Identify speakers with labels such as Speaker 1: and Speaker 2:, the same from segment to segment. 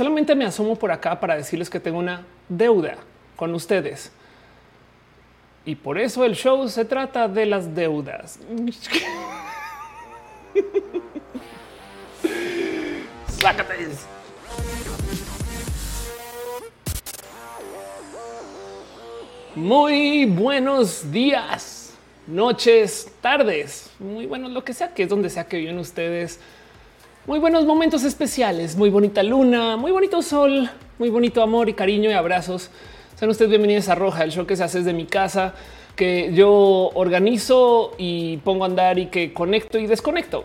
Speaker 1: solamente me asomo por acá para decirles que tengo una deuda con ustedes. Y por eso el show se trata de las deudas. Sácate. Muy buenos días, noches, tardes, muy buenos, lo que sea que es donde sea que viven ustedes. Muy buenos momentos especiales, muy bonita luna, muy bonito sol, muy bonito amor y cariño y abrazos. Sean ustedes bienvenidos a Roja, el show que se hace desde mi casa, que yo organizo y pongo a andar y que conecto y desconecto,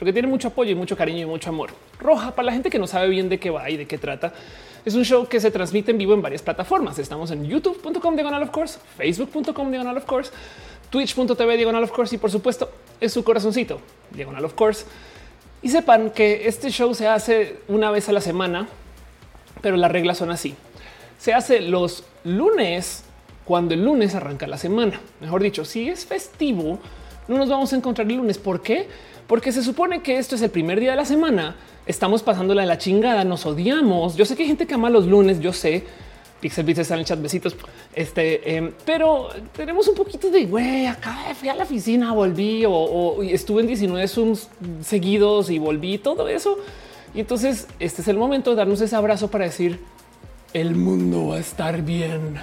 Speaker 1: porque tiene mucho apoyo y mucho cariño y mucho amor. Roja, para la gente que no sabe bien de qué va y de qué trata, es un show que se transmite en vivo en varias plataformas. Estamos en youtube.com diagonal of course, facebook.com diagonal of course, twitch.tv diagonal of course y por supuesto es su corazoncito diagonal of course. Y sepan que este show se hace una vez a la semana, pero las reglas son así. Se hace los lunes cuando el lunes arranca la semana. Mejor dicho, si es festivo, no nos vamos a encontrar el lunes. ¿Por qué? Porque se supone que esto es el primer día de la semana estamos pasándola de la chingada, nos odiamos. Yo sé que hay gente que ama los lunes, yo sé. Pixel Beats está en el chat, besitos. Este, em, pero tenemos un poquito de güey. Acá fui a la oficina, volví o, estuve en 19 Zooms seguidos y volví todo eso. Y entonces este es el momento de darnos ese abrazo para decir el mundo va a estar bien.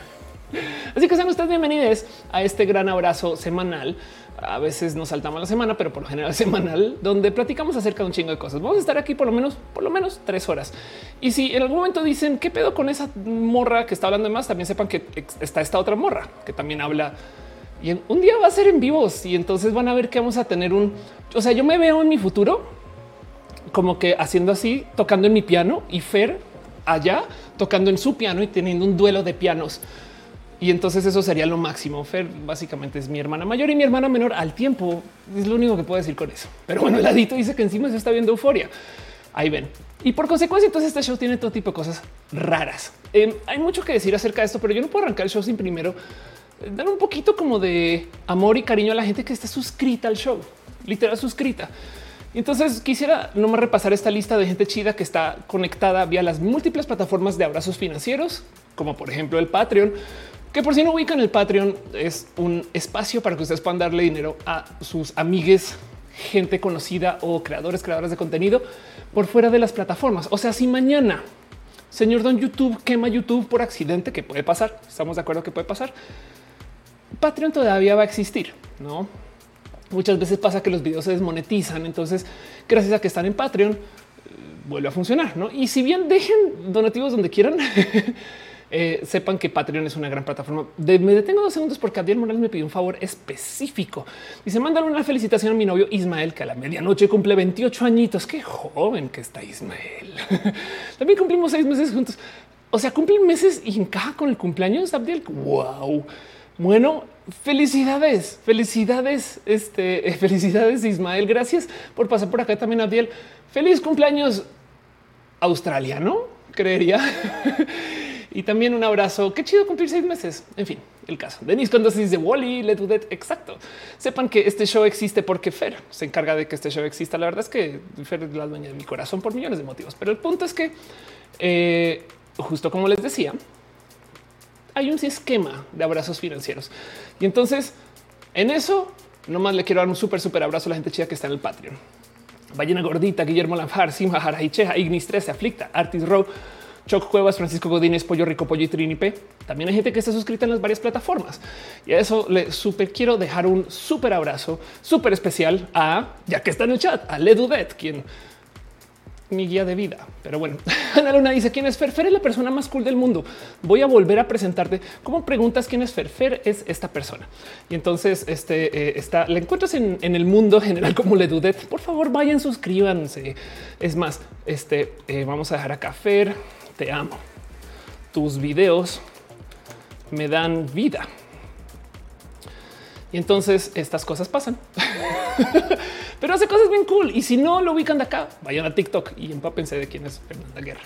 Speaker 1: Así que sean ustedes bienvenidos a este gran abrazo semanal a veces nos saltamos la semana, pero por lo general semanal, donde platicamos acerca de un chingo de cosas. Vamos a estar aquí por lo menos, por lo menos tres horas. Y si en algún momento dicen qué pedo con esa morra que está hablando de más, también sepan que está esta otra morra que también habla. Y un día va a ser en vivos y entonces van a ver que vamos a tener un, o sea, yo me veo en mi futuro como que haciendo así, tocando en mi piano y Fer allá tocando en su piano y teniendo un duelo de pianos y entonces eso sería lo máximo. Fer básicamente es mi hermana mayor y mi hermana menor al tiempo. Es lo único que puedo decir con eso. Pero bueno, el ladito dice que encima se está viendo euforia. Ahí ven. Y por consecuencia, entonces este show tiene todo tipo de cosas raras. Em, hay mucho que decir acerca de esto, pero yo no puedo arrancar el show sin primero eh, dar un poquito como de amor y cariño a la gente que está suscrita al show, literal suscrita. Entonces quisiera nomás repasar esta lista de gente chida que está conectada vía las múltiples plataformas de abrazos financieros, como por ejemplo el Patreon, que por si no ubican el Patreon es un espacio para que ustedes puedan darle dinero a sus amigues, gente conocida o creadores, creadores de contenido por fuera de las plataformas. O sea, si mañana señor Don YouTube quema YouTube por accidente, que puede pasar, estamos de acuerdo que puede pasar. Patreon todavía va a existir, no? Muchas veces pasa que los videos se desmonetizan. Entonces, gracias a que están en Patreon, eh, vuelve a funcionar. ¿no? Y si bien dejen donativos donde quieran, Eh, sepan que Patreon es una gran plataforma. me detengo dos segundos porque Adiel Morales me pidió un favor específico. y se mandan una felicitación a mi novio Ismael, que a la medianoche cumple 28 añitos. Qué joven que está Ismael. También cumplimos seis meses juntos. O sea, cumplen meses y encaja con el cumpleaños. Abdiel. Wow. Bueno, felicidades, felicidades, este, felicidades Ismael. Gracias por pasar por acá también, Abdiel. Feliz cumpleaños australiano, creería. Y también un abrazo. Qué chido cumplir seis meses. En fin, el caso. Denis cuando se dice Wally, let do that. Exacto. Sepan que este show existe porque Fer se encarga de que este show exista. La verdad es que Fer es la dueña de mi corazón por millones de motivos. Pero el punto es que, eh, justo como les decía, hay un esquema de abrazos financieros. Y entonces, en eso, nomás le quiero dar un súper, súper abrazo a la gente chida que está en el Patreon. Ballena Gordita, Guillermo Lanfar, Simha Jaraicheja, Ignis 13, Aflicta, Artis Row, Choc Cuevas, Francisco Godínez, Pollo Rico, Pollo y Trinipe. También hay gente que está suscrita en las varias plataformas. Y a eso le súper quiero dejar un súper abrazo, súper especial a, ya que está en el chat, a Ledudet, quien mi guía de vida. Pero bueno, Ana Luna dice quién es Fer. Fer es la persona más cool del mundo. Voy a volver a presentarte. ¿Cómo preguntas quién es Fer? Fer es esta persona. Y entonces este eh, está, la encuentras en, el mundo general como le dudet. Por favor, vayan, suscríbanse. Es más, este eh, vamos a dejar acá Fer te amo. Tus videos me dan vida. Y entonces estas cosas pasan. Pero hace cosas bien cool. Y si no lo ubican de acá, vayan a TikTok y empápense de quién es Fernanda Guerra.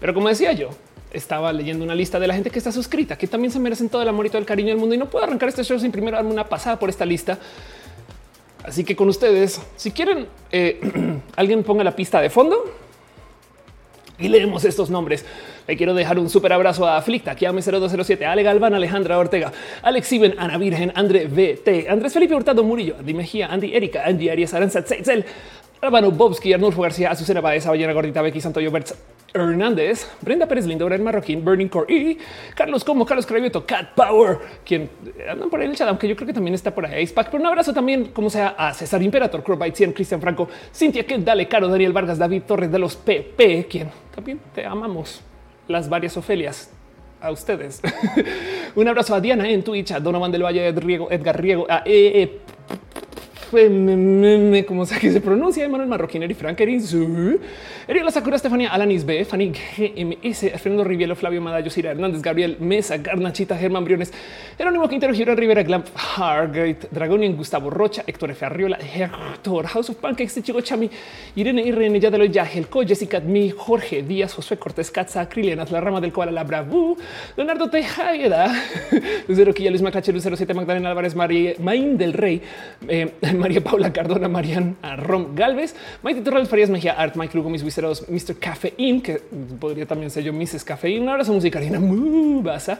Speaker 1: Pero como decía yo, estaba leyendo una lista de la gente que está suscrita, que también se merecen todo el amor y todo el cariño del mundo. Y no puedo arrancar este show sin primero darme una pasada por esta lista. Así que con ustedes, si quieren, eh, alguien ponga la pista de fondo y leemos estos nombres. Le quiero dejar un súper abrazo a Aflicta, Kiame 0207, Ale Galván, Alejandra Ortega, Alex Iben, Ana Virgen, André VT, Andrés Felipe Hurtado Murillo, Andy Mejía, Andy Erika, Andy Arias Aranza Tzetzel, Rabano Bobski, Arnulfo García, Azucena Baeza, Ballena Gordita, Becky Santoyo Bertz, Hernández, Brenda Pérez Lindo, Brian Marroquín, Burning Core y Carlos Como, Carlos Cravioto, Cat Power, quien andan por ahí en el chat, aunque yo creo que también está por ahí. Spack, pero un abrazo también, como sea, a César Imperator, Crowbite 100, Cristian Franco, Cintia que Dale Caro, Daniel Vargas, David Torres de los PP, quien también te amamos. Las varias Ofelias a ustedes. un abrazo a Diana en Twitch, a Donovan del Valle, Edgar Riego, a e como sea que se pronuncia, Manuel Marroquín, y Frankerin, Eriela Sakura, Estefanía, Alanis B, Fanny GMS, Fernando Rivielo, Flavio Madayo, Cira Hernández, Gabriel Mesa, Garnachita, Germán Briones, Jerónimo Quintero, Giro Rivera, Glamp, Hargate, Dragonian, Gustavo Rocha, Héctor F. Arriola, Héctor, House of Pancakes, Chico Chami, Irene Irene, Yadelo Yagelco, Jessica Mi, Jorge Díaz, Josué Cortés, Katza, Krilianas, La Rama del Koala, La Bravu, Leonardo Tejada, Lucero Quilla, Luis Macache, Lucero 7, Magdalena Álvarez, María Maín del Rey, eh, María Paula Cardona, Marian Rom Galvez, Maite Torres Farías Mejía, Art, Mike Lugo, mis viseros, Mr. Cafeín, que podría también ser yo, Mrs. Cafeín. Un abrazo musicarina muy basa.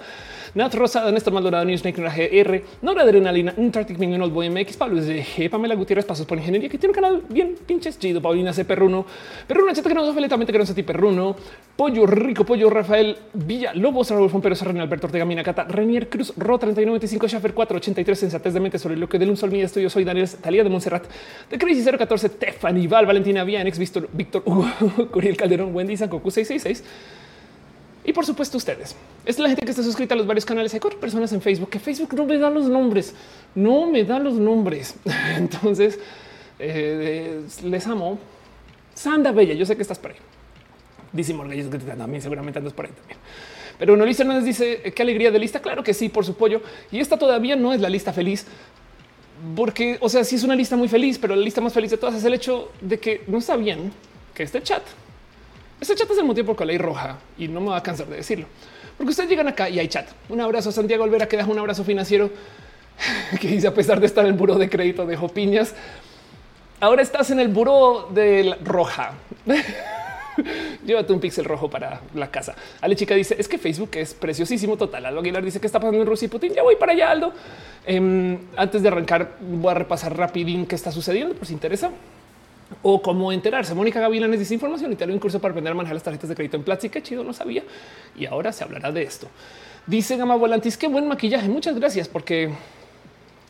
Speaker 1: Nat Rosada, Néstor Maldonado, News Snake, GR, Nora Adrenalina, un Tartic Minion, Old Boy MX, Pablo G, Pamela Gutiérrez, Pasos por Ingeniería, que tiene un canal bien pinches chido, Paulina C. Perruno, Perruno, chata que nos feletamente que no ti, Perruno, Pollo Rico, Pollo Rafael Villa, Lobos, Raúl Fompero, René Alberto Ortega, Minacata, Renier Cruz, Ro 3995, Schaffer 483, Sensatez de Mente sobre lo que del un sol mía estoy, yo soy Daniel Talía de Montserrat, de Crisis 014, Stephanie Val, Valentina Vianex, Víctor, Víctor Hugo, Curiel Calderón, Wendy, Sancocu 666, y por supuesto ustedes. Es la gente que está suscrita a los varios canales. Hay cuatro personas en Facebook que Facebook no me da los nombres. No me da los nombres. Entonces eh, les amo. Sanda Bella, yo sé que estás por ahí. Dice Morgan, que también seguramente andas por ahí también. Pero Luis Hernández dice qué alegría de lista. Claro que sí, por su pollo. Y esta todavía no es la lista feliz, porque, o sea, sí es una lista muy feliz, pero la lista más feliz de todas es el hecho de que no bien que este chat este chat es el motivo por el hay roja y no me va a cansar de decirlo. Porque ustedes llegan acá y hay chat. Un abrazo a Santiago Olvera que deja un abrazo financiero que dice a pesar de estar en el buró de crédito de Jopiñas, ahora estás en el buró de roja. Llévate un pixel rojo para la casa. Ale Chica dice es que Facebook es preciosísimo total. Aldo Aguilar dice que está pasando en Rusia y Putin. Ya voy para allá, Aldo. Em, antes de arrancar, voy a repasar rapidín qué está sucediendo por si interesa o cómo enterarse. Mónica Gavilanes dice información y te un curso para aprender a manejar las tarjetas de crédito en Platzi. Qué chido, no sabía. Y ahora se hablará de esto. Dice Gama Volantis, qué buen maquillaje. Muchas gracias porque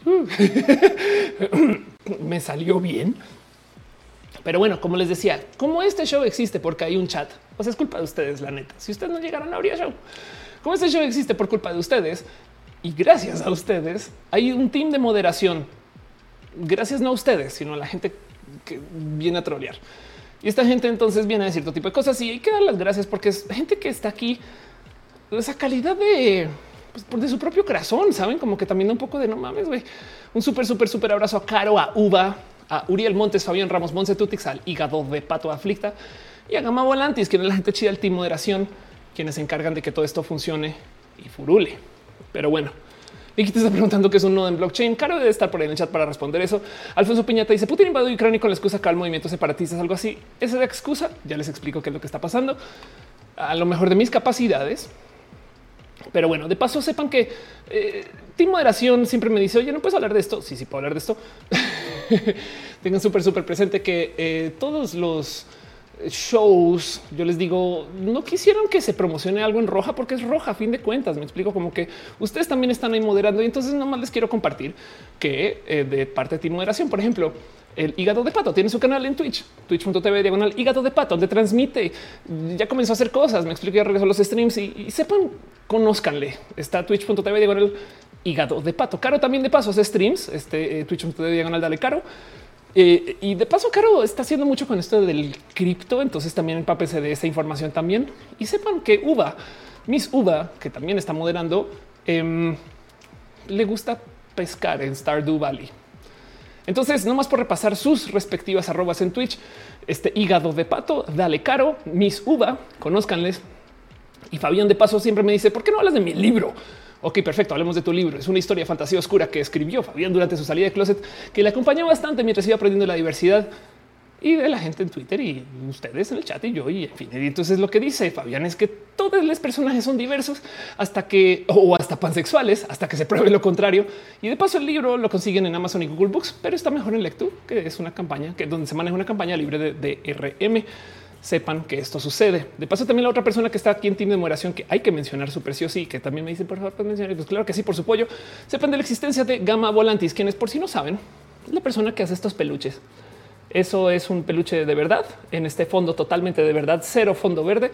Speaker 1: uh, me salió bien. Pero bueno, como les decía, como este show existe porque hay un chat, pues es culpa de ustedes, la neta. Si ustedes no llegaron, no habría show. Como este show existe por culpa de ustedes y gracias a ustedes, hay un team de moderación. Gracias no a ustedes, sino a la gente que viene a trolear. Y esta gente entonces viene a decir todo tipo de cosas y hay que dar las gracias porque es gente que está aquí, esa calidad de, pues, de su propio corazón, saben como que también un poco de no mames, güey. Un súper, súper, súper abrazo a Caro, a Uva, a Uriel Montes, Fabián Ramos, Monse Tutix, al hígado de pato aflicta y a Gama Volantis, quien es la gente chida del team moderación, quienes se encargan de que todo esto funcione y furule. Pero bueno, y te está preguntando qué es un nodo en blockchain. Caro debe estar por ahí en el chat para responder eso. Alfonso Piñata dice Putin invadió Ucrania con la excusa que al movimiento separatista, algo así. Esa es la excusa. Ya les explico qué es lo que está pasando. A lo mejor de mis capacidades. Pero bueno, de paso sepan que eh, Moderación siempre me dice, oye, no puedes hablar de esto. Sí, sí puedo hablar de esto. Tengan súper, súper presente que eh, todos los shows, yo les digo, no quisieron que se promocione algo en roja porque es roja a fin de cuentas. Me explico como que ustedes también están ahí moderando y entonces nomás les quiero compartir que eh, de parte de ti moderación, por ejemplo, el hígado de pato tiene su canal en Twitch, twitch.tv diagonal hígado de pato, donde transmite. Ya comenzó a hacer cosas. Me explico, ya regresó los streams y, sepan, conózcanle. Está twitch.tv diagonal hígado de pato. Caro también de paso hace streams. Este eh, twitch.tv diagonal dale caro. Eh, y de paso, Caro está haciendo mucho con esto del cripto. Entonces también empápese de esa información también. Y sepan que Uva, Miss Uva, que también está moderando, em, le gusta pescar en Stardew Valley. Entonces, nomás por repasar sus respectivas arrobas en Twitch, este hígado de pato, dale caro, Miss Uva, conózcanles. Y Fabián de paso siempre me dice, ¿por qué no hablas de mi libro? Ok, perfecto. Hablemos de tu libro. Es una historia fantasía oscura que escribió Fabián durante su salida de closet, que le acompañó bastante mientras iba aprendiendo la diversidad. y de la gente en Twitter y ustedes en el chat y yo y en fin. Entonces lo que dice Fabián es que todos los personajes son diversos hasta que o hasta pansexuales hasta que se pruebe lo contrario. Y de paso el libro lo consiguen en Amazon y Google Books, pero está mejor en Lectu, que es una campaña que donde se maneja una campaña libre de, de RM sepan que esto sucede. De paso, también la otra persona que está aquí en Team de Moderación, que hay que mencionar su precio, sí, que también me dice, por favor, mencionar. Pues claro que sí, por su pollo. Sepan de la existencia de Gamma Volantis, quienes por si no saben, la persona que hace estos peluches. Eso es un peluche de verdad en este fondo totalmente de verdad, cero fondo verde.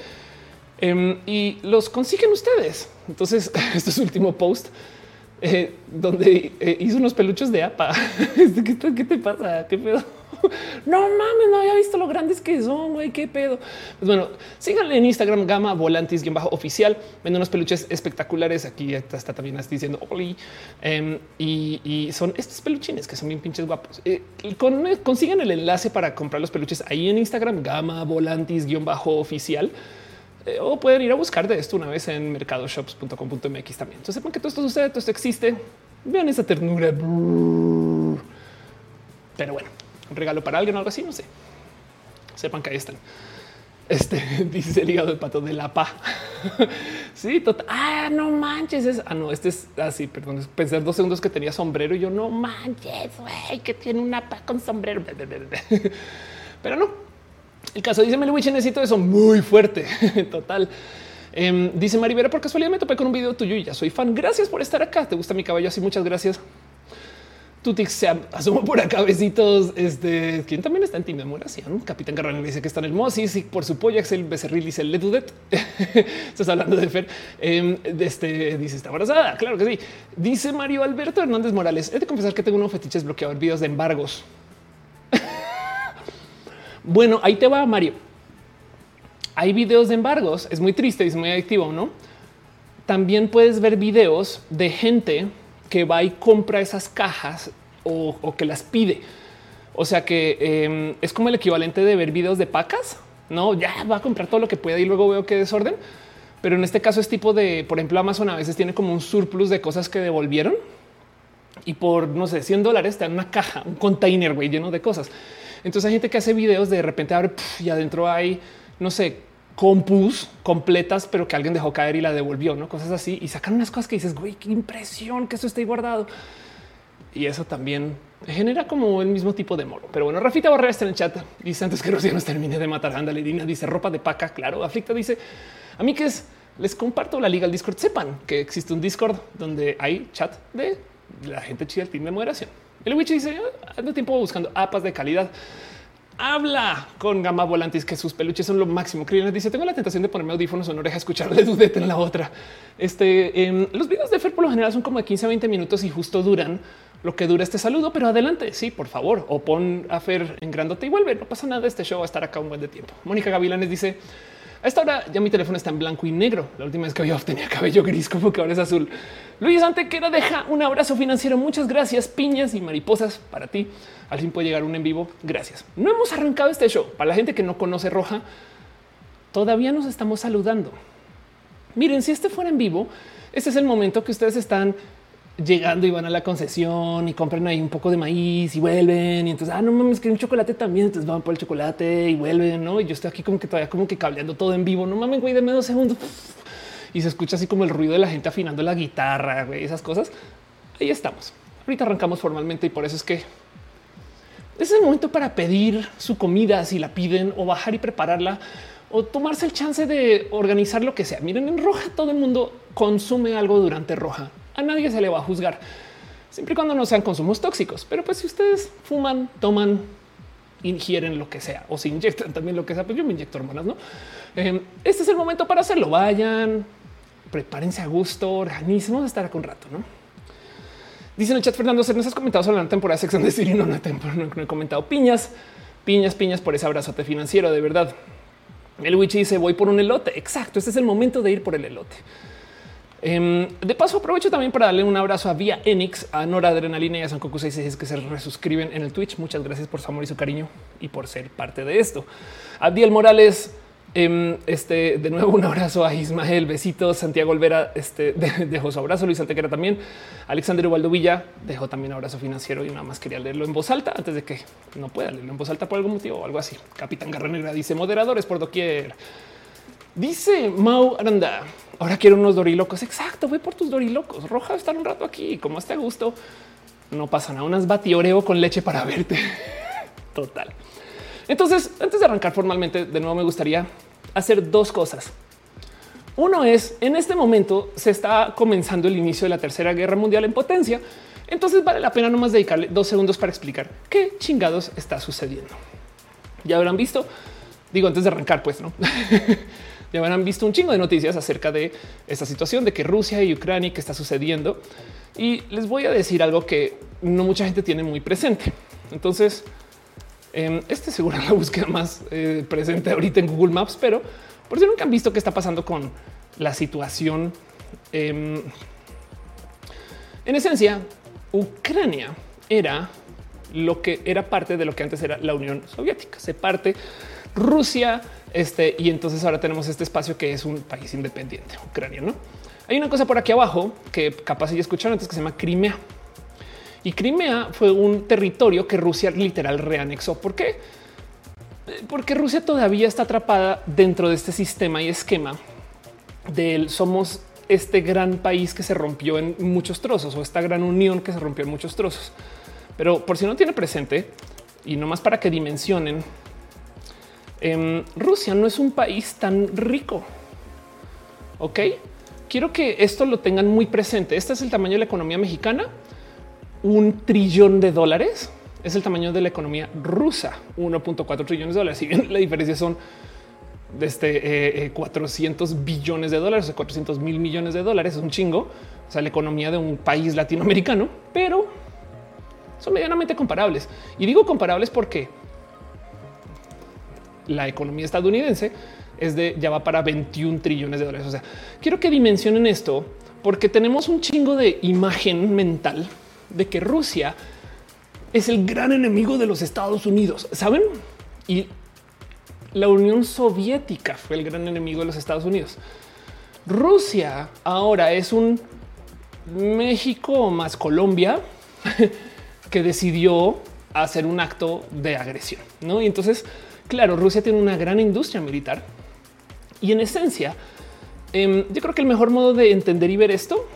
Speaker 1: Em, y los consiguen ustedes. Entonces, este es su último post eh, donde eh, hizo unos peluches de APA. ¿Qué, ¿Qué, te pasa? ¿Qué pedo? No mames, no había visto lo grandes que son, güey, qué pedo. Pues bueno, síganle en Instagram, Gama Volantis, guion bajo oficial. Venden unos peluches espectaculares. Aquí está, también diciendo Oli. Em, y, son estos peluchines que son bien pinches guapos. Eh, con, consigan el enlace para comprar los peluches ahí en Instagram, Gama Volantis, guion bajo oficial. Eh, o pueden ir a buscar de esto una vez en mercadoshops.com.mx también. Entonces sepan que todo esto sucede, todo esto existe. Vean esa ternura. Pero bueno, un regalo para alguien o algo así, no sé. Sepan que ahí están. Este dice el hígado de pato de la pa. sí, total. Ah, no manches. Es, ah, no, este es así. Ah, perdón. Pensé dos segundos que tenía sombrero y yo no manches, güey, que tiene una pa con sombrero. Pero no, el caso dice Meliwich, necesito eso muy fuerte. Total. Em, dice Maribera, por casualidad me topé con un video tuyo y ya soy fan. Gracias por estar acá. Te gusta mi caballo así. Muchas gracias. Tutix se asoma por acá. Besitos. Este quien también está en Team Memoración. Capitán Garrano dice que está en el Mosis y por su pollo. Axel Becerril dice le dudet. Estás hablando de Fer. Em, este dice está embarazada. Claro que sí. Dice Mario Alberto Hernández Morales. He de confesar que tengo unos fetiches bloqueados videos de embargos. Bueno, ahí te va, Mario. Hay videos de embargos, es muy triste y es muy adictivo, ¿no? También puedes ver videos de gente que va y compra esas cajas o, que las pide. O sea que em, es como el equivalente de ver videos de pacas, no ya va a comprar todo lo que pueda y luego veo que desorden. Pero en este caso es tipo de, por ejemplo, Amazon a veces tiene como un surplus de cosas que devolvieron y por no sé, 100 dólares te dan una caja, un container lleno de cosas. Entonces hay gente que hace videos de repente abre y adentro hay, no sé, compus completas, pero que alguien dejó caer y la devolvió, no cosas así y sacan unas cosas que dices, güey, qué impresión que eso esté guardado. Y eso también genera como el mismo tipo de moro. Pero bueno, Rafita Barrera está en el chat. Dice antes que nos termine de matar. Ándale, Dina dice ropa de paca. Claro, Aflicta dice a mí que es les comparto la liga al Discord. Sepan que existe un Discord donde hay chat de la gente chida del team de moderación. El Witch dice ando tiempo buscando apas de calidad. Habla con Gama Volantis que sus peluches son lo máximo. Krillin dice tengo la tentación de ponerme audífonos en oreja, escucharle dudete en la otra. Este em, los videos de Fer por lo general son como de 15 a 20 minutos y justo duran lo que dura este saludo, pero adelante. Sí, por favor, o pon a Fer en grandote y vuelve. No pasa nada. Este show va a estar acá un buen de tiempo. Mónica Gavilanes dice a esta hora ya mi teléfono está en blanco y negro. La última vez que había tenía cabello gris, como que ahora es azul. Luis Antequera deja un abrazo financiero. Muchas gracias, piñas y mariposas para ti. Al fin puede llegar un en vivo. Gracias. No hemos arrancado este show. Para la gente que no conoce Roja, todavía nos estamos saludando. Miren, si este fuera en vivo, este es el momento que ustedes están llegando y van a la concesión y compran ahí un poco de maíz y vuelven y entonces, ah, no mames, que un chocolate también, entonces van por el chocolate y vuelven, ¿no? Y yo estoy aquí como que todavía como que cableando todo en vivo, no mames, güey, deme dos segundos. Y se escucha así como el ruido de la gente afinando la guitarra, güey, esas cosas. Ahí estamos. Ahorita arrancamos formalmente y por eso es que es el momento para pedir su comida si la piden o bajar y prepararla o tomarse el chance de organizar lo que sea. Miren, en roja todo el mundo consume algo durante roja a nadie se le va a juzgar, siempre y cuando no sean consumos tóxicos. Pero pues si ustedes fuman, toman, ingieren lo que sea o se inyectan también lo que sea, pues yo me inyecto hormonas, ¿no? Em, este es el momento para hacerlo. Vayan, prepárense a gusto, organismos, estar acá un rato, ¿no? Dice el chat Fernando, ¿nos has comentado sobre la temporada Sex and the City? No, no, no, he comentado piñas, piñas, piñas por ese abrazote financiero, de verdad. El Witch dice, voy por un elote. Exacto, este es el momento de ir por el elote. Em, de paso, aprovecho también para darle un abrazo a Vía Enix, a Nora Adrenalina y a San Coco 66 que se resuscriben en el Twitch. Muchas gracias por su amor y su cariño y por ser parte de esto. Abdiel Morales Em, este de nuevo, un abrazo a Ismael, besitos. Santiago Olvera este, dejó su abrazo. Luis Altequera también. Alexander Ubaldo Villa dejó también abrazo financiero y nada más quería leerlo en voz alta antes de que no pueda leerlo en voz alta por algún motivo o algo así. Capitán Garra Negra dice moderadores por doquier. Dice Mau Aranda. Ahora quiero unos dorilocos. Exacto. Voy por tus dorilocos. Roja estar un rato aquí. Como esté a gusto. No pasa nada. Unas batioreo con leche para verte. Total. Entonces, antes de arrancar formalmente, de nuevo me gustaría hacer dos cosas. Uno es, en este momento se está comenzando el inicio de la Tercera Guerra Mundial en potencia, entonces vale la pena nomás dedicarle dos segundos para explicar qué chingados está sucediendo. Ya habrán visto, digo antes de arrancar, pues no. ya habrán visto un chingo de noticias acerca de esta situación de que Rusia y Ucrania que está sucediendo. Y les voy a decir algo que no mucha gente tiene muy presente. Entonces, Em, este seguro la búsqueda más eh, presente ahorita en Google Maps, pero por si nunca han visto qué está pasando con la situación. Em, en esencia, Ucrania era lo que era parte de lo que antes era la Unión Soviética. Se parte Rusia, este, y entonces ahora tenemos este espacio que es un país independiente, Ucrania. No hay una cosa por aquí abajo que capaz ya escucharon antes que se llama Crimea. Y Crimea fue un territorio que Rusia literal reanexó. ¿Por qué? Porque Rusia todavía está atrapada dentro de este sistema y esquema del somos este gran país que se rompió en muchos trozos o esta gran unión que se rompió en muchos trozos. Pero por si no tiene presente y no más para que dimensionen, em, Rusia no es un país tan rico. Ok, quiero que esto lo tengan muy presente. Este es el tamaño de la economía mexicana un trillón de dólares es el tamaño de la economía rusa, 1.4 trillones de dólares. Si bien la diferencia son de este 400 eh, eh, billones de dólares, o 400 mil millones de dólares, es un chingo. O sea, la economía de un país latinoamericano, pero son medianamente comparables. Y digo comparables porque la economía estadounidense es de ya va para 21 trillones de dólares. O sea, quiero que dimensionen esto porque tenemos un chingo de imagen mental de que Rusia es el gran enemigo de los Estados Unidos, ¿saben? Y la Unión Soviética fue el gran enemigo de los Estados Unidos. Rusia ahora es un México más Colombia que decidió hacer un acto de agresión, ¿no? Y entonces, claro, Rusia tiene una gran industria militar y en esencia, em, yo creo que el mejor modo de entender y ver esto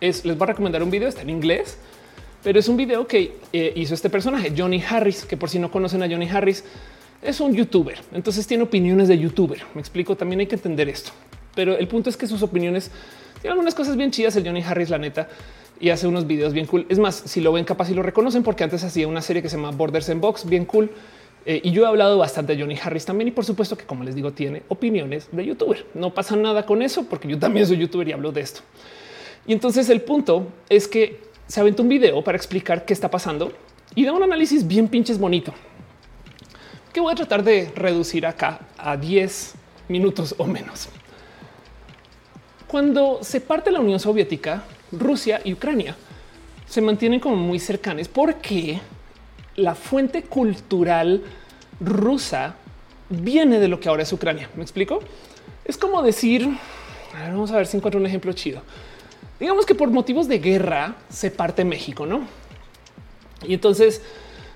Speaker 1: es, les voy a recomendar un video, está en inglés, pero es un video que eh, hizo este personaje, Johnny Harris, que por si no conocen a Johnny Harris, es un youtuber. Entonces tiene opiniones de youtuber. Me explico, también hay que entender esto. Pero el punto es que sus opiniones tienen algunas cosas bien chidas. El Johnny Harris, la neta, y hace unos videos bien cool. Es más, si lo ven capaz y lo reconocen, porque antes hacía una serie que se llama Borders en Box, bien cool. Eh, y yo he hablado bastante de Johnny Harris también. Y por supuesto que, como les digo, tiene opiniones de youtuber. No pasa nada con eso, porque yo también soy youtuber y hablo de esto. Y entonces el punto es que se aventó un video para explicar qué está pasando y da un análisis bien pinches bonito que voy a tratar de reducir acá a 10 minutos o menos. Cuando se parte la Unión Soviética, Rusia y Ucrania se mantienen como muy cercanas porque la fuente cultural rusa viene de lo que ahora es Ucrania. ¿Me explico? Es como decir, vamos a ver si encuentro un ejemplo chido digamos que por motivos de guerra se parte México, ¿no? Y entonces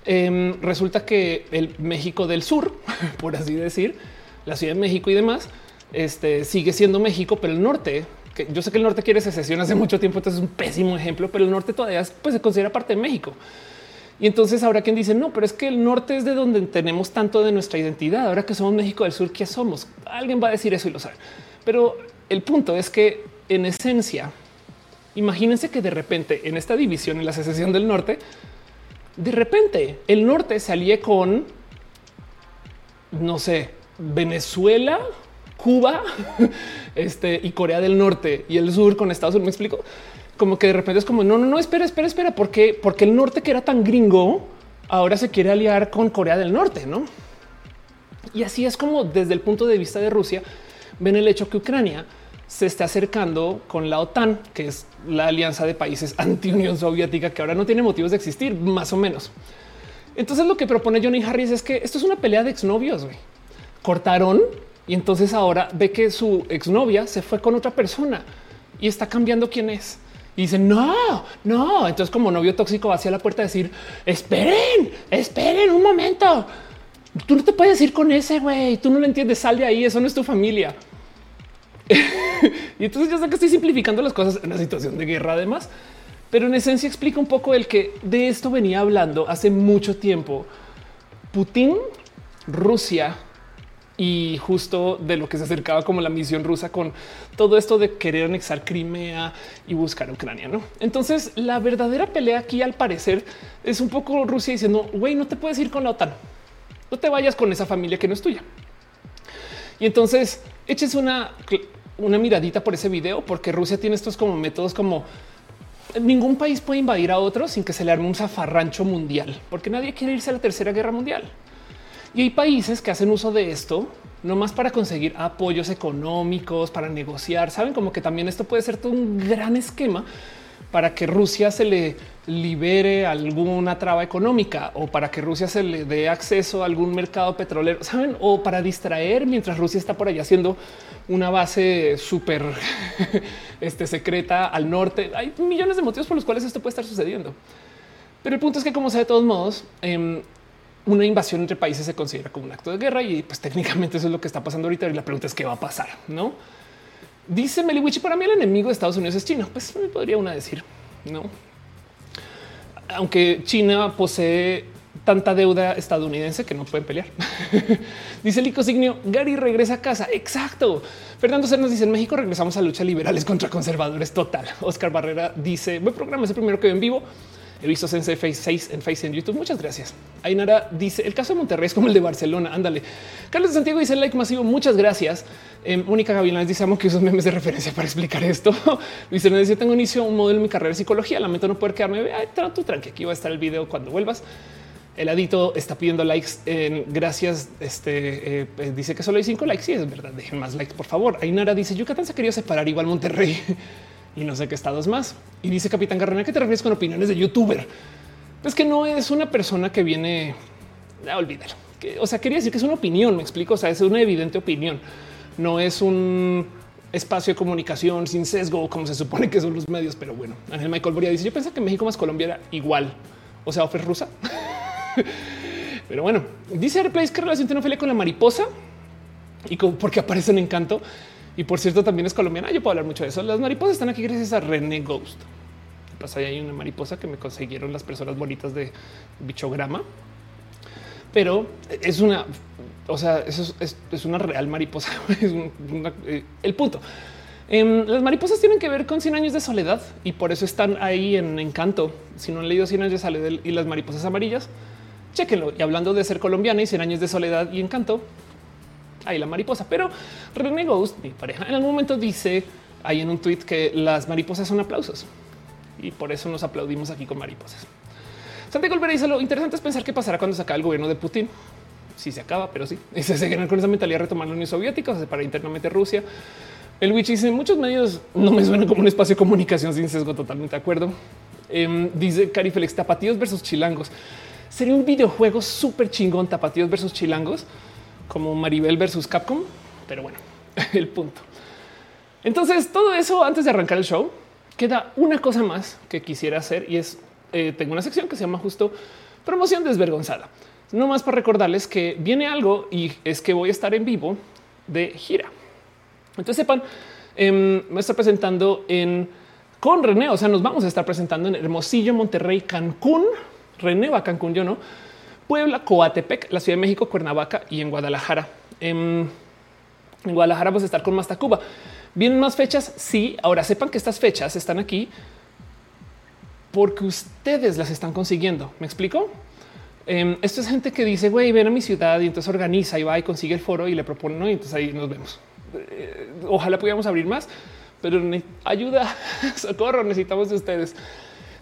Speaker 1: em, resulta que el México del Sur, por así decir, la Ciudad de México y demás, este, sigue siendo México, pero el norte, que yo sé que el norte quiere secesión hace mucho tiempo, entonces es un pésimo ejemplo, pero el norte todavía pues, se considera parte de México. Y entonces habrá quien dice, no, pero es que el norte es de donde tenemos tanto de nuestra identidad. Ahora que somos México del Sur, ¿qué somos? Alguien va a decir eso y lo sabe. Pero el punto es que en esencia Imagínense que de repente en esta división, en la secesión del norte, de repente el norte se alíe con, no sé, Venezuela, Cuba este, y Corea del Norte y el sur con Estados Unidos. Me explico como que de repente es como no, no, no, espera, espera, espera, porque porque el norte que era tan gringo ahora se quiere aliar con Corea del Norte, no? Y así es como desde el punto de vista de Rusia ven el hecho que Ucrania se está acercando con la OTAN, que es la alianza de países anti Unión Soviética, que ahora no tiene motivos de existir, más o menos. Entonces lo que propone Johnny Harris es que esto es una pelea de exnovios. Cortaron Y entonces ahora ve que su exnovia se fue con otra persona y está cambiando quién es. Y dice, no, no. Entonces como novio tóxico va hacia la puerta a decir, esperen, esperen un momento. Tú no te puedes ir con ese güey. Tú no lo entiendes. Sal de ahí. Eso no es tu familia. y entonces yo sé que estoy simplificando las cosas en una situación de guerra además, pero en esencia explica un poco el que de esto venía hablando hace mucho tiempo. Putin, Rusia y justo de lo que se acercaba como la misión rusa con todo esto de querer anexar Crimea y buscar Ucrania. ¿no? Entonces la verdadera pelea aquí al parecer es un poco Rusia diciendo, güey, no te puedes ir con la OTAN, no te vayas con esa familia que no es tuya. Y entonces eches una, una miradita por ese video porque Rusia tiene estos como métodos como ningún país puede invadir a otro sin que se le arme un zafarrancho mundial, porque nadie quiere irse a la tercera guerra mundial. Y hay países que hacen uso de esto no más para conseguir apoyos económicos, para negociar. Saben como que también esto puede ser todo un gran esquema para que Rusia se le libere alguna traba económica o para que Rusia se le dé acceso a algún mercado petrolero, saben, o para distraer mientras Rusia está por allá haciendo una base súper este, secreta al norte. Hay millones de motivos por los cuales esto puede estar sucediendo. Pero el punto es que, como sea, de todos modos, em, una invasión entre países se considera como un acto de guerra y pues técnicamente eso es lo que está pasando ahorita y la pregunta es qué va a pasar, ¿no? Dice Meliwichi, para mí el enemigo de Estados Unidos es China. Pues me podría una decir, ¿no? Aunque China posee tanta deuda estadounidense que no pueden pelear. dice el Signio, Gary regresa a casa. Exacto. Fernando Cernas dice en México regresamos a lucha liberales contra conservadores total. Oscar Barrera dice buen programa, es el primero que ven vivo. He visto Sense Face 6 en Face en YouTube. Muchas gracias. Ainara dice el caso de Monterrey es como el de Barcelona. Ándale. Carlos de Santiago dice like masivo. Muchas gracias. Eh, Mónica Gavilán dice amo que usos memes de referencia para explicar esto. Luis Hernández dice tengo inicio un modelo en mi carrera de psicología. Lamento no poder quedarme. Ay, tú tranqui. Aquí va a estar el video cuando vuelvas. El adito está pidiendo likes en gracias. Este eh, eh, dice que solo hay cinco likes. Sí, es verdad. Dejen más likes, por favor. Ainara dice Yucatán se quería separar igual Monterrey y no sé qué estados más. Y dice Capitán Garrona, ¿qué te refieres con opiniones de youtuber? Es que no es una persona que viene a olvidar. o sea, quería decir que es una opinión, me explico. O sea, es una evidente opinión. No es un espacio de comunicación sin sesgo, como se supone que son los medios. Pero bueno, Ángel Michael Boria dice: Yo pensé que México más Colombia era igual. O sea, ofer rusa. pero bueno, dice Airplace que relación tiene Ophelia con la mariposa y porque aparece en encanto. Y por cierto, también es colombiana. Yo puedo hablar mucho de eso. Las mariposas están aquí gracias a René Ghost. Pasa, hay una mariposa que me consiguieron las personas bonitas de bichograma, pero es una, o sea, eso es, una real mariposa. es eh, el punto. Em, las mariposas tienen que ver con 100 años de soledad y por eso están ahí en encanto. Si no han leído 100 años de soledad y las mariposas amarillas, chéquenlo. Y hablando de ser colombiana y 100 años de soledad y encanto, ahí la mariposa. Pero René Ghost, mi pareja, en algún momento dice ahí en un tweet que las mariposas son aplausos y por eso nos aplaudimos aquí con mariposas. Santiago Olvera dice lo interesante es pensar qué pasará cuando se acabe el gobierno de Putin. Si se acaba, pero sí. Y se seguirán con esa mentalidad retomar la Unión Soviética, se separa internamente Rusia. El Witch dice muchos medios no me suenan como un espacio de comunicación sin sesgo. Totalmente de acuerdo. Em, dice Cari Félix, tapatíos versus chilangos. Sería un videojuego súper chingón, tapatíos versus chilangos como Maribel versus Capcom, pero bueno, el punto. Entonces, todo eso antes de arrancar el show, queda una cosa más que quisiera hacer y es, eh, tengo una sección que se llama justo promoción desvergonzada. No más para recordarles que viene algo y es que voy a estar en vivo de gira. Entonces sepan, em, me está presentando en con René, o sea, nos vamos a estar presentando en Hermosillo, Monterrey, Cancún. René va a Cancún, yo no Puebla, Coatepec, la Ciudad de México, Cuernavaca y en Guadalajara. En, Guadalajara vamos a estar con Más Tacuba. ¿Vienen más fechas? Sí. Ahora sepan que estas fechas están aquí porque ustedes las están consiguiendo. ¿Me explico? Em, esto es gente que dice, güey, ven a mi ciudad y entonces organiza y va y consigue el foro y le propone, ¿no? y entonces ahí nos vemos. Eh, ojalá pudiéramos abrir más, pero ayuda, socorro, necesitamos de ustedes.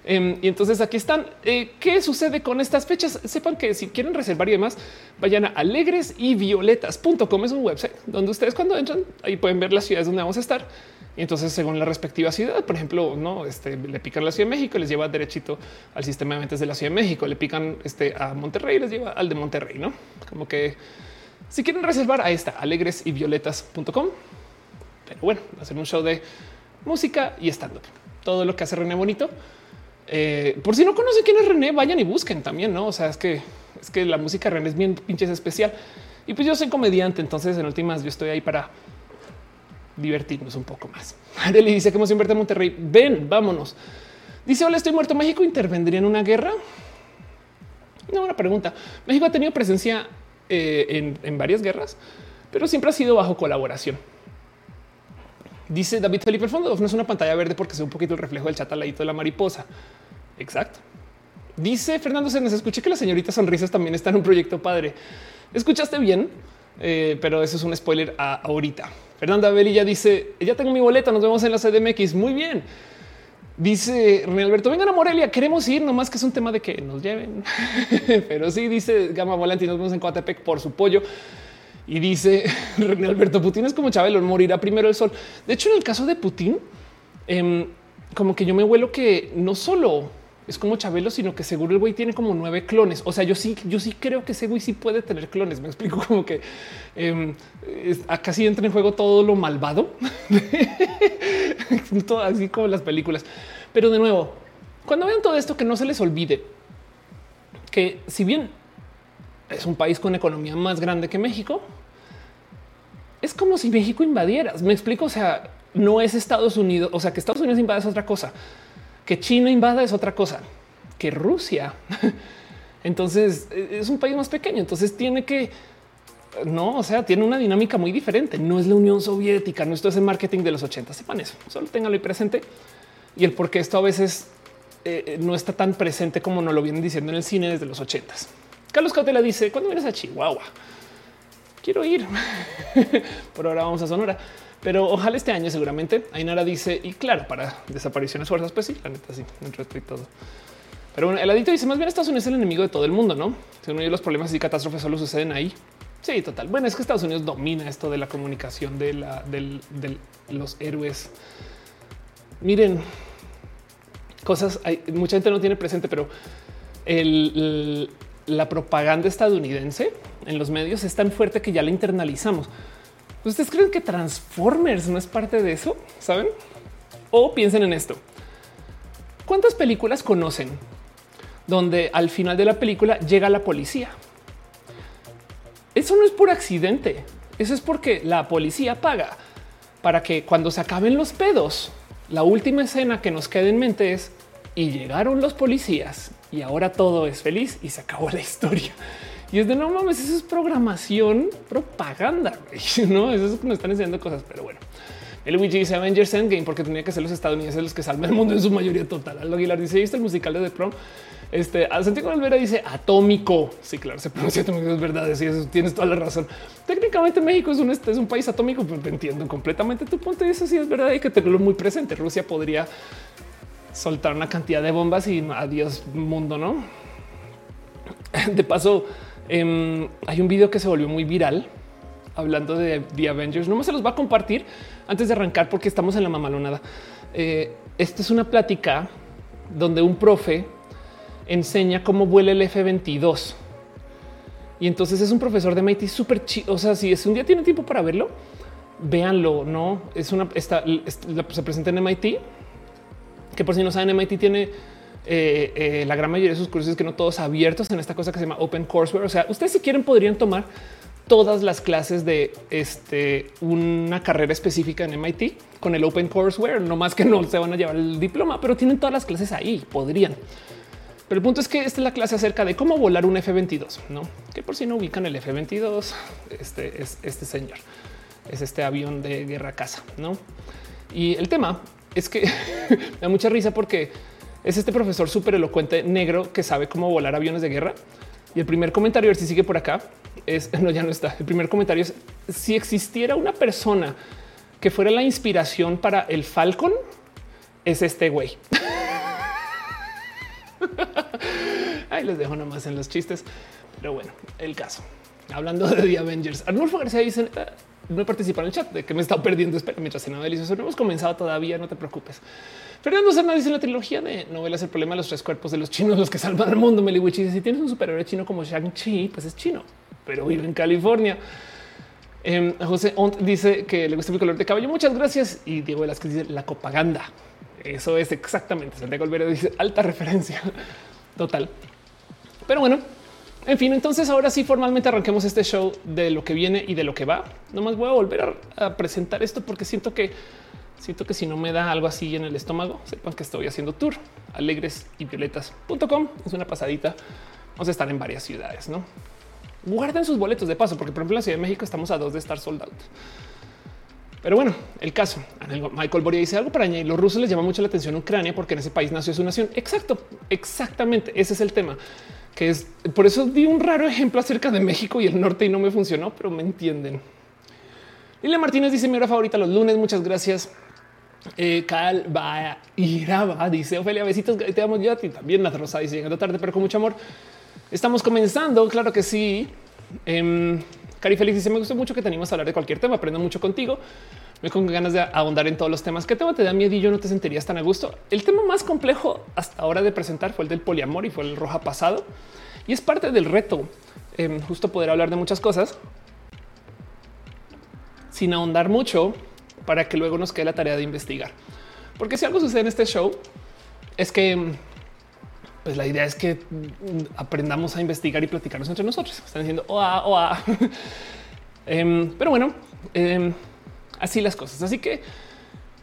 Speaker 1: Em, y entonces aquí están. Eh, ¿Qué sucede con estas fechas? Sepan que si quieren reservar y demás, vayan a alegres. Es un website donde ustedes cuando entran ahí pueden ver las ciudades donde vamos a estar. Y entonces, según la respectiva ciudad, por ejemplo, no este, le pican la Ciudad de México, les lleva derechito al sistema de ventas de la Ciudad de México, le pican este, a Monterrey, les lleva al de Monterrey, no como que Si quieren reservar, ahí está alegres y violetas.com. Pero bueno, hacer un show de música y stand up. Todo lo que hace René Bonito. Eh, por si no conocen quién es René, vayan y busquen también, no? O sea, es que es que la música René es bien pinches especial y pues yo soy comediante. Entonces, en últimas, yo estoy ahí para divertirnos un poco más. Arely dice que hemos invertido en Monterrey. Ven, vámonos. Dice: Hola, estoy muerto. México intervendría en una guerra. No, una pregunta. México ha tenido presencia eh, en, varias guerras, pero siempre ha sido bajo colaboración. Dice David Felipe, el fondo no es una pantalla verde porque es un poquito el reflejo del chat al de la mariposa. Exacto. Dice Fernando se escuché que la señorita sonrisas también está en un proyecto padre. Escuchaste bien, eh, pero eso es un spoiler a ahorita. Fernanda Belilla dice: Ya tengo mi boleta, nos vemos en la CDMX. Muy bien. Dice René Alberto, vengan a Morelia, queremos ir, nomás que es un tema de que nos lleven. Pero sí, dice Gama Volante, nos vemos en Coatepec por su pollo. Y dice René Alberto, Putin es como Chabelo, morirá primero el sol. De hecho, en el caso de Putin, em, como que yo me vuelo que no solo es como Chabelo, sino que seguro el güey tiene como nueve clones. O sea, yo sí, yo sí creo que ese güey sí puede tener clones. Me explico como que eh, acá sí entra en juego todo lo malvado, todo así como las películas. Pero de nuevo, cuando vean todo esto, que no se les olvide que si bien es un país con economía más grande que México, es como si México invadieras. Me explico. O sea, no es Estados Unidos. O sea, que Estados Unidos invada es otra cosa que China invada es otra cosa que Rusia. Entonces e, es un país más pequeño. Entonces tiene que no, o sea, tiene una dinámica muy diferente. No es la Unión Soviética, no esto es el marketing de los 80. Sepan eso, solo ténganlo presente y el por qué esto a veces eh, eh, no está tan presente como nos lo vienen diciendo en el cine desde los 80. Carlos Cautela dice: Cuando vienes a Chihuahua, quiero ir. por ahora vamos a Sonora pero ojalá este año seguramente. Ainara dice, y claro, para desapariciones fuerzas, pues sí, la neta sí, entre y todo. Pero bueno, el adito dice, más bien Estados Unidos es el enemigo de todo el mundo, ¿no? Según yo, los problemas y catástrofes solo suceden ahí. Sí, total. Bueno, es que Estados Unidos domina esto de la comunicación de, la, de los héroes. Miren, cosas, hay, mucha gente no tiene presente, pero la propaganda estadounidense en los medios es tan fuerte que ya la internalizamos. ¿Ustedes creen que Transformers no es parte de eso? ¿Saben? O piensen en esto. ¿Cuántas películas conocen donde al final de la película llega la policía? Eso no es por accidente. Eso es porque la policía paga para que cuando se acaben los pedos, la última escena que nos quede en mente es y llegaron los policías y ahora todo es feliz y se acabó la historia. Y es de no mames, eso es programación, propaganda, no? Eso es nos están enseñando cosas, pero bueno. El Luigi dice Avengers Endgame porque tenía que ser los estadounidenses los que salven el mundo en su mayoría total. Aldo Aguilar dice: ¿Viste el musical de The Prom? Este Santiago Olvera dice atómico. Sí, claro, se pronuncia atómico, es verdad. Sí, eso tienes toda la razón. Técnicamente México es un, es un país atómico, pero entiendo completamente tu punto. Y eso sí es verdad. Hay que tenerlo muy presente. Rusia podría soltar una cantidad de bombas y adiós mundo, no? De paso, Em, hay un video que se volvió muy viral hablando de The Avengers. No me se los va a compartir antes de arrancar porque estamos en la mamalonada. Eh, esta es una plática donde un profe enseña cómo vuela el F-22. Y entonces es un profesor de MIT súper chido. O sea, si es un día tiene tiempo para verlo, véanlo. No es una, está, se presenta en MIT, que por si no saben, MIT tiene eh, eh, la gran mayoría de sus cursos que no todos abiertos en esta cosa que se llama Open Courseware. O sea, ustedes si quieren podrían tomar todas las clases de este, una carrera específica en MIT con el Open Courseware, no más que no se van a llevar el diploma, pero tienen todas las clases ahí, podrían. Pero el punto es que esta es la clase acerca de cómo volar un F-22, ¿no? Que por si no ubican el F-22, este es este señor, es este avión de guerra casa, ¿no? Y el tema es que me da mucha risa porque es este profesor súper elocuente negro que sabe cómo volar aviones de guerra. Y el primer comentario, a ver si sigue por acá, es no, ya no está. El primer comentario es si existiera una persona que fuera la inspiración para el Falcon, es este güey. Ahí les dejo nomás en los chistes. Pero bueno, el caso. Hablando de The Avengers, Arnulfo García dice no he participado en el chat de que me estado perdiendo. Espera, mientras se delicioso. No hemos comenzado todavía. No te preocupes. Fernando Serna dice la trilogía de novelas El problema de los tres cuerpos de los chinos, los que salvan al mundo. Meliwichi dice si tienes un superhéroe chino como Shang-Chi, pues es chino. pero vive en California. Em, José Ont dice que le gusta mi color de cabello. Muchas gracias. Y Diego Velázquez dice la copaganda. Eso es exactamente. Santiago Olvera dice alta referencia total. Pero bueno, en fin, entonces ahora sí formalmente arranquemos este show de lo que viene y de lo que va. Nomás voy a volver a, presentar esto porque siento que siento que si no me da algo así en el estómago, sepan que estoy haciendo tour alegres y violetas.com. Es una pasadita. Vamos a estar en varias ciudades, no? Guarden sus boletos de paso, porque por ejemplo en la Ciudad de México estamos a dos de estar soldados. Pero bueno, el caso. Michael Boria dice algo para añadir. Los rusos les llama mucho la atención Ucrania porque en ese país nació su nación. Exacto, exactamente. Ese es el tema que es por eso di un raro ejemplo acerca de México y el norte y no me funcionó, pero me entienden. Lilia Martínez dice mi hora favorita los lunes. Muchas gracias. Eh, Cal va Iraba dice Ofelia, besitos. Te amo yo a ti también. La Rosa dice llegando tarde, pero con mucho amor. Estamos comenzando. Claro que sí. Eh, Cari Félix dice: Me gustó mucho que te a hablar de cualquier tema. Aprendo mucho contigo. Me con ganas de ahondar en todos los temas. ¿Qué tema te da miedo y yo no te sentirías tan a gusto? El tema más complejo hasta ahora de presentar fue el del poliamor y fue el roja pasado. Y es parte del reto. Em, justo poder hablar de muchas cosas sin ahondar mucho para que luego nos quede la tarea de investigar. Porque si algo sucede en este show es que em, pues la idea es que aprendamos a investigar y platicarnos entre nosotros. Están diciendo oa, oa. Em, pero bueno, así las cosas. Así que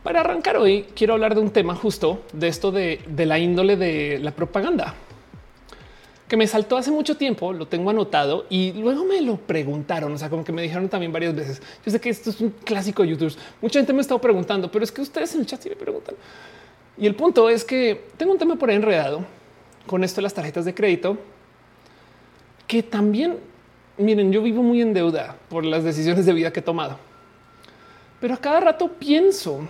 Speaker 1: para arrancar hoy quiero hablar de un tema justo de esto de, la índole de la propaganda que me saltó hace mucho tiempo, lo tengo anotado y luego me lo preguntaron, o sea, como que me dijeron también varias veces. Yo sé que esto es un clásico de YouTube. Mucha gente me ha estado preguntando, pero es que ustedes en el chat sí me preguntan. Y el punto es que tengo un tema por ahí enredado con esto de las tarjetas de crédito, que también, miren, yo vivo muy en deuda por las decisiones de vida que he tomado, pero a cada rato pienso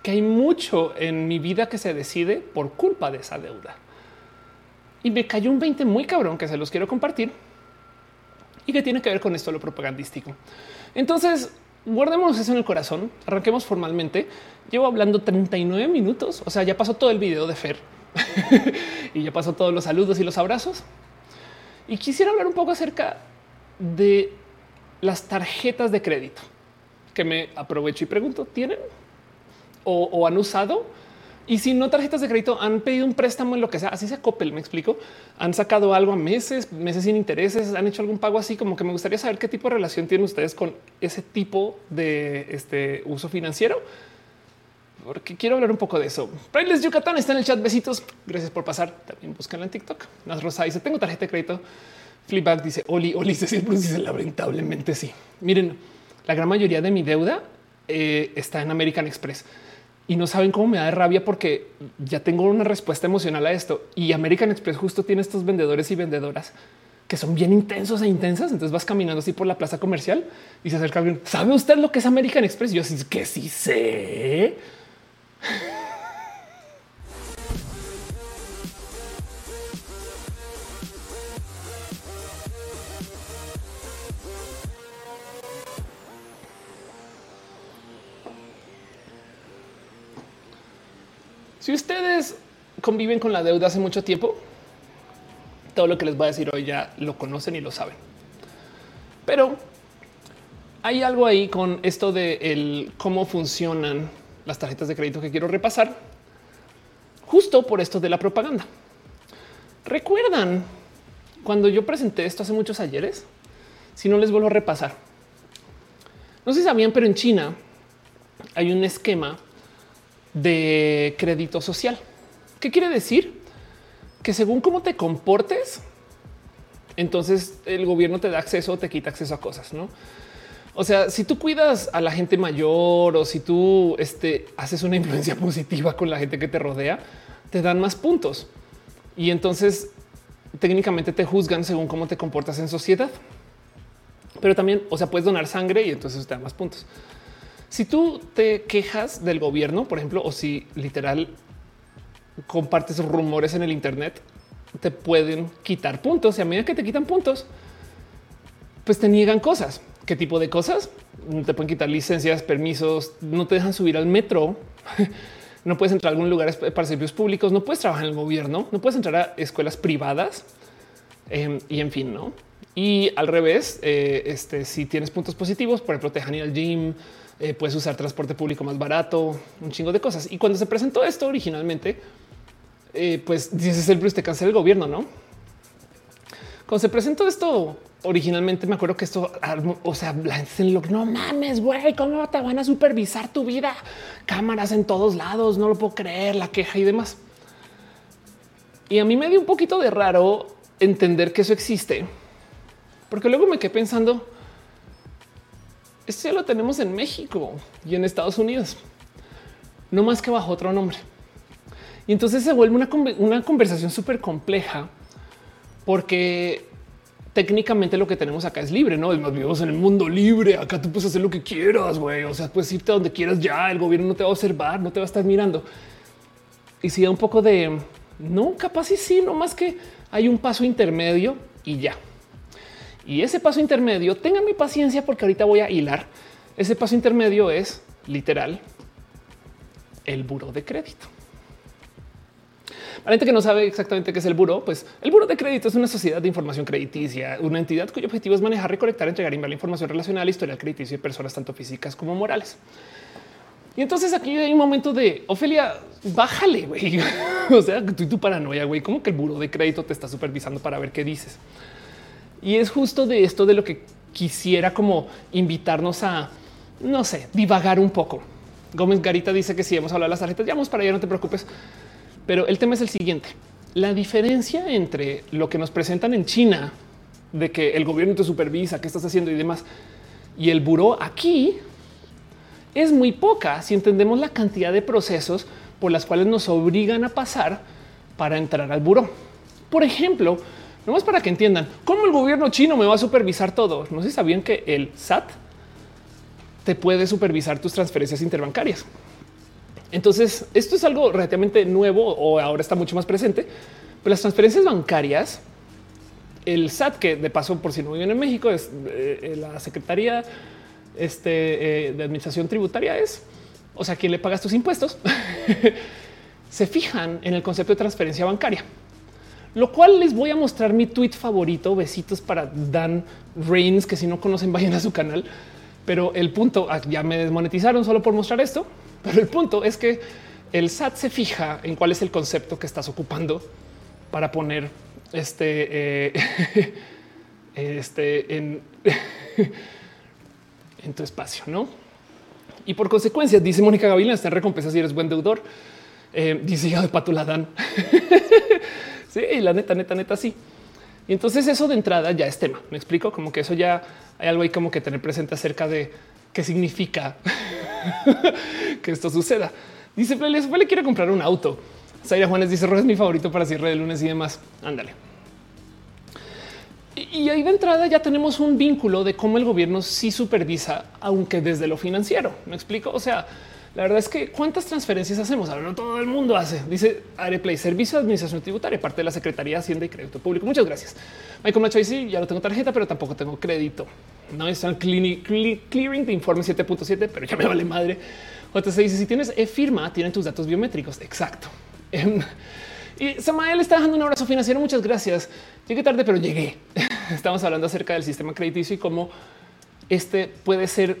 Speaker 1: que hay mucho en mi vida que se decide por culpa de esa deuda. Y me cayó un 20 muy cabrón que se los quiero compartir y que tiene que ver con esto lo propagandístico. Entonces, guardemos eso en el corazón, arranquemos formalmente. Llevo hablando 39 minutos, o sea, ya pasó todo el video de Fer y ya pasó todos los saludos y los abrazos. Y quisiera hablar un poco acerca de las tarjetas de crédito que me aprovecho y pregunto, ¿tienen o, han usado? Y si no tarjetas de crédito, han pedido un préstamo en lo que sea, así se Coppel, me explico. Han sacado algo a meses, meses sin intereses, han hecho algún pago así, como que me gustaría saber qué tipo de relación tienen ustedes con ese tipo de este uso financiero porque quiero hablar un poco de eso. Prailes Yucatán está en el chat. Besitos. Gracias por pasar. También búscanla en TikTok. Nas Rosa dice: Tengo tarjeta de crédito. Flipback dice: Oli, Oli, Cecil dice: Lamentablemente sí. Miren, la gran mayoría de mi deuda eh, está en American Express y no saben cómo me da de rabia porque ya tengo una respuesta emocional a esto. Y American Express justo tiene estos vendedores y vendedoras que son bien intensos e intensas. Entonces vas caminando así por la plaza comercial y se acerca alguien. ¿Sabe usted lo que es American Express? yo sí que sí sé. Si ustedes conviven con la deuda hace mucho tiempo, todo lo que les voy a decir hoy ya lo conocen y lo saben. Pero hay algo ahí con esto de el cómo funcionan las tarjetas de crédito que quiero repasar justo por esto de la propaganda. ¿Recuerdan cuando yo presenté esto hace muchos ayeres? Si no les vuelvo a repasar. No sé si sabían, pero en China hay un esquema de crédito social. ¿Qué quiere decir? Que según cómo te comportes, entonces el gobierno te da acceso o te quita acceso a cosas, ¿no? O sea, si tú cuidas a la gente mayor o si tú este, haces una influencia positiva con la gente que te rodea, te dan más puntos. Y entonces técnicamente te juzgan según cómo te comportas en sociedad. Pero también, o sea, puedes donar sangre y entonces te dan más puntos. Si tú te quejas del gobierno, por ejemplo, o si literal compartes rumores en el Internet, te pueden quitar puntos y a medida que te quitan puntos, pues te niegan cosas. ¿Qué tipo de cosas? Te pueden quitar licencias, permisos, no te dejan subir al metro, no puedes entrar a algún lugar para servicios públicos, no puedes trabajar en el gobierno, no puedes entrar a escuelas privadas em, y en fin, no. Y al revés, eh, este, si tienes puntos positivos, por ejemplo, te dejan ir al gym, eh, puedes usar transporte público más barato, un chingo de cosas. Y cuando se presentó esto originalmente, eh, pues dices el Bruce te cancela el gobierno, no? Cuando se presentó esto originalmente, me acuerdo que esto, o sea, lo no mames, güey, cómo te van a supervisar tu vida? Cámaras en todos lados, no lo puedo creer, la queja y demás. Y a mí me dio un poquito de raro entender que eso existe, porque luego me quedé pensando, esto ya lo tenemos en México y en Estados Unidos, no más que bajo otro nombre. Y entonces se vuelve una, conversación súper compleja porque técnicamente lo que tenemos acá es libre, no? Nos vivimos en el mundo libre. Acá tú puedes hacer lo que quieras, güey. O sea, puedes irte donde quieras ya. El gobierno no te va a observar, no te va a estar mirando. Y si da un poco de no, capaz y sí, no más que hay un paso intermedio y ya. Y ese paso intermedio, tengan mi paciencia porque ahorita voy a hilar. Ese paso intermedio es literal el buro de crédito. Para gente que no sabe exactamente qué es el buro, pues el buro de crédito es una sociedad de información crediticia, una entidad cuyo objetivo es manejar, recolectar, entregar y enviar información relacionada a la historia crediticia de personas tanto físicas como morales. Y entonces aquí hay un momento de Ofelia, bájale, güey. o sea, tú y tu paranoia, güey, como que el buro de crédito te está supervisando para ver qué dices. Y es justo de esto de lo que quisiera como invitarnos a, no sé, divagar un poco. Gómez Garita dice que si hemos hablado de las tarjetas, ya vamos para allá, no te preocupes. Pero el tema es el siguiente. La diferencia entre lo que nos presentan en China de que el gobierno te supervisa, qué estás haciendo y demás, y el buró aquí es muy poca si entendemos la cantidad de procesos por las cuales nos obligan a pasar para entrar al buró. Por ejemplo, no más para que entiendan cómo el gobierno chino me va a supervisar todo. No sé si sabían que el SAT te puede supervisar tus transferencias interbancarias. Entonces, esto es algo relativamente nuevo o ahora está mucho más presente, pero las transferencias bancarias, el SAT, que de paso, por si no viven en México, es eh, la Secretaría este, eh, de administración tributaria es, o sea, quien le pagas tus impuestos, se fijan en el concepto de transferencia bancaria. Lo cual les voy a mostrar mi tweet favorito. Besitos para Dan Reigns, que si no conocen, vayan a su canal. Pero el punto ah, ya me desmonetizaron solo por mostrar esto. Pero el punto es que el SAT se fija en cuál es el concepto que estás ocupando para poner este, eh, este en en tu espacio, ¿no? Y por consecuencia, dice Mónica Gavilán, está en recompensa si eres buen deudor. Eh, dice ya de Patuladán. Sí, la neta, neta, neta, sí. Y entonces eso de entrada ya es tema. Me explico como que eso ya hay algo ahí como que tener presente acerca de qué significa que esto suceda. Dice Felipe, le quiere comprar un auto. Zaira Juanes dice, Roja es mi favorito para cierre de lunes y demás. Ándale. Y ahí de entrada ya tenemos un vínculo de cómo el gobierno sí supervisa, aunque desde lo financiero. Me explico. O sea, la verdad es que cuántas transferencias hacemos. Ahora no todo el mundo hace. Dice Areplay, Servicio de Administración Tributaria, parte de la Secretaría de Hacienda y Crédito Público. Muchas gracias. Michael Nacho dice, ya no tengo tarjeta, pero tampoco tengo crédito. No están clearing de informe 7.7, pero ya me vale madre. se dice, si tienes e firma, tienen tus datos biométricos. Exacto. Em, y Samael está dejando un abrazo financiero. Muchas gracias. Llegué tarde, pero llegué. Estamos hablando acerca del sistema crediticio y cómo este puede ser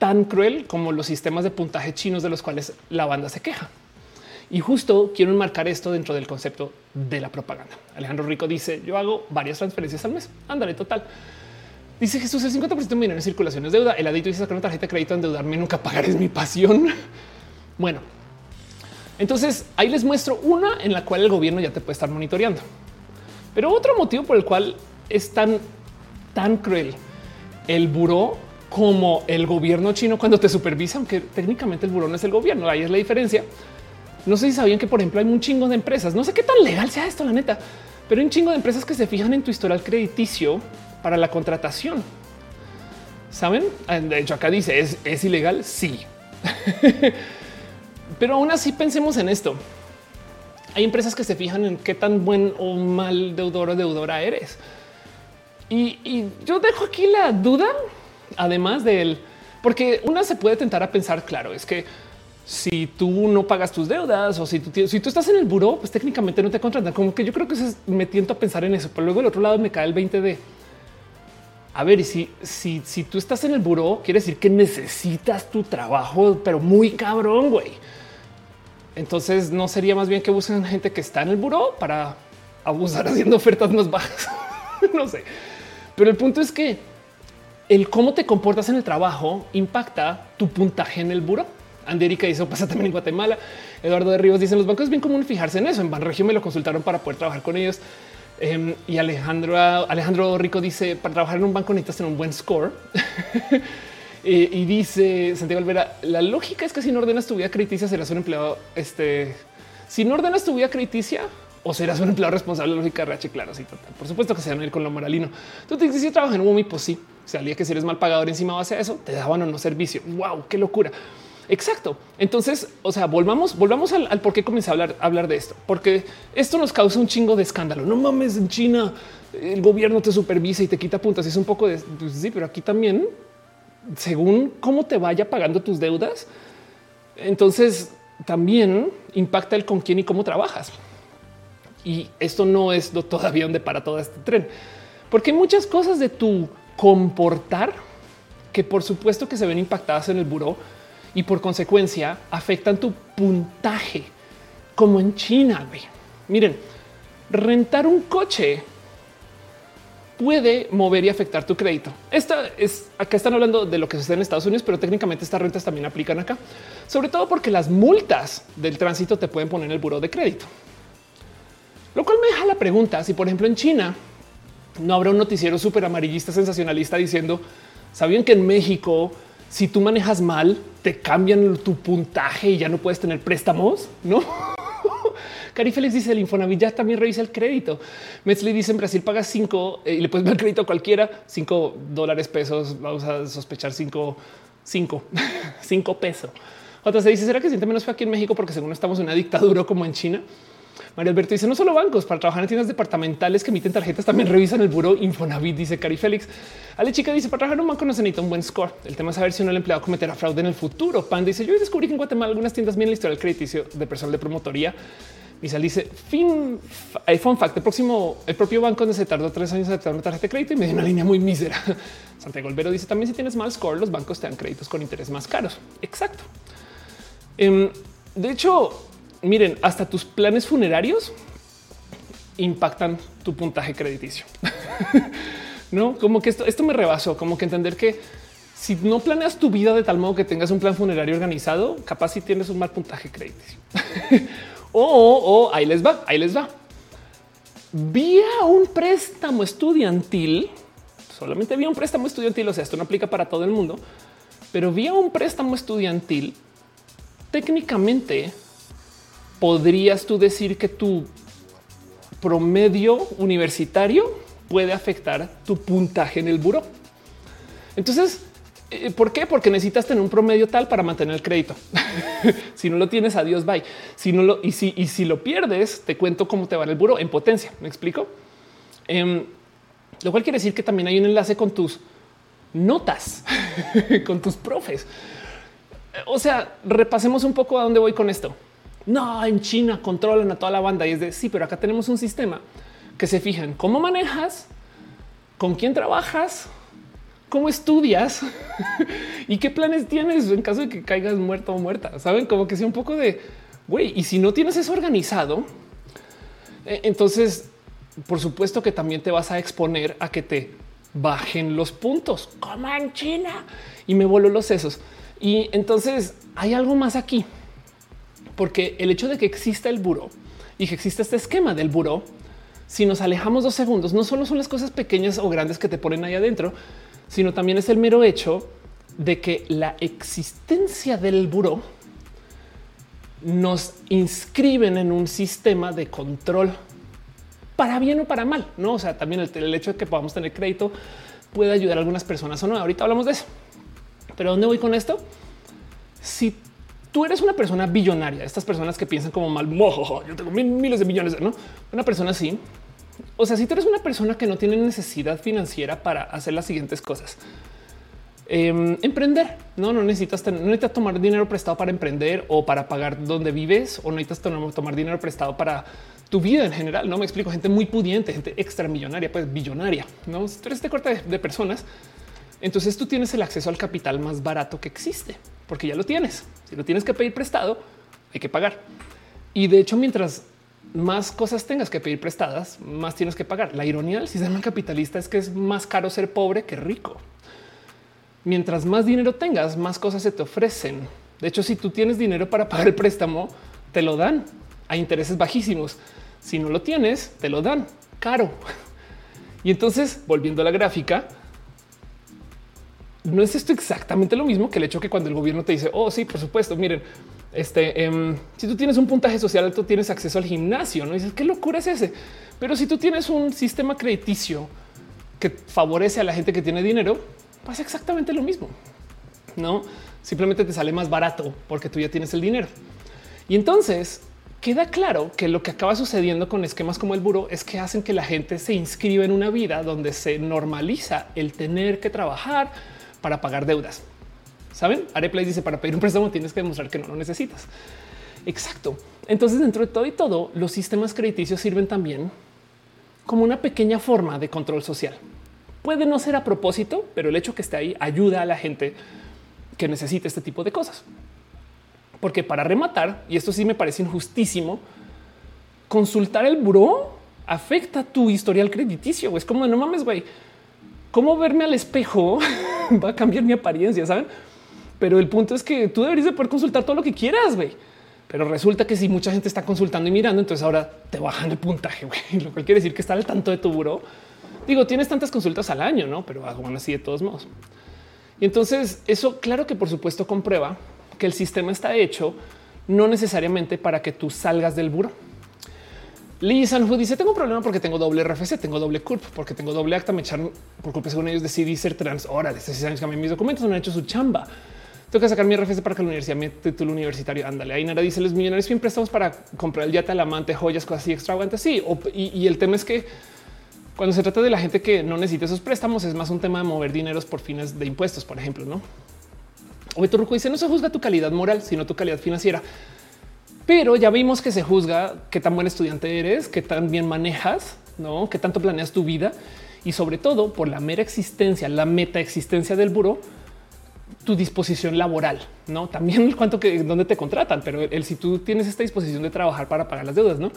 Speaker 1: tan cruel como los sistemas de puntaje chinos de los cuales la banda se queja. Y justo quiero enmarcar esto dentro del concepto de la propaganda. Alejandro Rico dice: Yo hago varias transferencias al mes. Ándale, total. Dice Jesús: el 50% de mi dinero en circulación es deuda. El adito dice sacar una tarjeta de crédito, endeudarme, nunca pagar es mi pasión. Bueno, entonces ahí les muestro una en la cual el gobierno ya te puede estar monitoreando. Pero otro motivo por el cual es tan, tan cruel el buró como el gobierno chino cuando te supervisa, aunque técnicamente el buró no es el gobierno, ahí es la diferencia. No sé si sabían que, por ejemplo, hay un chingo de empresas, no sé qué tan legal sea esto, la neta, pero hay un chingo de empresas que se fijan en tu historial crediticio para la contratación. Saben? De hecho, acá dice es ilegal. Sí. Pero aún así pensemos en esto. Hay empresas que se fijan en qué tan buen o mal deudor o deudora eres. Y, yo dejo aquí la duda, además del, porque una se puede tentar a pensar, claro, es que si tú no pagas tus deudas o si tú, si tú estás en el buró, pues técnicamente no te contratan. Como que yo creo que me tiento a pensar en eso, pero luego el otro lado me cae el 20 de a ver, si, si, si tú estás en el buró, quiere decir que necesitas tu trabajo, pero muy cabrón, güey. Entonces no sería más bien que busquen gente que está en el buró para abusar haciendo ofertas más bajas. no sé. Pero el punto es que el cómo te comportas en el trabajo impacta tu puntaje en el buró. Andérica dice, pasa también en Guatemala. Eduardo de Ríos dice, los bancos es bien común fijarse en eso. En Banregio me lo consultaron para poder trabajar con ellos. Em, y Alejandro, Alejandro Rico dice, para trabajar en un banco necesitas tener un buen score. Y dice Santiago Alvera, la lógica es que si no ordenas tu vida crediticia serás un empleado, este, si no ordenas tu vida crediticia, o serás un empleado responsable de lógica RH, claro, sí. Por supuesto que se van a ir con lo moralino. Tú te dices si trabajas en un pues sí, salía que si eres mal pagador encima base a eso, te daban o no servicio. Wow, qué locura. Exacto. Entonces, o sea, volvamos, volvamos al, por qué comencé a hablar, hablar de esto, porque esto nos causa un chingo de escándalo. No mames, en China el gobierno te supervisa y te quita puntos. Es un poco de pues sí, pero aquí también, según cómo te vaya pagando tus deudas, entonces también impacta el con quién y cómo trabajas. Y esto no es todavía donde para todo este tren, porque hay muchas cosas de tu comportar que por supuesto que se ven impactadas en el buró y por consecuencia afectan tu puntaje, como en China. Miren, rentar un coche puede mover y afectar tu crédito. Esta es acá están hablando de lo que sucede en Estados Unidos, pero técnicamente estas rentas también aplican acá, sobre todo porque las multas del tránsito te pueden poner en el buró de crédito. Lo cual me deja la pregunta si, por ejemplo, en China no habrá un noticiero súper amarillista sensacionalista diciendo, ¿sabían que en México si tú manejas mal, te cambian tu puntaje y ya no puedes tener préstamos? No. Cari Félix dice el Infonavit ya también revisa el crédito. Metzli dice en Brasil pagas cinco eh, y le puedes ver crédito a cualquiera, cinco dólares pesos. Vamos a sospechar cinco, cinco, cinco pesos. Otra se dice será que siente menos fue aquí en México porque según estamos en una dictadura como en China. María Alberto dice no solo bancos para trabajar en tiendas departamentales que emiten tarjetas también revisan el buro Infonavit, dice Cari Félix. Ale Chica dice para trabajar en un banco no se necesita un buen score. El tema es saber si un empleado cometerá fraude en el futuro. Pan dice yo descubrí que en Guatemala algunas tiendas vienen la historia del crediticio de personal de promotoría. Misal dice fin iPhone fact. El próximo, el propio banco donde se tardó tres años en dar una tarjeta de crédito y me dio una línea muy mísera. Santiago Olvero dice también si tienes mal score, los bancos te dan créditos con interés más caros. Exacto. Em, de hecho, miren, hasta tus planes funerarios impactan tu puntaje crediticio. no como que esto, me rebasó, como que entender que si no planeas tu vida de tal modo que tengas un plan funerario organizado, capaz si tienes un mal puntaje crediticio. o, ahí les va, ahí les va. Vía un préstamo estudiantil, solamente vía un préstamo estudiantil, o sea, esto no aplica para todo el mundo, pero vía un préstamo estudiantil, técnicamente podrías tú decir que tu promedio universitario puede afectar tu puntaje en el buro. Entonces, eh, ¿por qué? Porque necesitas tener un promedio tal para mantener el crédito. si no lo tienes, adiós, bye. Si no lo y si, y si lo pierdes, te cuento cómo te va en el buro en potencia. Me explico. Em, lo cual quiere decir que también hay un enlace con tus notas, con tus profes. O sea, repasemos un poco a dónde voy con esto no, en China controlan a toda la banda. Y es de sí, pero acá tenemos un sistema que se fija en cómo manejas, con quién trabajas, cómo estudias y qué planes tienes en caso de que caigas muerto o muerta. Saben como que sea un poco de güey. Y si no tienes eso organizado, eh, entonces por supuesto que también te vas a exponer a que te bajen los puntos. Como en China. Y me voló los sesos. Y entonces hay algo más aquí porque el hecho de que exista el buro y que exista este esquema del buro, si nos alejamos dos segundos, no solo son las cosas pequeñas o grandes que te ponen ahí adentro, sino también es el mero hecho de que la existencia del buro nos inscriben en un sistema de control para bien o para mal. No, o sea, también el, el hecho de que podamos tener crédito puede ayudar a algunas personas o no. Ahorita hablamos de eso. Pero dónde voy con esto? Si tú eres una persona billonaria, estas personas que piensan como mal, mojo, yo tengo miles de millones, no una persona así. O sea, si tú eres una persona que no tiene necesidad financiera para hacer las siguientes cosas, Em, emprender. No, no necesitas, no necesitas tomar dinero prestado para emprender o para pagar donde vives o necesitas tomar dinero prestado para tu vida en general. No me explico. Gente muy pudiente, gente extramillonaria, pues billonaria. No, si tú eres este corte de, personas, entonces tú tienes el acceso al capital más barato que existe porque ya lo tienes. Si lo tienes que pedir prestado, hay que pagar. Y de hecho, mientras más cosas tengas que pedir prestadas, más tienes que pagar. La ironía del sistema capitalista es que es más caro ser pobre que rico mientras más dinero tengas, más cosas se te ofrecen. De hecho, si tú tienes dinero para pagar el préstamo, te lo dan a intereses bajísimos. Si no lo tienes, te lo dan caro. Y entonces, volviendo a la gráfica, no es esto exactamente lo mismo que el hecho que cuando el gobierno te dice, oh, sí, por supuesto, miren, este, em, si tú tienes un puntaje social alto, tienes acceso al gimnasio, no dices qué locura es ese. Pero si tú tienes un sistema crediticio que favorece a la gente que tiene dinero, pasa exactamente lo mismo. No, simplemente te sale más barato porque tú ya tienes el dinero. Y entonces queda claro que lo que acaba sucediendo con esquemas como el buro es que hacen que la gente se inscriba en una vida donde se normaliza el tener que trabajar para pagar deudas. Saben, Areplay dice para pedir un préstamo tienes que demostrar que no lo necesitas. Exacto. Entonces, dentro de todo y todo, los sistemas crediticios sirven también como una pequeña forma de control social. Puede no ser a propósito, pero el hecho que esté ahí ayuda a la gente que necesita este tipo de cosas. Porque para rematar, y esto sí me parece injustísimo, consultar el buró afecta tu historial crediticio. Es como no mames, güey. ¿Cómo verme al espejo va a cambiar mi apariencia? Saben? Pero el punto es que tú deberías de poder consultar todo lo que quieras, güey. Pero resulta que si mucha gente está consultando y mirando, entonces ahora te bajan el puntaje. Lo cual quiere decir que está al tanto de tu buró Digo, tienes tantas consultas al año, no? Pero aún así de todos modos. Y entonces eso, claro que por supuesto comprueba que el sistema está hecho no necesariamente para que tú salgas del buro. Lee Sanju dice: Tengo un problema porque tengo doble RFC, tengo doble CURP, porque tengo doble acta. Me echaron por culpa, según ellos, decidí ser trans. Ahora, desde seis años que mis documentos no han hecho su chamba. Tengo que sacar mi RFC para que la universidad me título universitario. Ándale. Ahí nada dice: Los millonarios bien prestamos para comprar el yate, al amante, joyas, cosas así extravagantes. Sí, y el tema es que cuando se trata de la gente que no necesita esos préstamos, es más un tema de mover dineros por fines de impuestos, por ejemplo, no? O Ruco dice no se juzga tu calidad moral, sino tu calidad financiera. Pero ya vimos que se juzga qué tan buen estudiante eres, qué tan bien manejas, no, qué tanto planeas tu vida y sobre todo por la mera existencia, la meta existencia del buro, tu disposición laboral, no también el cuánto que dónde te contratan, pero el, si tú tienes esta disposición de trabajar para pagar las deudas, no?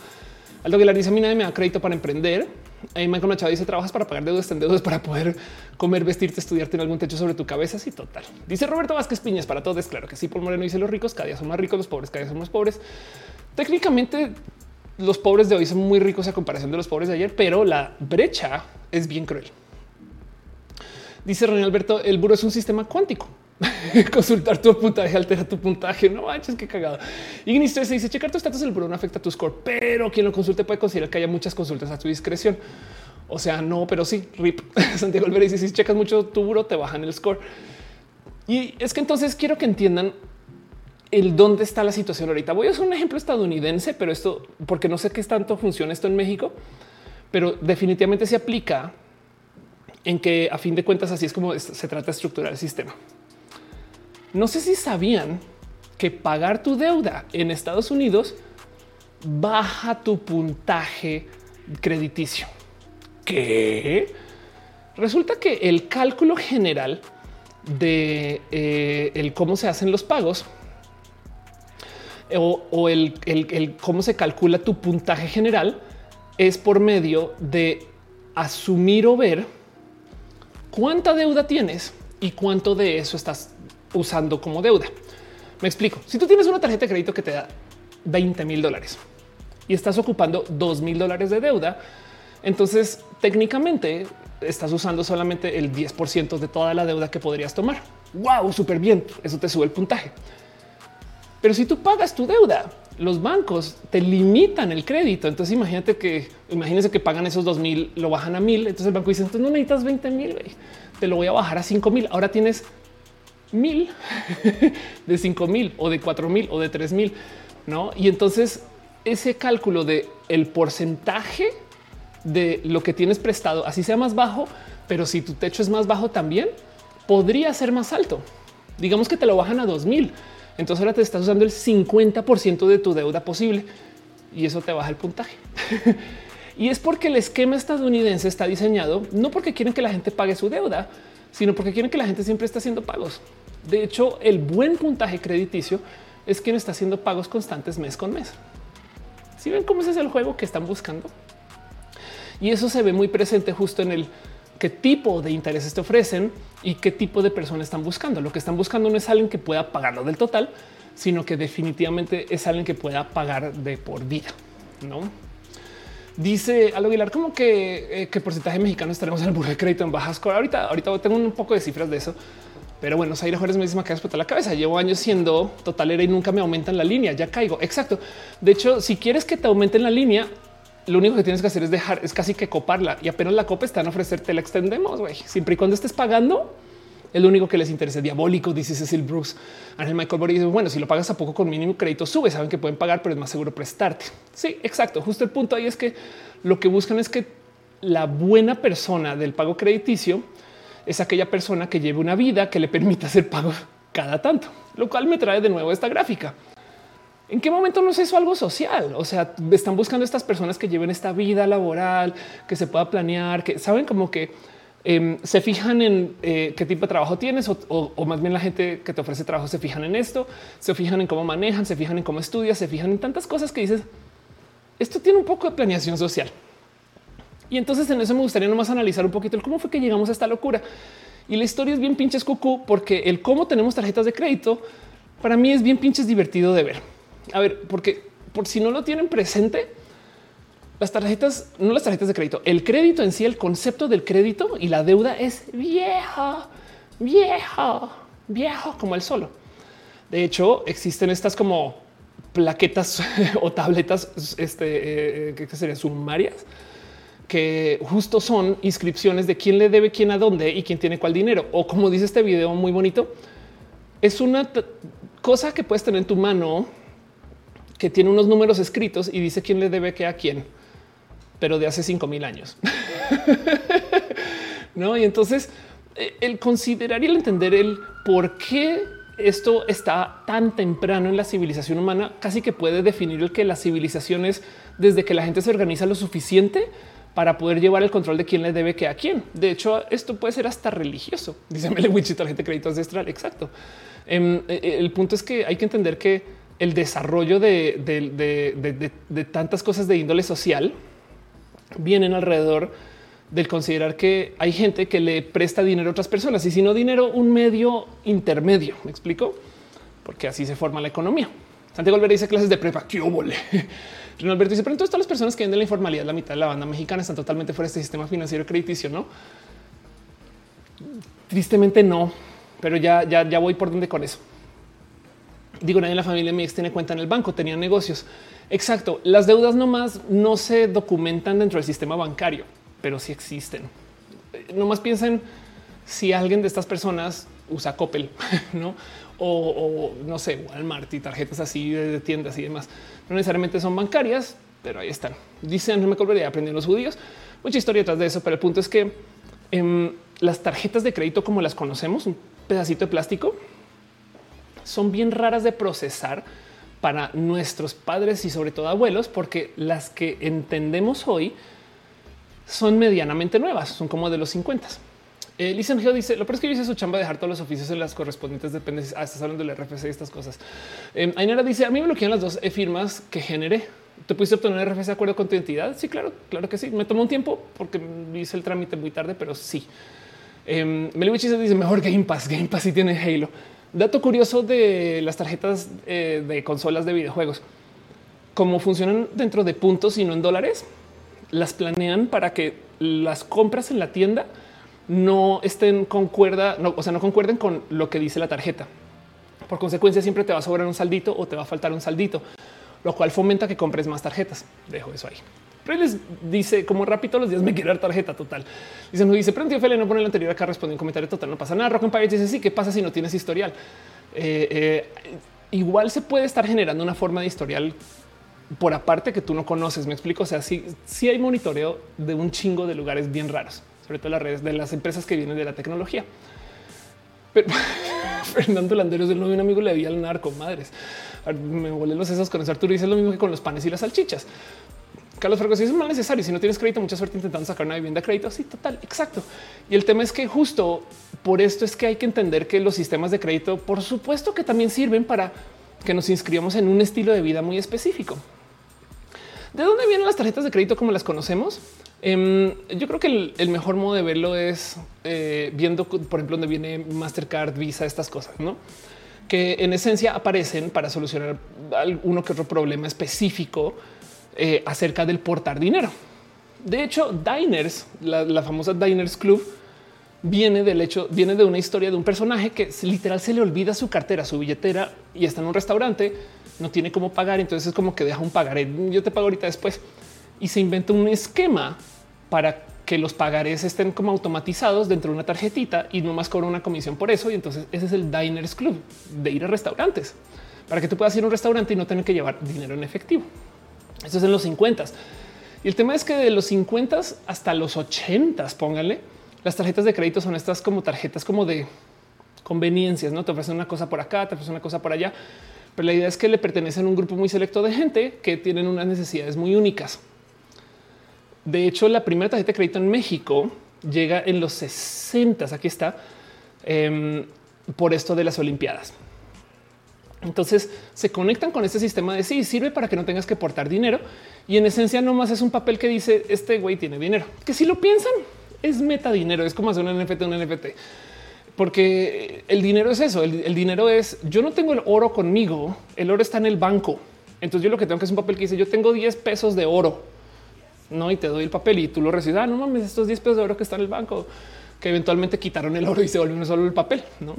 Speaker 1: Que le dice a mí nadie me da crédito para emprender Ahí Michael Machado dice trabajas para pagar deudas, en deudas para poder comer, vestirte, estudiar, tener algún techo sobre tu cabeza. Sí, total. Dice Roberto Vázquez Piñas para todos. Claro que sí. Paul Moreno dice los ricos cada día son más ricos, los pobres cada día son más pobres. Técnicamente, los pobres de hoy son muy ricos a comparación de los pobres de ayer, pero la brecha es bien cruel. Dice René Alberto, el buro es un sistema cuántico. consultar tu puntaje altera tu puntaje. No manches, qué cagado. Ignis se dice checar tu estatus del buró no afecta tu score, pero quien lo consulte puede considerar que haya muchas consultas a tu discreción. O sea, no, pero sí, rip. Santiago Olvera dice si checas mucho tu buró te bajan el score. Y es que entonces quiero que entiendan el dónde está la situación ahorita. Voy a hacer un ejemplo estadounidense, pero esto porque no sé qué tanto funciona esto en México, pero definitivamente se aplica en que a fin de cuentas así es como se trata de estructurar el sistema. No sé si sabían que pagar tu deuda en Estados Unidos baja tu puntaje crediticio. Que resulta que el cálculo general de eh, el cómo se hacen los pagos o, el, el cómo se calcula tu puntaje general es por medio de asumir o ver cuánta deuda tienes y cuánto de eso estás usando como deuda. Me explico. Si tú tienes una tarjeta de crédito que te da 20 mil dólares y estás ocupando 2 mil dólares de deuda, entonces técnicamente estás usando solamente el 10% de toda la deuda que podrías tomar. Wow, súper bien. Eso te sube el puntaje. Pero si tú pagas tu deuda, los bancos te limitan el crédito. Entonces imagínate que imagínense que pagan esos 2 mil, lo bajan a mil. Entonces el banco dice entonces no necesitas 20 mil, te lo voy a bajar a 5 mil. Ahora tienes mil, de cinco mil o de cuatro mil o de tres mil, no? Y entonces ese cálculo de el porcentaje de lo que tienes prestado, así sea más bajo, pero si tu techo es más bajo también, podría ser más alto. Digamos que te lo bajan a 2000. Entonces ahora te estás usando el 50% de tu deuda posible y eso te baja el puntaje. y es porque el esquema estadounidense está diseñado no porque quieren que la gente pague su deuda, sino porque quieren que la gente siempre esté haciendo pagos. De hecho, el buen puntaje crediticio es quien está haciendo pagos constantes mes con mes. Si ven cómo ese es el juego que están buscando. Y eso se ve muy presente justo en el qué tipo de intereses te ofrecen y qué tipo de persona están buscando. Lo que están buscando no es alguien que pueda pagarlo del total, sino que definitivamente es alguien que pueda pagar de por vida. No dice Alo Aguilar, como que eh, qué porcentaje mexicano estaremos en el burro de crédito en bajas. Ahorita, ahorita tengo un poco de cifras de eso, pero bueno, Zaira Juárez me dice que explotar la cabeza. Llevo años siendo totalera y nunca me aumentan la línea. Ya caigo. Exacto. De hecho, si quieres que te aumenten la línea, lo único que tienes que hacer es dejar, es casi que coparla y apenas la copa están a ofrecerte la extendemos. Siempre y cuando estés pagando, es lo único que les interesa. Diabólico, dice Cecil Bruce. Ángel Michael Boris dice, bueno, si lo pagas a poco con mínimo crédito, sube, saben que pueden pagar, pero es más seguro prestarte. Sí, exacto. Justo el punto ahí es que lo que buscan es que la buena persona del pago crediticio es aquella persona que lleve una vida que le permita hacer pagos cada tanto, lo cual me trae de nuevo esta gráfica. ¿En qué momento no es eso algo social? O sea, están buscando estas personas que lleven esta vida laboral, que se pueda planear, que saben como que em, se fijan en eh, qué tipo de trabajo tienes o, más bien la gente que te ofrece trabajo se fijan en esto, se fijan en cómo manejan, se fijan en cómo estudias, se fijan en tantas cosas que dices, esto tiene un poco de planeación social. Y entonces en eso me gustaría nomás analizar un poquito el cómo fue que llegamos a esta locura. Y la historia es bien pinches cucú porque el cómo tenemos tarjetas de crédito para mí es bien pinches divertido de ver. A ver, porque por si no lo tienen presente, las tarjetas, no las tarjetas de crédito, el crédito en sí, el concepto del crédito y la deuda es vieja, vieja, viejo como el solo. De hecho, existen estas como plaquetas o tabletas este, eh, que serían sumarias que justo son inscripciones de quién le debe quién a dónde y quién tiene cuál dinero. O como dice este video muy bonito, es una cosa que puedes tener en tu mano que tiene unos números escritos y dice quién le debe qué a quién, pero de hace cinco mil años. no, y entonces eh, el considerar y el entender el por qué esto está tan temprano en la civilización humana, casi que puede definir el que la civilización es desde que la gente se organiza lo suficiente para poder llevar el control de quién le debe qué a quién. De hecho, esto puede ser hasta religioso. Dice Melewich, tarjeta de crédito ancestral. Exacto. Em, eh, eh, el punto es que hay que entender que el desarrollo de, tantas cosas de índole social vienen alrededor del considerar que hay gente que le presta dinero a otras personas y si no dinero, un medio intermedio. Me explico porque así se forma la economía. Santiago Olvera dice clases de prepa. ¡Qué óvole! Alberto dice, pero entonces todas las personas que venden la informalidad, la mitad de la banda mexicana están totalmente fuera de este sistema financiero crediticio, ¿no? Tristemente no, pero ya, ya, ya voy por donde con eso digo, nadie en la familia de mi tiene cuenta en el banco, tenían negocios. Exacto. Las deudas nomás no se documentan dentro del sistema bancario, pero sí existen. Nomás piensen si alguien de estas personas usa Coppel, no? O, no sé, Walmart y tarjetas así de tiendas y demás. No necesariamente son bancarias, pero ahí están. Dicen, no me volvería a aprender los judíos. Mucha historia detrás de eso, pero el punto es que em, las tarjetas de crédito como las conocemos, un pedacito de plástico, son bien raras de procesar para nuestros padres y sobre todo abuelos, porque las que entendemos hoy son medianamente nuevas, son como de los 50. Eh, Geo dice lo peor es que yo hice su chamba de dejar todos los oficios en las correspondientes dependencias. Ah, estás hablando del RFC y estas cosas. Eh, Ainara dice a mí me bloquean las dos firmas que generé. ¿Te pudiste obtener RFC de acuerdo con tu identidad? Sí, claro, claro que sí. Me tomó un tiempo porque hice el trámite muy tarde, pero sí. Eh, dice mejor Game Pass. Game Pass sí tiene Halo. Dato curioso de las tarjetas eh, de consolas de videojuegos. Como funcionan dentro de puntos y no en dólares, las planean para que las compras en la tienda no estén concuerda, no, o sea, no concuerden con lo que dice la tarjeta. Por consecuencia, siempre te va a sobrar un saldito o te va a faltar un saldito, lo cual fomenta que compres más tarjetas. Dejo eso ahí. Pero les dice como rápido los días me quiero dar tarjeta total. Dice, no dice, pero Fele no pone el anterior acá, responde un comentario total, no pasa nada. Rock Empire dice, sí, ¿qué pasa si no tienes historial? Eh, eh, igual se puede estar generando una forma de historial por aparte que tú no conoces. Me explico. O sea, si sí, hay monitoreo de un chingo de lugares bien raros, sobre todo las redes de las empresas que vienen de la tecnología. Pero Fernando Landeros, el novio un amigo le vi al narco, madres. Me volé los sesos con ese Arturo y dice lo mismo que con los panes y las salchichas. Carlos Franco, si es mal necesario, si no tienes crédito, mucha suerte intentando sacar una vivienda de crédito. Sí, total, exacto. Y el tema es que justo por esto es que hay que entender que los sistemas de crédito, por supuesto que también sirven para que nos inscribamos en un estilo de vida muy específico. ¿De dónde vienen las tarjetas de crédito como las conocemos? Em, yo creo que el, mejor modo de verlo es eh, viendo, por ejemplo, dónde viene Mastercard, Visa, estas cosas, ¿no? Que en esencia aparecen para solucionar uno que otro problema específico eh, acerca del portar dinero. De hecho, Diners, la, famosa Diners Club, viene del hecho, viene de una historia de un personaje que literal se le olvida su cartera, su billetera y está en un restaurante, no tiene cómo pagar. Entonces es como que deja un pagaré. Yo te pago ahorita después y se inventa un esquema para que los pagarés estén como automatizados dentro de una tarjetita y no más cobra una comisión por eso. Y entonces ese es el Diners Club de ir a restaurantes para que tú puedas ir a un restaurante y no tener que llevar dinero en efectivo. Eso es en los 50 y el tema es que de los 50 hasta los 80, póngale las tarjetas de crédito son estas como tarjetas como de conveniencias, no te ofrecen una cosa por acá, te ofrecen una cosa por allá. Pero la idea es que le pertenecen a un grupo muy selecto de gente que tienen unas necesidades muy únicas. De hecho, la primera tarjeta de crédito en México llega en los 60. Aquí está em, por esto de las Olimpiadas. Entonces se conectan con este sistema de sí, sirve para que no tengas que portar dinero y en esencia nomás es un papel que dice este güey tiene dinero, que si lo piensan es meta dinero, es como hacer un NFT, un NFT, porque el dinero es eso, el, dinero es yo no tengo el oro conmigo, el oro está en el banco. Entonces yo lo que tengo que es un papel que dice yo tengo 10 pesos de oro, no, y te doy el papel y tú lo recibes. Ah, no mames, estos 10 pesos de oro que están en el banco, que eventualmente quitaron el oro y se volvió solo el papel, no?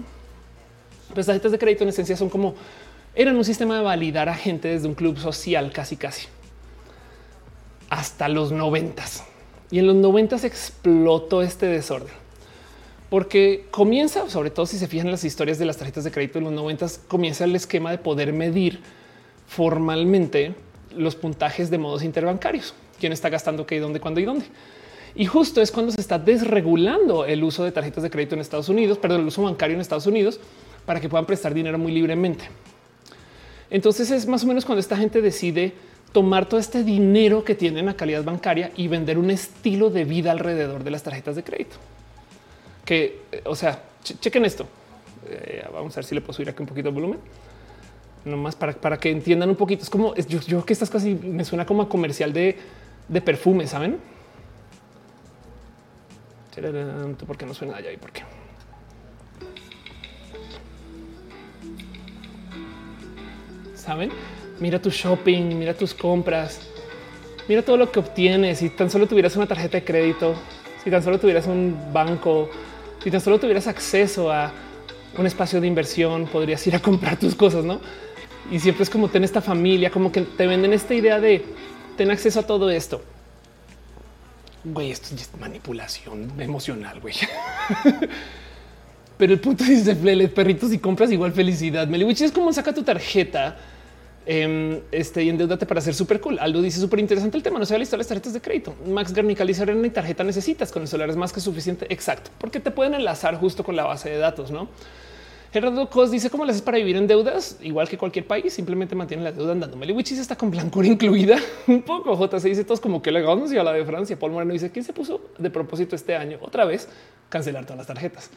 Speaker 1: Las tarjetas de crédito en esencia son como eran un sistema de validar a gente desde un club social casi casi hasta los noventas. Y en los noventas explotó este desorden porque comienza, sobre todo si se fijan en las historias de las tarjetas de crédito en los noventas, comienza el esquema de poder medir formalmente los puntajes de modos interbancarios. Quién está gastando qué y dónde, cuándo y dónde. Y justo es cuando se está desregulando el uso de tarjetas de crédito en Estados Unidos, perdón, el uso bancario en Estados Unidos para que puedan prestar dinero muy libremente. Entonces es más o menos cuando esta gente decide tomar todo este dinero que tienen a calidad bancaria y vender un estilo de vida alrededor de las tarjetas de crédito. Que, eh, o sea, chequen esto. Eh, vamos a ver si le puedo subir aquí un poquito de volumen. Nomás para, para que entiendan un poquito. Es como yo, yo que estás casi me suena como a comercial de, de perfume, saben? ¿Por qué no suena allá y por qué? saben? Mira tu shopping, mira tus compras, mira todo lo que obtienes. Si tan solo tuvieras una tarjeta de crédito, si tan solo tuvieras un banco, si tan solo tuvieras acceso a un espacio de inversión, podrías ir a comprar tus cosas, no? Y siempre es como tener esta familia, como que te venden esta idea de tener acceso a todo esto. Güey, esto es manipulación emocional, güey. Pero el punto dice perritos y compras igual felicidad. Meliwich es como saca tu tarjeta eh, este, y endeudate para ser súper cool. Aldo dice súper interesante el tema. No se ha listo las tarjetas de crédito. Max Garnica dice en tarjeta necesitas con el celular es más que suficiente. Exacto, porque te pueden enlazar justo con la base de datos, no? Gerardo Cos dice cómo le haces para vivir en deudas, igual que cualquier país, simplemente mantiene la deuda andando. Meliwichis está con blancura incluida un poco. JC dice todos como que le vamos y a la de Francia. Paul Moreno dice quién se puso de propósito este año otra vez cancelar todas las tarjetas.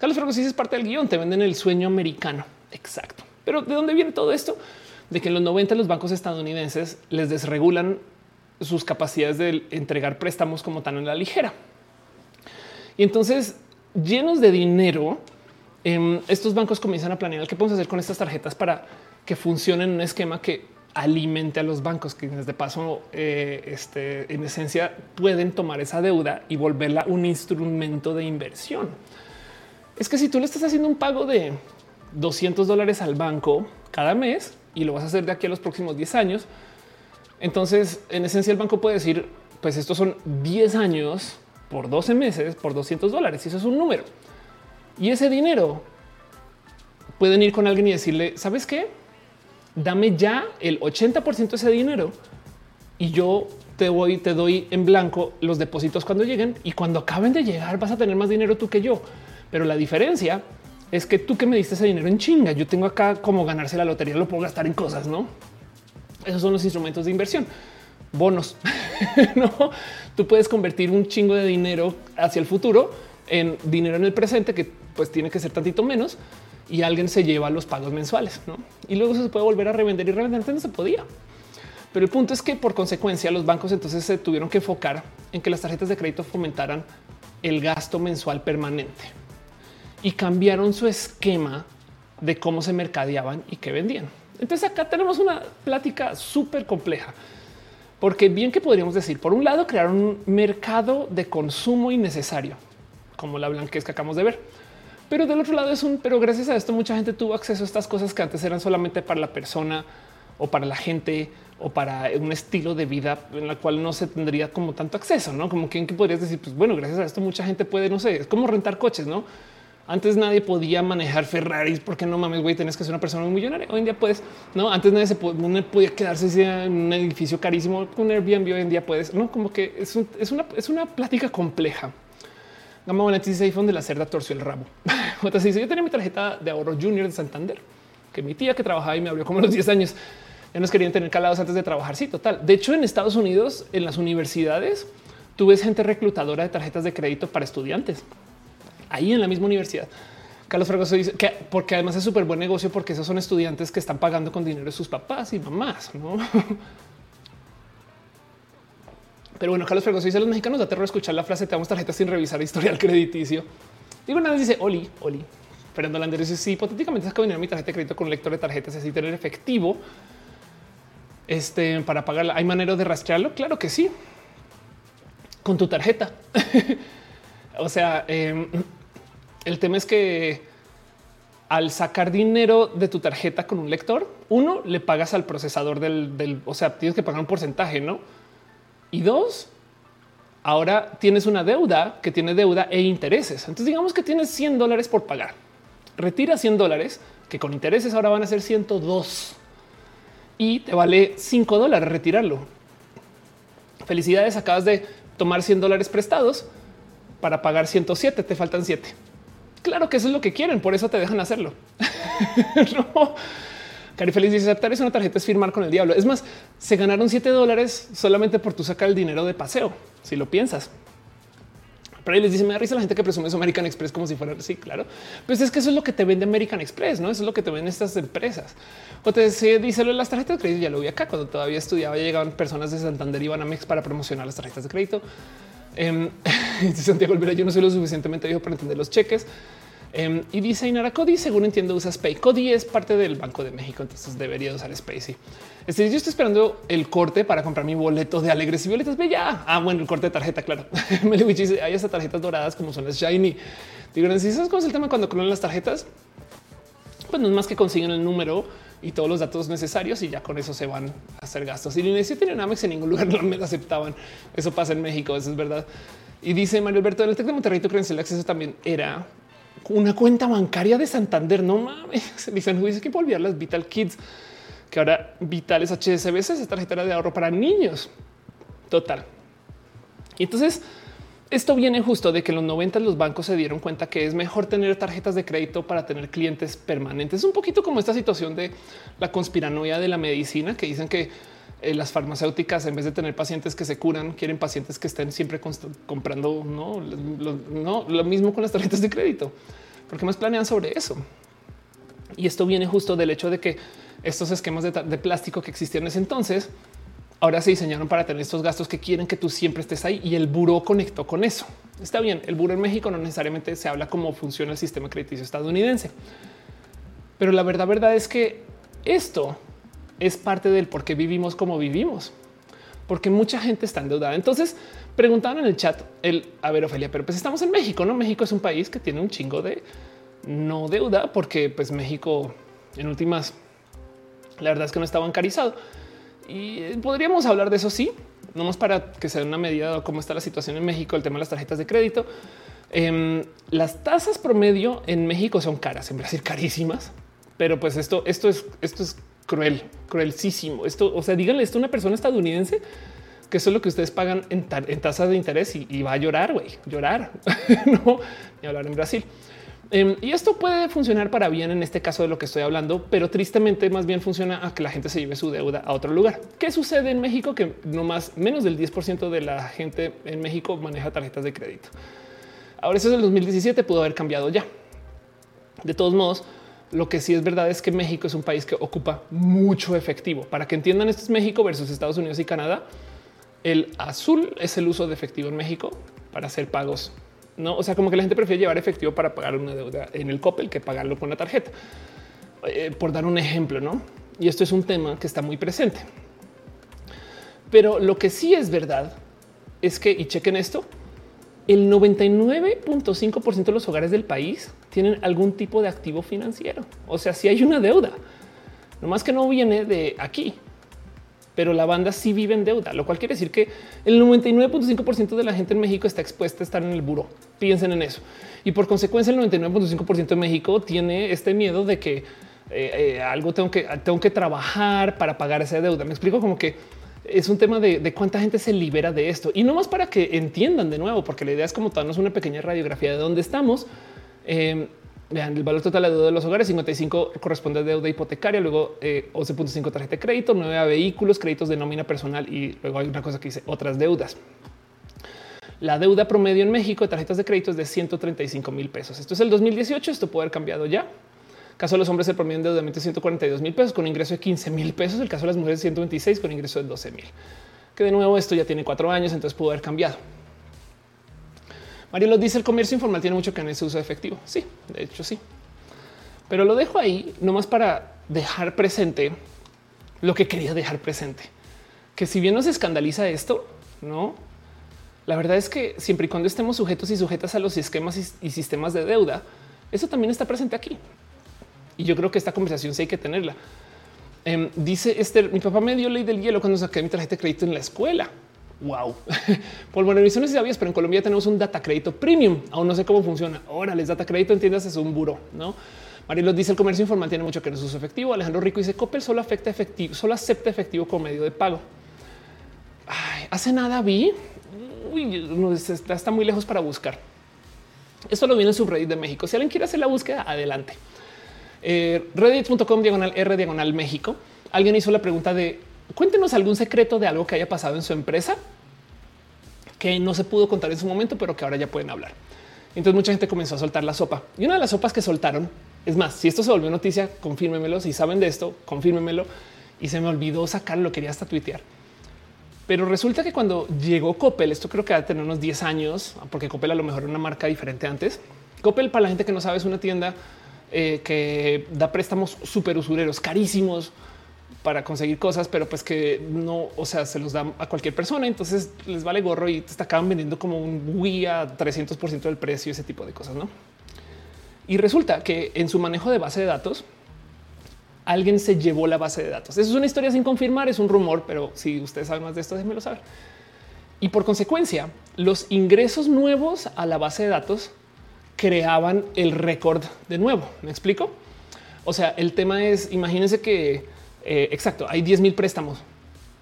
Speaker 1: Carlos si es parte del guion, te venden el sueño americano. Exacto. Pero de dónde viene todo esto? de que en los 90 los bancos estadounidenses les desregulan sus capacidades de entregar préstamos como tan en la ligera. Y entonces, llenos de dinero, em, estos bancos comienzan a planear qué podemos hacer con estas tarjetas para que funcionen en un esquema que alimente a los bancos, que de paso, eh, este, en esencia, pueden tomar esa deuda y volverla un instrumento de inversión. Es que si tú le estás haciendo un pago de 200 dólares al banco cada mes, y lo vas a hacer de aquí a los próximos 10 años. Entonces, en esencia, el banco puede decir, pues estos son 10 años por 12 meses por 200 dólares. Y eso es un número. Y ese dinero pueden ir con alguien y decirle, ¿sabes qué? Dame ya el 80% de ese dinero y yo te voy, te doy en blanco los depósitos cuando lleguen y cuando acaben de llegar vas a tener más dinero tú que yo. Pero la diferencia es que tú que me diste ese dinero en chinga, yo tengo acá como ganarse la lotería, lo puedo gastar en cosas, ¿no? Esos son los instrumentos de inversión. Bonos, ¿no? Tú puedes convertir un chingo de dinero hacia el futuro en dinero en el presente que pues tiene que ser tantito menos y alguien se lleva los pagos mensuales, ¿no? Y luego se puede volver a revender y revender, no se podía. Pero el punto es que por consecuencia los bancos entonces se tuvieron que enfocar en que las tarjetas de crédito fomentaran el gasto mensual permanente y cambiaron su esquema de cómo se mercadeaban y qué vendían. Entonces acá tenemos una plática súper compleja, porque bien que podríamos decir, por un lado, crear un mercado de consumo innecesario, como la blanquez que acabamos de ver. Pero del otro lado es un, pero gracias a esto mucha gente tuvo acceso a estas cosas que antes eran solamente para la persona o para la gente o para un estilo de vida en la cual no se tendría como tanto acceso, no como que, podrías decir, pues bueno, gracias a esto mucha gente puede, no sé, es como rentar coches, no? Antes nadie podía manejar Ferraris porque no mames, güey, tenés que ser una persona muy millonaria. Hoy en día puedes, no? Antes nadie se podía, quedarse en un edificio carísimo con Airbnb. Hoy en día puedes, no? Como que es, una, es una plática compleja. Gama Valentín dice iPhone de la cerda torció el rabo. Otra dice yo tenía mi tarjeta de ahorro junior de Santander que mi tía que trabajaba y me abrió como los 10 años. Ya nos querían tener calados antes de trabajar. Sí, total. De hecho, en Estados Unidos, en las universidades, tú ves gente reclutadora de tarjetas de crédito para estudiantes ahí en la misma universidad. Carlos Fragoso dice que porque además es súper buen negocio porque esos son estudiantes que están pagando con dinero de sus papás y mamás. ¿no? Pero bueno, Carlos Fragoso dice los mexicanos da terror escuchar la frase te damos tarjetas sin revisar historial crediticio. Digo, nada dice Oli, Oli. Fernando Lander dice si hipotéticamente es que venir mi tarjeta de crédito con un lector de tarjetas así tener efectivo este para pagarla. ¿Hay manera de rastrearlo? Claro que sí. Con tu tarjeta. o sea, eh, el tema es que al sacar dinero de tu tarjeta con un lector, uno le pagas al procesador del, o sea, tienes que pagar un porcentaje, no? Y dos, ahora tienes una deuda que tiene deuda e intereses. Entonces, digamos que tienes 100 dólares por pagar. Retira 100 dólares que con intereses ahora van a ser 102 y te vale 5 dólares retirarlo. Felicidades, acabas de tomar 100 dólares prestados para pagar 107, te faltan 7. Claro que eso es lo que quieren, por eso te dejan hacerlo. Cari Feliz dice aceptar es una tarjeta es firmar con el diablo. Es más, se ganaron 7 dólares solamente por tu sacar el dinero de paseo, si lo piensas. Pero ahí les dice, me da risa la gente que presume su American Express como si fuera sí, claro. Pues es que eso es lo que te vende American Express, no? Eso es lo que te venden estas empresas. O te dice, dice las tarjetas de crédito. Ya lo vi acá cuando todavía estudiaba, llegaban personas de Santander y Banamex para promocionar las tarjetas de crédito. Eh, Santiago Olvera, yo no soy lo suficientemente viejo para entender los cheques. Em, y dice Inara Cody, según entiendo, usa Spay. Cody es parte del Banco de México, entonces debería usar Spay. Sí. Este, yo estoy esperando el corte para comprar mi boleto de alegres y violetas. Ve ya. Ah, bueno, el corte de tarjeta, claro. Meliwich dice hay esas tarjetas doradas como son las shiny. Digo, si sabes cómo es el tema cuando clonan las tarjetas, pues no es más que consiguen el número y todos los datos necesarios y ya con eso se van a hacer gastos. Y ni tiene Amex en ningún lugar no me aceptaban. Eso pasa en México, eso es verdad. Y dice Mario Alberto, el Tec de Monterrey, tu credencial de acceso también era una cuenta bancaria de Santander. No mames, dicen dice que olvidar las Vital Kids, que ahora Vital es HSBC, esa tarjeta de ahorro para niños. Total. Y entonces esto viene justo de que en los 90 los bancos se dieron cuenta que es mejor tener tarjetas de crédito para tener clientes permanentes. Es un poquito como esta situación de la conspiranoia de la medicina que dicen que eh, las farmacéuticas, en vez de tener pacientes que se curan, quieren pacientes que estén siempre comprando ¿no? Lo, mismo con las tarjetas de crédito, porque más planean sobre eso. Y esto viene justo del hecho de que estos esquemas de, plástico que existían en ese entonces ahora se diseñaron para tener estos gastos que quieren que tú siempre estés ahí y el buró conectó con eso. Está bien, el buró en México no necesariamente se habla cómo funciona el sistema crediticio estadounidense, pero la verdad, verdad es que esto es parte del por qué vivimos como vivimos, porque mucha gente está endeudada. Entonces preguntaban en el chat el a ver, Ofelia, pero pues estamos en México, no? México es un país que tiene un chingo de no deuda, porque pues México en últimas, la verdad es que no está bancarizado y podríamos hablar de eso. Sí, no más para que se dé una medida de cómo está la situación en México, el tema de las tarjetas de crédito. Em, las tasas promedio en México son caras, en Brasil carísimas, pero pues esto, esto es, esto es cruel, cruelísimo. Esto, o sea, díganle esto a una persona estadounidense que eso es lo que ustedes pagan en, tasas de interés y, va a llorar, güey, llorar, no, ni hablar en Brasil. Em, y esto puede funcionar para bien en este caso de lo que estoy hablando, pero tristemente más bien funciona a que la gente se lleve su deuda a otro lugar. ¿Qué sucede en México? Que no más menos del 10% de la gente en México maneja tarjetas de crédito. Ahora eso es el 2017, pudo haber cambiado ya. De todos modos, lo que sí es verdad es que México es un país que ocupa mucho efectivo. Para que entiendan, esto es México versus Estados Unidos y Canadá. El azul es el uso de efectivo en México para hacer pagos no, o sea, como que la gente prefiere llevar efectivo para pagar una deuda en el Coppel que pagarlo con la tarjeta. Eh, por dar un ejemplo, no? Y esto es un tema que está muy presente. Pero lo que sí es verdad es que, y chequen esto, el 99.5% de los hogares del país tienen algún tipo de activo financiero. O sea, si hay una deuda, no más que no viene de aquí, pero la banda sí vive en deuda, lo cual quiere decir que el 99.5% de la gente en México está expuesta a estar en el buro. Piensen en eso. Y por consecuencia, el 99.5% de México tiene este miedo de que eh, eh, algo tengo que, tengo que trabajar para pagar esa deuda. Me explico como que es un tema de, cuánta gente se libera de esto y no más para que entiendan de nuevo, porque la idea es como darnos una pequeña radiografía de dónde estamos. Eh, Vean, el valor total de deuda de los hogares, 55 corresponde a deuda hipotecaria, luego 11.5 tarjeta de crédito, 9 a vehículos, créditos de nómina personal y luego hay una cosa que dice otras deudas. La deuda promedio en México de tarjetas de crédito es de 135 mil pesos. Esto es el 2018, esto puede haber cambiado ya. Caso de los hombres, el promedio de endeudamiento es 142 mil pesos con ingreso de 15 mil pesos. El caso de las mujeres, 126 con ingreso de 12 mil. Que de nuevo esto ya tiene cuatro años, entonces pudo haber cambiado. Mario lo dice, el comercio informal tiene mucho que en ese uso de efectivo. Sí, de hecho sí. Pero lo dejo ahí nomás para dejar presente lo que quería dejar presente. Que si bien nos escandaliza esto, no, la verdad es que siempre y cuando estemos sujetos y sujetas a los esquemas y, sistemas de deuda, eso también está presente aquí. Y yo creo que esta conversación sí hay que tenerla. Em, dice Esther, mi papá me dio ley del hielo cuando saqué mi tarjeta de crédito en la escuela. Wow. Por bueno, no sé si sabías, pero en Colombia tenemos un data crédito premium. Aún no sé cómo funciona. Ahora les data crédito, entiendas, es un buro, no? Marilos dice el comercio informal tiene mucho que ver su efectivo. Alejandro Rico dice Coppel solo afecta efectivo, solo acepta efectivo como medio de pago. hace nada vi. Uy, está, está muy lejos para buscar. Esto lo viene en subreddit de México. Si alguien quiere hacer la búsqueda, adelante. Eh, Reddit.com diagonal R diagonal México. Alguien hizo la pregunta de cuéntenos algún secreto de algo que haya pasado en su empresa que no se pudo contar en su momento, pero que ahora ya pueden hablar. Entonces mucha gente comenzó a soltar la sopa y una de las sopas que soltaron es más, si esto se volvió noticia, confírmemelo. Si saben de esto, confírmemelo. Y se me olvidó sacarlo, quería hasta tuitear. Pero resulta que cuando llegó Coppel, esto creo que va a tener unos 10 años, porque Coppel a lo mejor era una marca diferente antes. Coppel, para la gente que no sabe, es una tienda eh, que da préstamos súper usureros, carísimos, para conseguir cosas, pero pues que no, o sea, se los da a cualquier persona. Entonces les vale gorro y te acaban vendiendo como un Wii a 300 del precio, ese tipo de cosas, no? Y resulta que en su manejo de base de datos, alguien se llevó la base de datos. Eso es una historia sin confirmar, es un rumor, pero si ustedes saben más de esto, déjenmelo saber. Y por consecuencia, los ingresos nuevos a la base de datos creaban el récord de nuevo. ¿Me explico? O sea, el tema es, imagínense que eh, exacto, hay 10 mil préstamos.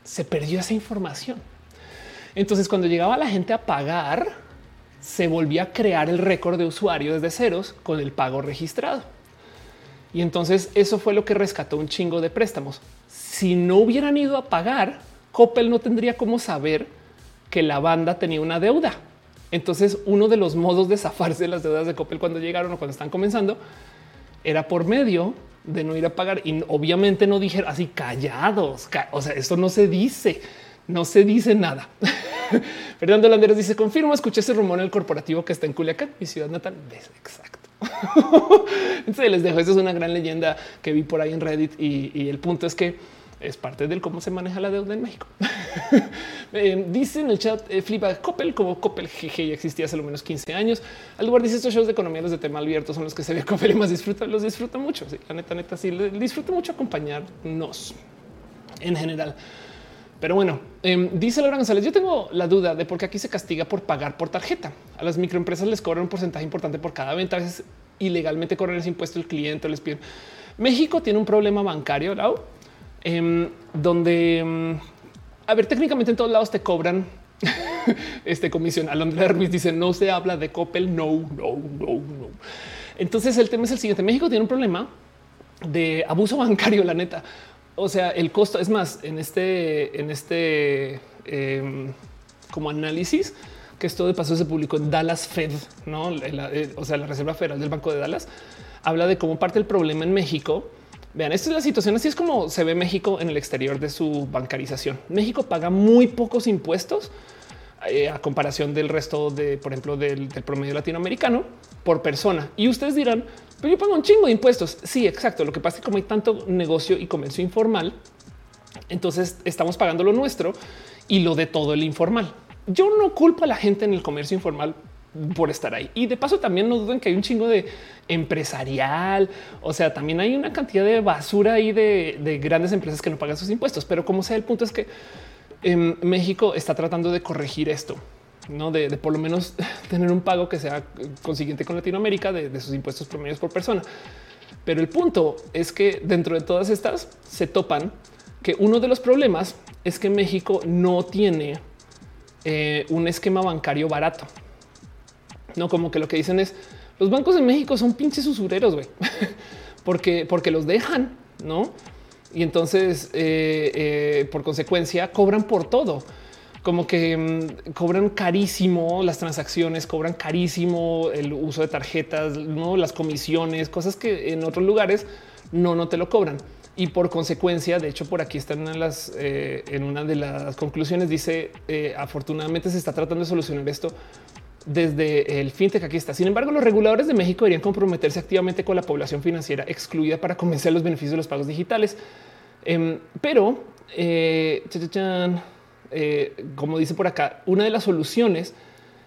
Speaker 1: Se perdió esa información. Entonces, cuando llegaba la gente a pagar, se volvía a crear el récord de usuario desde ceros con el pago registrado. Y entonces eso fue lo que rescató un chingo de préstamos. Si no hubieran ido a pagar, Coppel no tendría cómo saber que la banda tenía una deuda. Entonces, uno de los modos de zafarse de las deudas de Coppel cuando llegaron o cuando están comenzando era por medio de no ir a pagar y obviamente no dijeron así callados. O sea, esto no se dice, no se dice nada. Fernando Landeros dice confirmo, escuché ese rumor en el corporativo que está en Culiacán, mi ciudad natal. Exacto. Entonces les dejo. Eso es una gran leyenda que vi por ahí en Reddit y el punto es que es parte del cómo se maneja la deuda en México. Eh, dice en el chat eh, flipa Coppel como Coppel GG ya existía hace lo menos 15 años. Al lugar dice estos shows de economía, los de tema abierto son los que se ve Coppel y más disfruta, los disfruta mucho. la neta, neta, sí, disfruta mucho acompañarnos en general. Pero bueno, eh, dice Laura González, yo tengo la duda de por qué aquí se castiga por pagar por tarjeta. A las microempresas les cobran un porcentaje importante por cada venta. Ilegalmente corren ese impuesto el cliente, les piden. México tiene un problema bancario, Em, donde, em, a ver, técnicamente en todos lados te cobran este comisión. Alondra Ruiz dice no se habla de Coppel. No, no, no, no. Entonces el tema es el siguiente. México tiene un problema de abuso bancario, la neta. O sea, el costo es más en este, en este em, como análisis que esto de paso se publicó en Dallas Fed, no? Eh, o sea, la Reserva Federal del Banco de Dallas habla de cómo parte del problema en México. Vean, esta es la situación. Así es como se ve México en el exterior de su bancarización. México paga muy pocos impuestos eh, a comparación del resto de, por ejemplo, del, promedio latinoamericano por persona. Y ustedes dirán, pero yo pago un chingo de impuestos. Sí, exacto. Lo que pasa es que como hay tanto negocio y comercio informal, entonces estamos pagando lo nuestro y lo de todo el informal. Yo no culpo a la gente en el comercio informal por estar ahí. Y de paso también no duden que hay un chingo de empresarial. O sea, también hay una cantidad de basura ahí de, de grandes empresas que no pagan sus impuestos. Pero como sea, el punto es que en México está tratando de corregir esto, no de, por lo menos tener un pago que sea consiguiente con Latinoamérica de, sus impuestos promedios por persona. Pero el punto es que dentro de todas estas se topan que uno de los problemas es que México no tiene eh, un esquema bancario barato. No como que lo que dicen es los bancos de México son pinches usureros, güey, porque, porque los dejan, no? y entonces eh, eh, por consecuencia cobran por todo como que mm, cobran carísimo las transacciones, cobran carísimo el uso de tarjetas, no las comisiones, cosas que en otros lugares no, no te lo cobran. Y por consecuencia, de hecho, por aquí están en, las, eh, en una de las conclusiones, dice, afortunadamente se está tratando de solucionar esto desde el fintech aquí está. Sin embargo, los reguladores de México deberían comprometerse activamente con la población financiera excluida para convencer los beneficios de los pagos digitales. Em, pero, eh, eh, como dice por acá, una de las soluciones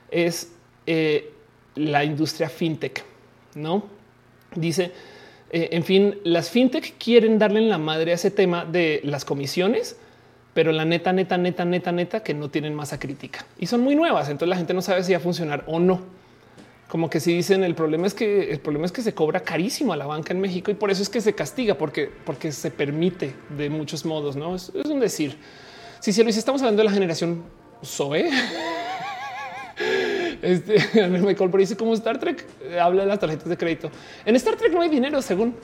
Speaker 1: es eh, la industria fintech, ¿no? Dice, en fin, las fintech quieren darle en la madre a ese tema de las comisiones, pero la neta, neta, neta, neta, neta, que no tienen masa crítica y son muy nuevas. Entonces la gente no sabe si va a funcionar o no. Como que si dicen el problema es que el problema es que se cobra carísimo a la banca en México y por eso es que se castiga porque, porque se permite de muchos modos. No es, un decir. Si si estamos hablando de la generación Zoe. Este Michael dice como Star Trek habla de las tarjetas de crédito. En Star Trek no hay dinero, según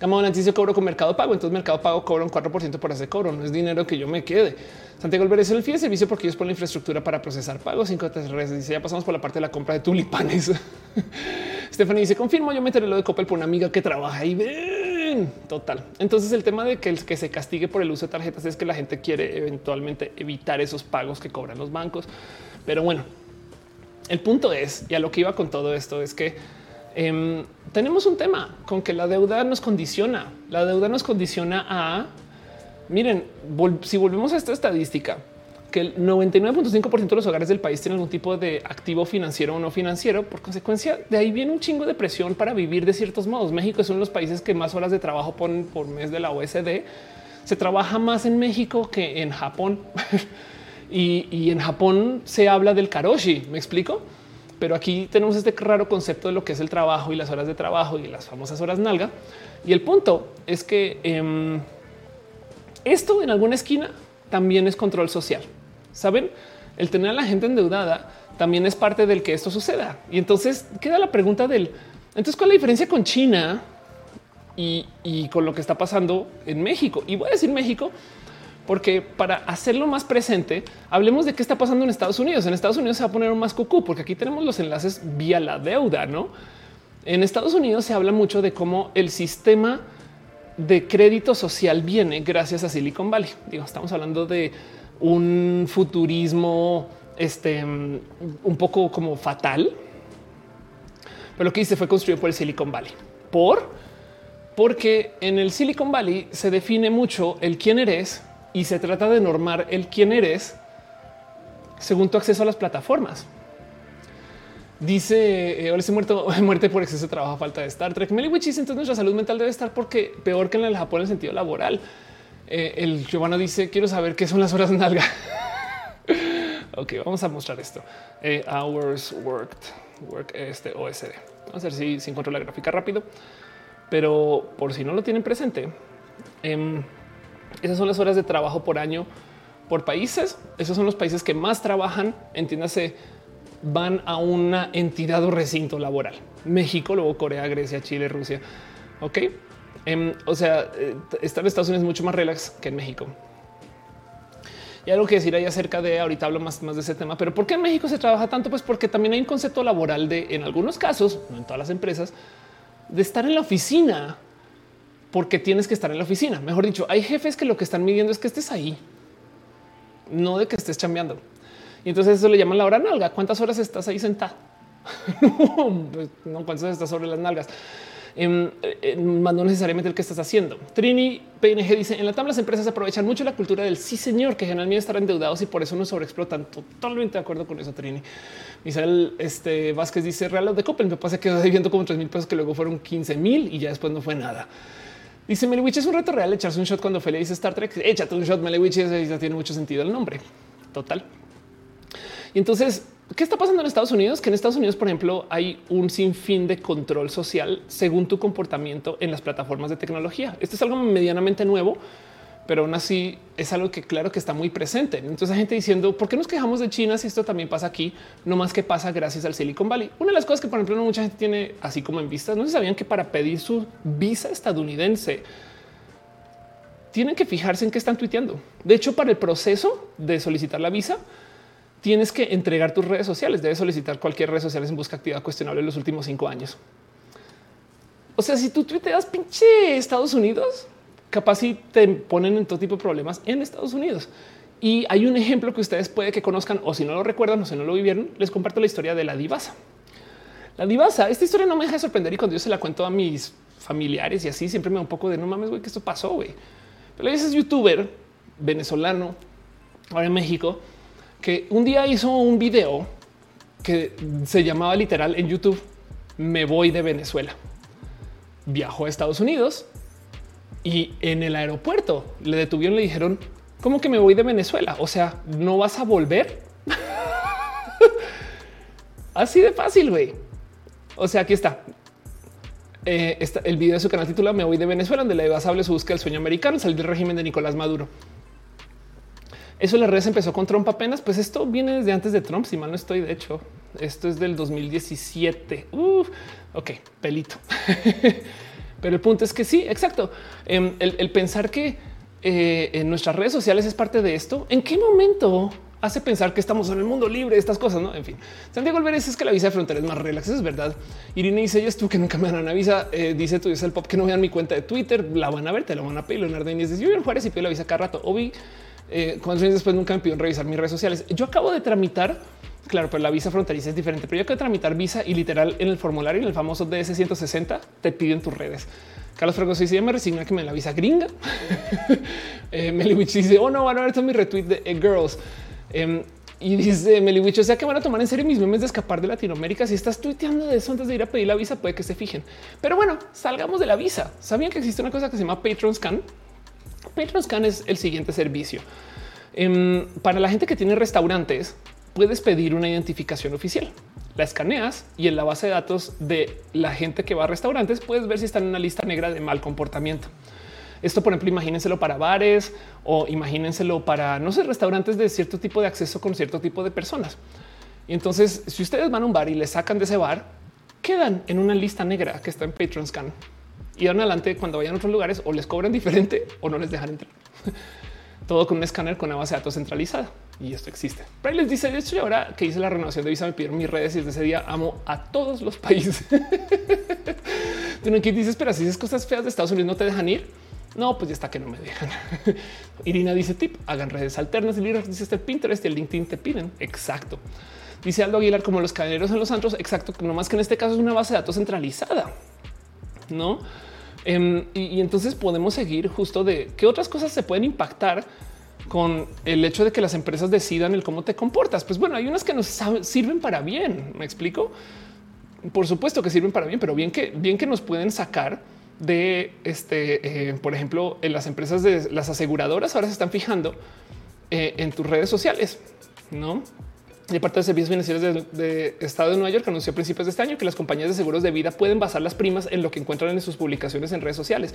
Speaker 1: Gama Anticio cobro con Mercado Pago. Entonces Mercado Pago cobra un 4% por ese cobro. No es dinero que yo me quede. Santiago Álvarez el fiel servicio porque ellos ponen la infraestructura para procesar pagos. Cinco Dice ya pasamos por la parte de la compra de tulipanes. Stephanie dice confirmo. Yo meteré lo de Coppel por una amiga que trabaja ahí. Ven total. Entonces el tema de que el que se castigue por el uso de tarjetas es que la gente quiere eventualmente evitar esos pagos que cobran los bancos. Pero bueno, el punto es y a lo que iba con todo esto es que Em, tenemos un tema con que la deuda nos condiciona. La deuda nos condiciona a, miren, si volvemos a esta estadística, que el 99.5% de los hogares del país tienen algún tipo de activo financiero o no financiero. Por consecuencia, de ahí viene un chingo de presión para vivir de ciertos modos. México es uno de los países que más horas de trabajo ponen por mes de la OSD. Se trabaja más en México que en Japón. y, y en Japón se habla del karoshi. ¿Me explico? Pero aquí tenemos este raro concepto de lo que es el trabajo y las horas de trabajo y las famosas horas nalga. Y el punto es que em, esto en alguna esquina también es control social. Saben, el tener a la gente endeudada también es parte del que esto suceda. Y entonces queda la pregunta del entonces, ¿cuál es la diferencia con China y, y con lo que está pasando en México? Y voy a decir México porque para hacerlo más presente, hablemos de qué está pasando en Estados Unidos. En Estados Unidos se va a poner un más cucú, porque aquí tenemos los enlaces vía la deuda, ¿no? En Estados Unidos se habla mucho de cómo el sistema de crédito social viene gracias a Silicon Valley. Digo, estamos hablando de un futurismo este, un poco como fatal, pero lo que hice fue construido por el Silicon Valley. ¿Por? Porque en el Silicon Valley se define mucho el quién eres y se trata de normar el quién eres según tu acceso a las plataformas. Dice ahora se muerto muerte por exceso de trabajo, falta de Star Trek. Meliwich dice entonces nuestra salud mental debe estar porque peor que en el Japón en el sentido laboral. Eh, el Giovanna dice quiero saber qué son las horas nalga. ok, vamos a mostrar esto. Eh, hours worked, work este OSD. Vamos a ver si, si encuentro la gráfica rápido, pero por si no lo tienen presente. Esas son las horas de trabajo por año por países. Esos son los países que más trabajan, entiéndase, van a una entidad o recinto laboral. México, luego Corea, Grecia, Chile, Rusia. Ok. Em, o sea, eh, estar en Estados Unidos es mucho más relax que en México. Y algo que decir ahí acerca de ahorita hablo más, más de ese tema, pero ¿por qué en México se trabaja tanto? Pues porque también hay un concepto laboral de en algunos casos, no en todas las empresas, de estar en la oficina porque tienes que estar en la oficina. Mejor dicho, hay jefes que lo que están midiendo es que estés ahí, no de que estés chambeando. Y entonces eso le llaman la hora nalga. ¿Cuántas horas estás ahí sentado? no, pues, no, cuántas estás sobre las nalgas. Em, eh, más no necesariamente el que estás haciendo. Trini PNG dice en la tabla las empresas aprovechan mucho la cultura del sí señor que generalmente están endeudados y por eso no sobreexplotan. Totalmente de acuerdo con eso, Trini. Isabel este, Vázquez dice real de Coppel me pasa que quedó debiendo como 3 mil pesos que luego fueron 15 mil y ya después no fue nada. Dice Meliwich es un reto real echarse un shot cuando Feli dice Star Trek. Échate un shot Meliwich ya tiene mucho sentido el nombre. Total. Y entonces ¿Qué está pasando en Estados Unidos? Que en Estados Unidos, por ejemplo, hay un sinfín de control social según tu comportamiento en las plataformas de tecnología. Esto es algo medianamente nuevo, pero aún así es algo que claro que está muy presente. Entonces hay gente diciendo, ¿por qué nos quejamos de China si esto también pasa aquí? No más que pasa gracias al Silicon Valley. Una de las cosas que, por ejemplo, mucha gente tiene así como en vista, no se sabían que para pedir su visa estadounidense, tienen que fijarse en qué están tuiteando. De hecho, para el proceso de solicitar la visa, tienes que entregar tus redes sociales. Debes solicitar cualquier red social en busca actividad cuestionable en los últimos cinco años. O sea, si tú tuiteas pinche Estados Unidos, capaz si te ponen en todo tipo de problemas en Estados Unidos. Y hay un ejemplo que ustedes puede que conozcan o si no lo recuerdan o si no lo vivieron, les comparto la historia de la divasa. La divasa, esta historia no me deja de sorprender y cuando yo se la cuento a mis familiares y así siempre me da un poco de no mames, güey, que esto pasó, güey. Pero ese es youtuber venezolano, ahora en México, que un día hizo un video que se llamaba literal en YouTube, me voy de Venezuela. Viajó a Estados Unidos y en el aeropuerto le detuvieron, le dijeron, ¿cómo que me voy de Venezuela? O sea, ¿no vas a volver? Así de fácil, güey. O sea, aquí está. Eh, el video de su canal titula Me voy de Venezuela, donde la evasable su búsqueda del sueño americano, salir del régimen de Nicolás Maduro. Eso las redes empezó con Trump apenas. Pues esto viene desde antes de Trump. Si mal no estoy, de hecho, esto es del 2017. ok, pelito. Pero el punto es que sí, exacto. Em, el, pensar que eh, en nuestras redes sociales es parte de esto. ¿En qué momento hace pensar que estamos en el mundo libre, estas cosas, no? En fin, Santiago Alvarez es que la visa de frontera es más relax. es verdad. Irene dice: Yo tú que nunca me dan una visa. Eh, dice tú, dice el pop que no vean mi cuenta de Twitter. La van a ver, te lo van a pedir. Leonardo dice: Yo vivo en Juárez y pido la visa cada rato. Obi eh, cuántos después nunca me pidieron revisar mis redes sociales. Yo acabo de tramitar, claro, pero la visa fronteriza es diferente, pero yo acabo de tramitar visa y literal en el formulario, en el famoso DS 160, te piden tus redes. Carlos Fragoso dice: Ya me resigna que me la visa gringa. eh, Meliwich dice: Oh, no, van a ver todo mi retweet de eh, Girls. Em, y dice Meliwich, o sea que van a tomar en serio mis memes de escapar de Latinoamérica. Si estás tuiteando de eso antes de ir a pedir la visa, puede que se fijen. Pero bueno, salgamos de la visa. ¿Sabían que existe una cosa que se llama Patreon Scan? Patreon es el siguiente servicio. Em, para la gente que tiene restaurantes, puedes pedir una identificación oficial. La escaneas y en la base de datos de la gente que va a restaurantes puedes ver si están en una lista negra de mal comportamiento. Esto, por ejemplo, imagínenselo para bares o imagínenselo para, no sé, restaurantes de cierto tipo de acceso con cierto tipo de personas. Y entonces, si ustedes van a un bar y le sacan de ese bar, quedan en una lista negra que está en Patreon Scan y dan adelante cuando vayan a otros lugares o les cobran diferente o no les dejan entrar. Todo con un escáner con una base de datos centralizada y esto existe. Pero les dice de hecho, ahora que hice la renovación de visa, me pidieron mis redes y desde ese día amo a todos los países. Tú no dices, pero si dices cosas feas de Estados Unidos no te dejan ir. No, pues ya está que no me dejan. Irina dice tip, hagan redes alternas. Y dice este Pinterest y el LinkedIn te piden. Exacto. Dice Aldo Aguilar como los cadeneros en los antros. Exacto. No más que en este caso es una base de datos centralizada. No? Em, y, entonces podemos seguir justo de qué otras cosas se pueden impactar con el hecho de que las empresas decidan el cómo te comportas. Pues bueno, hay unas que nos sirven para bien. Me explico. Por supuesto que sirven para bien, pero bien que bien que nos pueden sacar de este, eh, por ejemplo, en las empresas de las aseguradoras ahora se están fijando eh, en tus redes sociales, no? De parte de servicios financieros de, Estado de Nueva York anunció a principios de este año que las compañías de seguros de vida pueden basar las primas en lo que encuentran en sus publicaciones en redes sociales.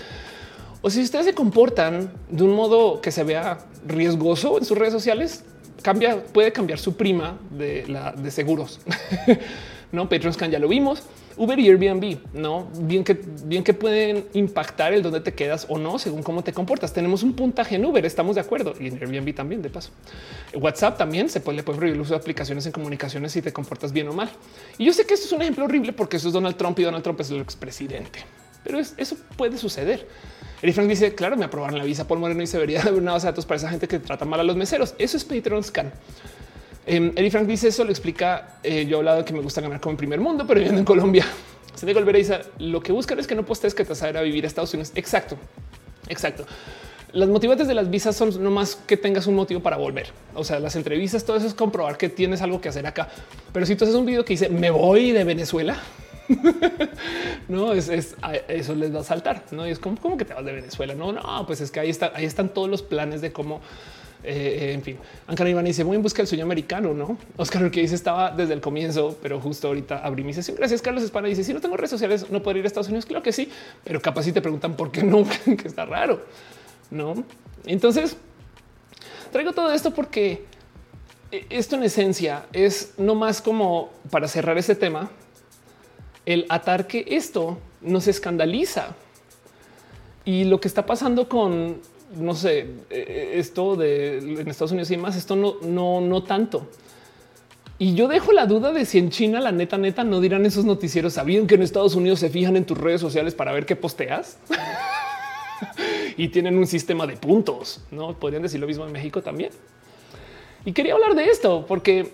Speaker 1: O si ustedes se comportan de un modo que se vea riesgoso en sus redes sociales, cambia, puede cambiar su prima de la de seguros. no Patreon ya lo vimos. Uber y Airbnb, no bien que bien que pueden impactar el dónde te quedas o no según cómo te comportas. Tenemos un puntaje en Uber, estamos de acuerdo y en Airbnb también. De paso, WhatsApp también se puede, le puede prohibir el uso de aplicaciones en comunicaciones si te comportas bien o mal. Y yo sé que esto es un ejemplo horrible porque eso es Donald Trump y Donald Trump es el expresidente, pero eso puede suceder. Eric Frank dice, claro, me aprobaron la visa por Moreno y se debería una base de datos para esa gente que trata mal a los meseros. Eso es Patreon Scan. Eh, Eric Frank dice eso, lo explica. Eh, yo he hablado de que me gusta ganar como en primer mundo, pero viviendo en Colombia. Se me y dice, lo que buscan es que no postes que te vas a ir a vivir a Estados Unidos. Exacto, exacto. Las motivantes de las visas son no más que tengas un motivo para volver. O sea, las entrevistas, todo eso es comprobar que tienes algo que hacer acá. Pero si tú haces un video que dice me voy de Venezuela, no es, eso les va a saltar. No y es como, ¿cómo que te vas de Venezuela? No, no, pues es que ahí está, ahí están todos los planes de cómo eh, en fin, Ankara Iván dice muy en busca del sueño americano, no? Oscar que dice estaba desde el comienzo, pero justo ahorita abrí mi sesión. Gracias, Carlos Espana. Dice si no tengo redes sociales, no puedo ir a Estados Unidos. Claro que sí, pero capaz si te preguntan por qué no, que está raro, no? Entonces traigo todo esto porque esto en esencia es no más como para cerrar este tema, el atar que esto nos escandaliza y lo que está pasando con no sé, eh, esto de en Estados Unidos y más, esto no, no, no tanto. Y yo dejo la duda de si en China la neta neta no dirán esos noticieros. Sabían que en Estados Unidos se fijan en tus redes sociales para ver qué posteas y tienen un sistema de puntos. No podrían decir lo mismo en México también. Y quería hablar de esto porque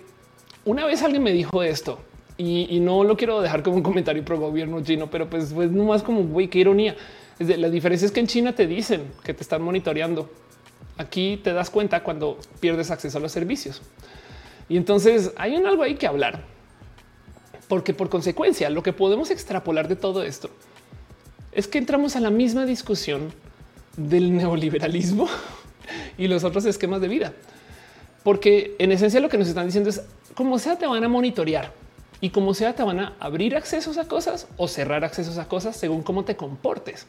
Speaker 1: una vez alguien me dijo esto y, no lo quiero dejar como un comentario pro gobierno chino, pero pues, pues no más como güey, qué ironía. La diferencia es que en China te dicen que te están monitoreando. Aquí te das cuenta cuando pierdes acceso a los servicios. Y entonces hay un algo ahí que hablar. Porque por consecuencia, lo que podemos extrapolar de todo esto es que entramos a la misma discusión del neoliberalismo y los otros esquemas de vida. Porque en esencia lo que nos están diciendo es como sea te van a monitorear y como sea te van a abrir accesos a cosas o cerrar accesos a cosas según cómo te comportes.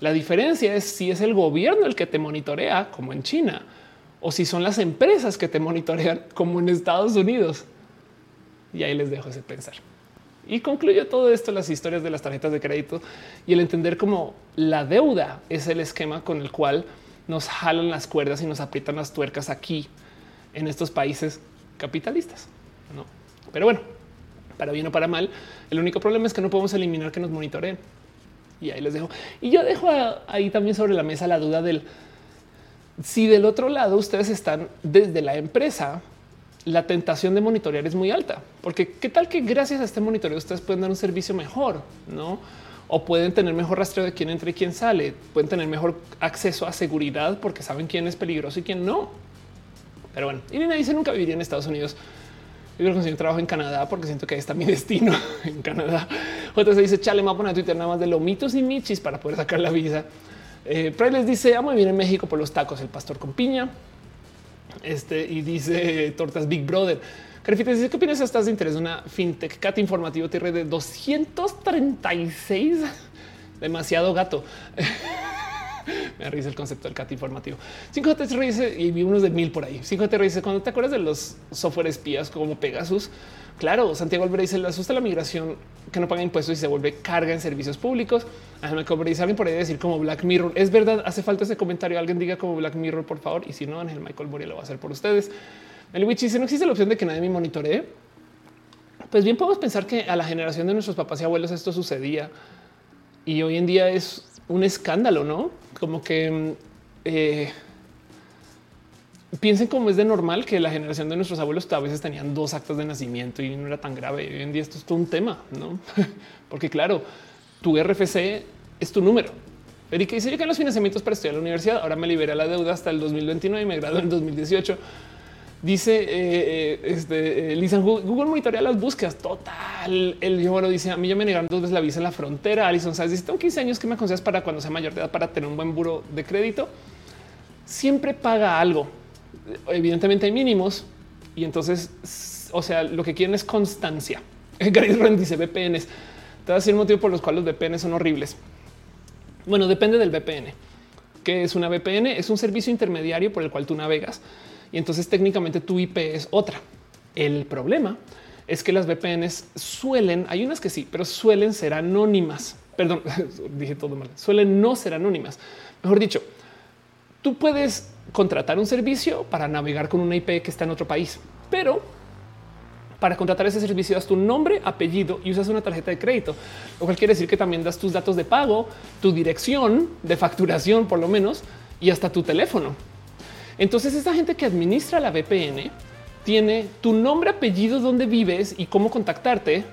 Speaker 1: La diferencia es si es el gobierno el que te monitorea, como en China, o si son las empresas que te monitorean, como en Estados Unidos. Y ahí les dejo ese pensar. Y concluyo todo esto, las historias de las tarjetas de crédito y el entender cómo la deuda es el esquema con el cual nos jalan las cuerdas y nos aprietan las tuercas aquí en estos países capitalistas. ¿no? Pero bueno, para bien o para mal, el único problema es que no podemos eliminar que nos monitoreen y ahí les dejo. Y yo dejo ahí también sobre la mesa la duda del si del otro lado ustedes están desde la empresa, la tentación de monitorear es muy alta, porque qué tal que gracias a este monitoreo ustedes pueden dar un servicio mejor, no? O pueden tener mejor rastreo de quién entra y quién sale, pueden tener mejor acceso a seguridad porque saben quién es peligroso y quién no. Pero bueno, y me dice nunca viviría en Estados Unidos yo quiero conseguir trabajo en Canadá porque siento que ahí está mi destino en Canadá. Otra se dice chale, me voy a poner Twitter nada más de lomitos y michis para poder sacar la visa. Eh, les dice amo vivir en México por los tacos, el pastor con piña. Este y dice tortas Big Brother. Carifita dice qué opinas estás de interés de una fintech cat informativo tierra de 236 demasiado gato. Me risa el concepto del cat informativo. 5T dice y vi unos de mil por ahí. 5T dice cuando te acuerdas de los software espías como Pegasus. Claro, Santiago Alvarez dice le asusta la migración que no paga impuestos y se vuelve carga en servicios públicos. Michael dice alguien por ahí decir como Black Mirror. Es verdad, hace falta ese comentario. Alguien diga como Black Mirror, por favor. Y si no, Ángel Michael Boria lo va a hacer por ustedes. El Witch dice no existe la opción de que nadie me monitoree. Pues bien, podemos pensar que a la generación de nuestros papás y abuelos esto sucedía y hoy en día es un escándalo, no? Como que eh, piensen cómo es de normal que la generación de nuestros abuelos a veces tenían dos actos de nacimiento y no era tan grave. Hoy en día esto es todo un tema, no? Porque claro, tu RFC es tu número. Erika dice yo que los financiamientos para estudiar la universidad ahora me liberé la deuda hasta el 2029 y me gradué en 2018 Dice eh, eh, este, eh, Lisa, Google monitorea las búsquedas. Total. El bueno dice a mí ya me negaron dos veces la visa en la frontera. Alison sabes, dice tengo 15 años que me aconsejas para cuando sea mayor de edad para tener un buen buro de crédito. Siempre paga algo. Evidentemente hay mínimos y entonces, o sea, lo que quieren es constancia. Gary Rand dice VPNs. Te voy a decir el motivo por los cuales los VPN son horribles. Bueno, depende del VPN. ¿Qué es una VPN? Es un servicio intermediario por el cual tú navegas y entonces técnicamente tu IP es otra. El problema es que las VPNs suelen, hay unas que sí, pero suelen ser anónimas. Perdón, dije todo mal. Suelen no ser anónimas. Mejor dicho, tú puedes contratar un servicio para navegar con una IP que está en otro país, pero para contratar ese servicio das tu nombre, apellido y usas una tarjeta de crédito, lo cual quiere decir que también das tus datos de pago, tu dirección de facturación por lo menos y hasta tu teléfono. Entonces esta gente que administra la VPN tiene tu nombre, apellido, dónde vives y cómo contactarte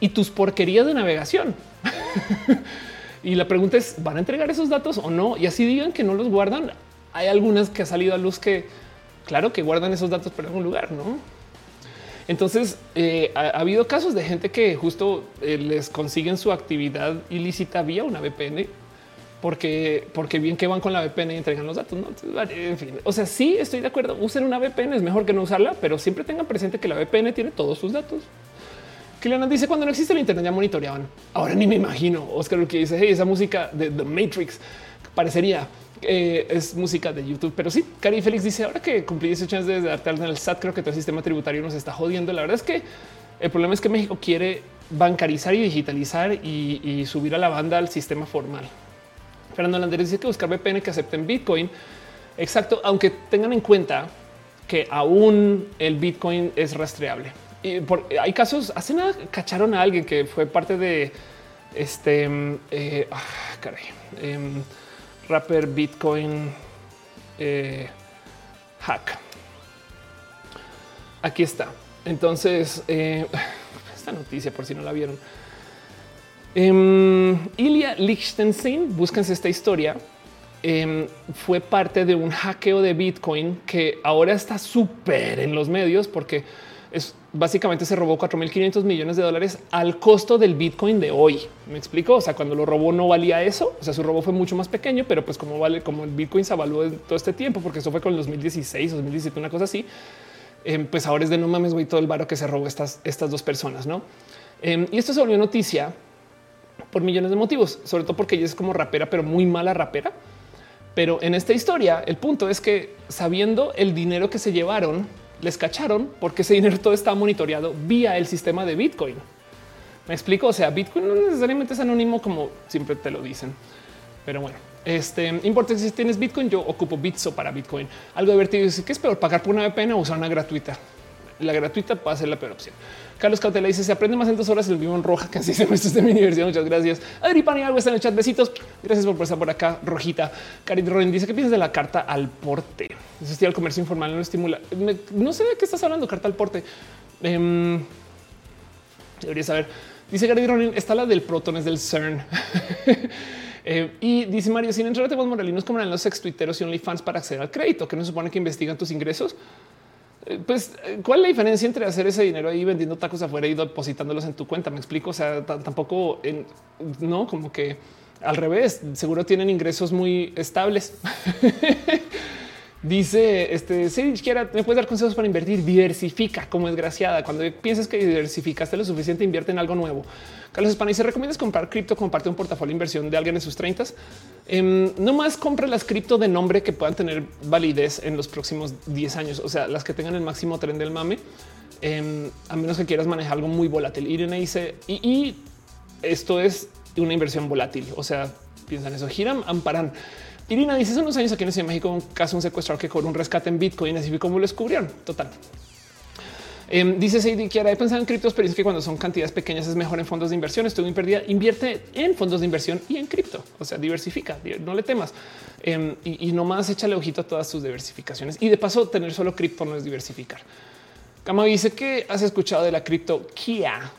Speaker 1: y tus porquerías de navegación. y la pregunta es, ¿van a entregar esos datos o no? Y así digan que no los guardan. Hay algunas que ha salido a luz que, claro, que guardan esos datos por algún lugar, ¿no? Entonces, eh, ha, habido casos de gente que justo eh, les consiguen su actividad ilícita vía una VPN, porque, porque bien que van con la VPN y entregan los datos. ¿no? en fin, o sea, sí estoy de acuerdo. Usen una VPN, es mejor que no usarla, pero siempre tengan presente que la VPN tiene todos sus datos. Kilian dice cuando no existe el Internet ya monitoreaban. Ahora ni me imagino. Oscar que dice esa música de The Matrix parecería eh, es música de YouTube, pero sí, Cari Félix dice ahora que cumplí 18 años de darte en el SAT, creo que todo el sistema tributario nos está jodiendo. La verdad es que el problema es que México quiere bancarizar y digitalizar y, subir a la banda al sistema formal. Fernando Lander dice que buscar VPN que acepten Bitcoin. Exacto, aunque tengan en cuenta que aún el Bitcoin es rastreable. Y hay casos, hace nada cacharon a alguien que fue parte de este, eh, ah, caray, em, rapper Bitcoin eh, hack. Aquí está. Entonces, eh, esta noticia, por si no la vieron. Eh, Ilya Lichtenstein, búsquense esta historia. Em, fue parte de un hackeo de Bitcoin que ahora está súper en los medios porque es básicamente se robó 4.500 millones de dólares al costo del Bitcoin de hoy. Me explico. O sea, cuando lo robó no valía eso. O sea, su robo fue mucho más pequeño, pero pues como vale, como el Bitcoin se evaluó todo este tiempo, porque eso fue con el 2016, 2017, una cosa así. Em, pues ahora es de no mames, güey, todo el varo que se robó estas, estas dos personas, no? Y esto se volvió noticia por millones de motivos, sobre todo porque ella es como rapera, pero muy mala rapera. Pero en esta historia, el punto es que sabiendo el dinero que se llevaron, les cacharon porque ese dinero todo está monitoreado vía el sistema de Bitcoin. Me explico. O sea, Bitcoin no necesariamente es anónimo como siempre te lo dicen, pero bueno, este importa si tienes Bitcoin. Yo ocupo Bitso para Bitcoin. Algo divertido es que es peor pagar por una VPN o usar una gratuita. La gratuita puede ser la peor opción. Carlos Cautela dice se aprende más en dos horas el vivo en roja que en seis semestres de mi universidad. Muchas gracias. Adri Pani algo está en el chat. Besitos. Gracias por estar por acá. Rojita. Karin Ronin dice que piensas de la carta al porte. Existía el comercio informal no estimula. no sé de qué estás hablando. Carta al porte. Eh, debería saber. Dice Gary Ronin está la del protones del CERN. Eh, y dice Mario, sin entrar a temas moralinos como en los ex tuiteros y OnlyFans para acceder al crédito, que no supone que investigan tus ingresos. Eh, pues, eh, ¿cuál es la diferencia entre hacer ese dinero ahí vendiendo tacos afuera y depositándolos en tu cuenta? Me explico. O sea, tampoco no como que al revés. Seguro tienen ingresos muy estables. Dice este si me puedes dar consejos para invertir. Diversifica como desgraciada. Cuando piensas que diversificaste lo suficiente, invierte en algo nuevo. Carlos España dice: ¿Recomiendas comprar cripto como parte de un portafolio de inversión de alguien en sus 30? Em, no más compra las cripto de nombre que puedan tener validez en los próximos 10 años. O sea, las que tengan el máximo tren del mame, em, a menos que quieras manejar algo muy volátil. Irene dice: y, esto es una inversión volátil. O sea, piensan eso. Giram, amparan. Irina dice hace unos años aquí en Ciudad de México un caso un secuestrador que cobró un rescate en Bitcoin. Así fue como lo descubrieron. Total. Eh, dice Sadie Kiara, he pensado en criptos, pero dice que cuando son cantidades pequeñas es mejor en fondos de inversión. Estoy muy perdida. Invierte en fondos de inversión y en cripto. O sea, diversifica, no le temas. Em, y, y nomás échale ojito a todas sus diversificaciones. Y de paso, tener solo cripto no es diversificar. Cama dice que has escuchado de la cripto Kia.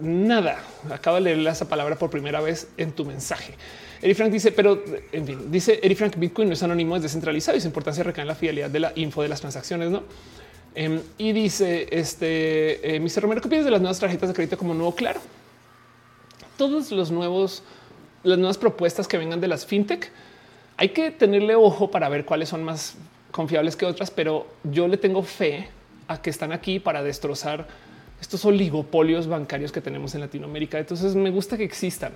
Speaker 1: Nada. Acaba de leer esa palabra por primera vez en tu mensaje. Eri Frank dice, pero en fin, dice Eri Frank, Bitcoin no es anónimo, es descentralizado y su importancia recae en la fidelidad de la info de las transacciones, ¿no? Em, y dice este eh, Mr. Romero, ¿qué piensas de las nuevas tarjetas de crédito como nuevo? Claro, todos los nuevos, las nuevas propuestas que vengan de las fintech, hay que tenerle ojo para ver cuáles son más confiables que otras, pero yo le tengo fe a que están aquí para destrozar estos oligopolios bancarios que tenemos en Latinoamérica. Entonces me gusta que existan.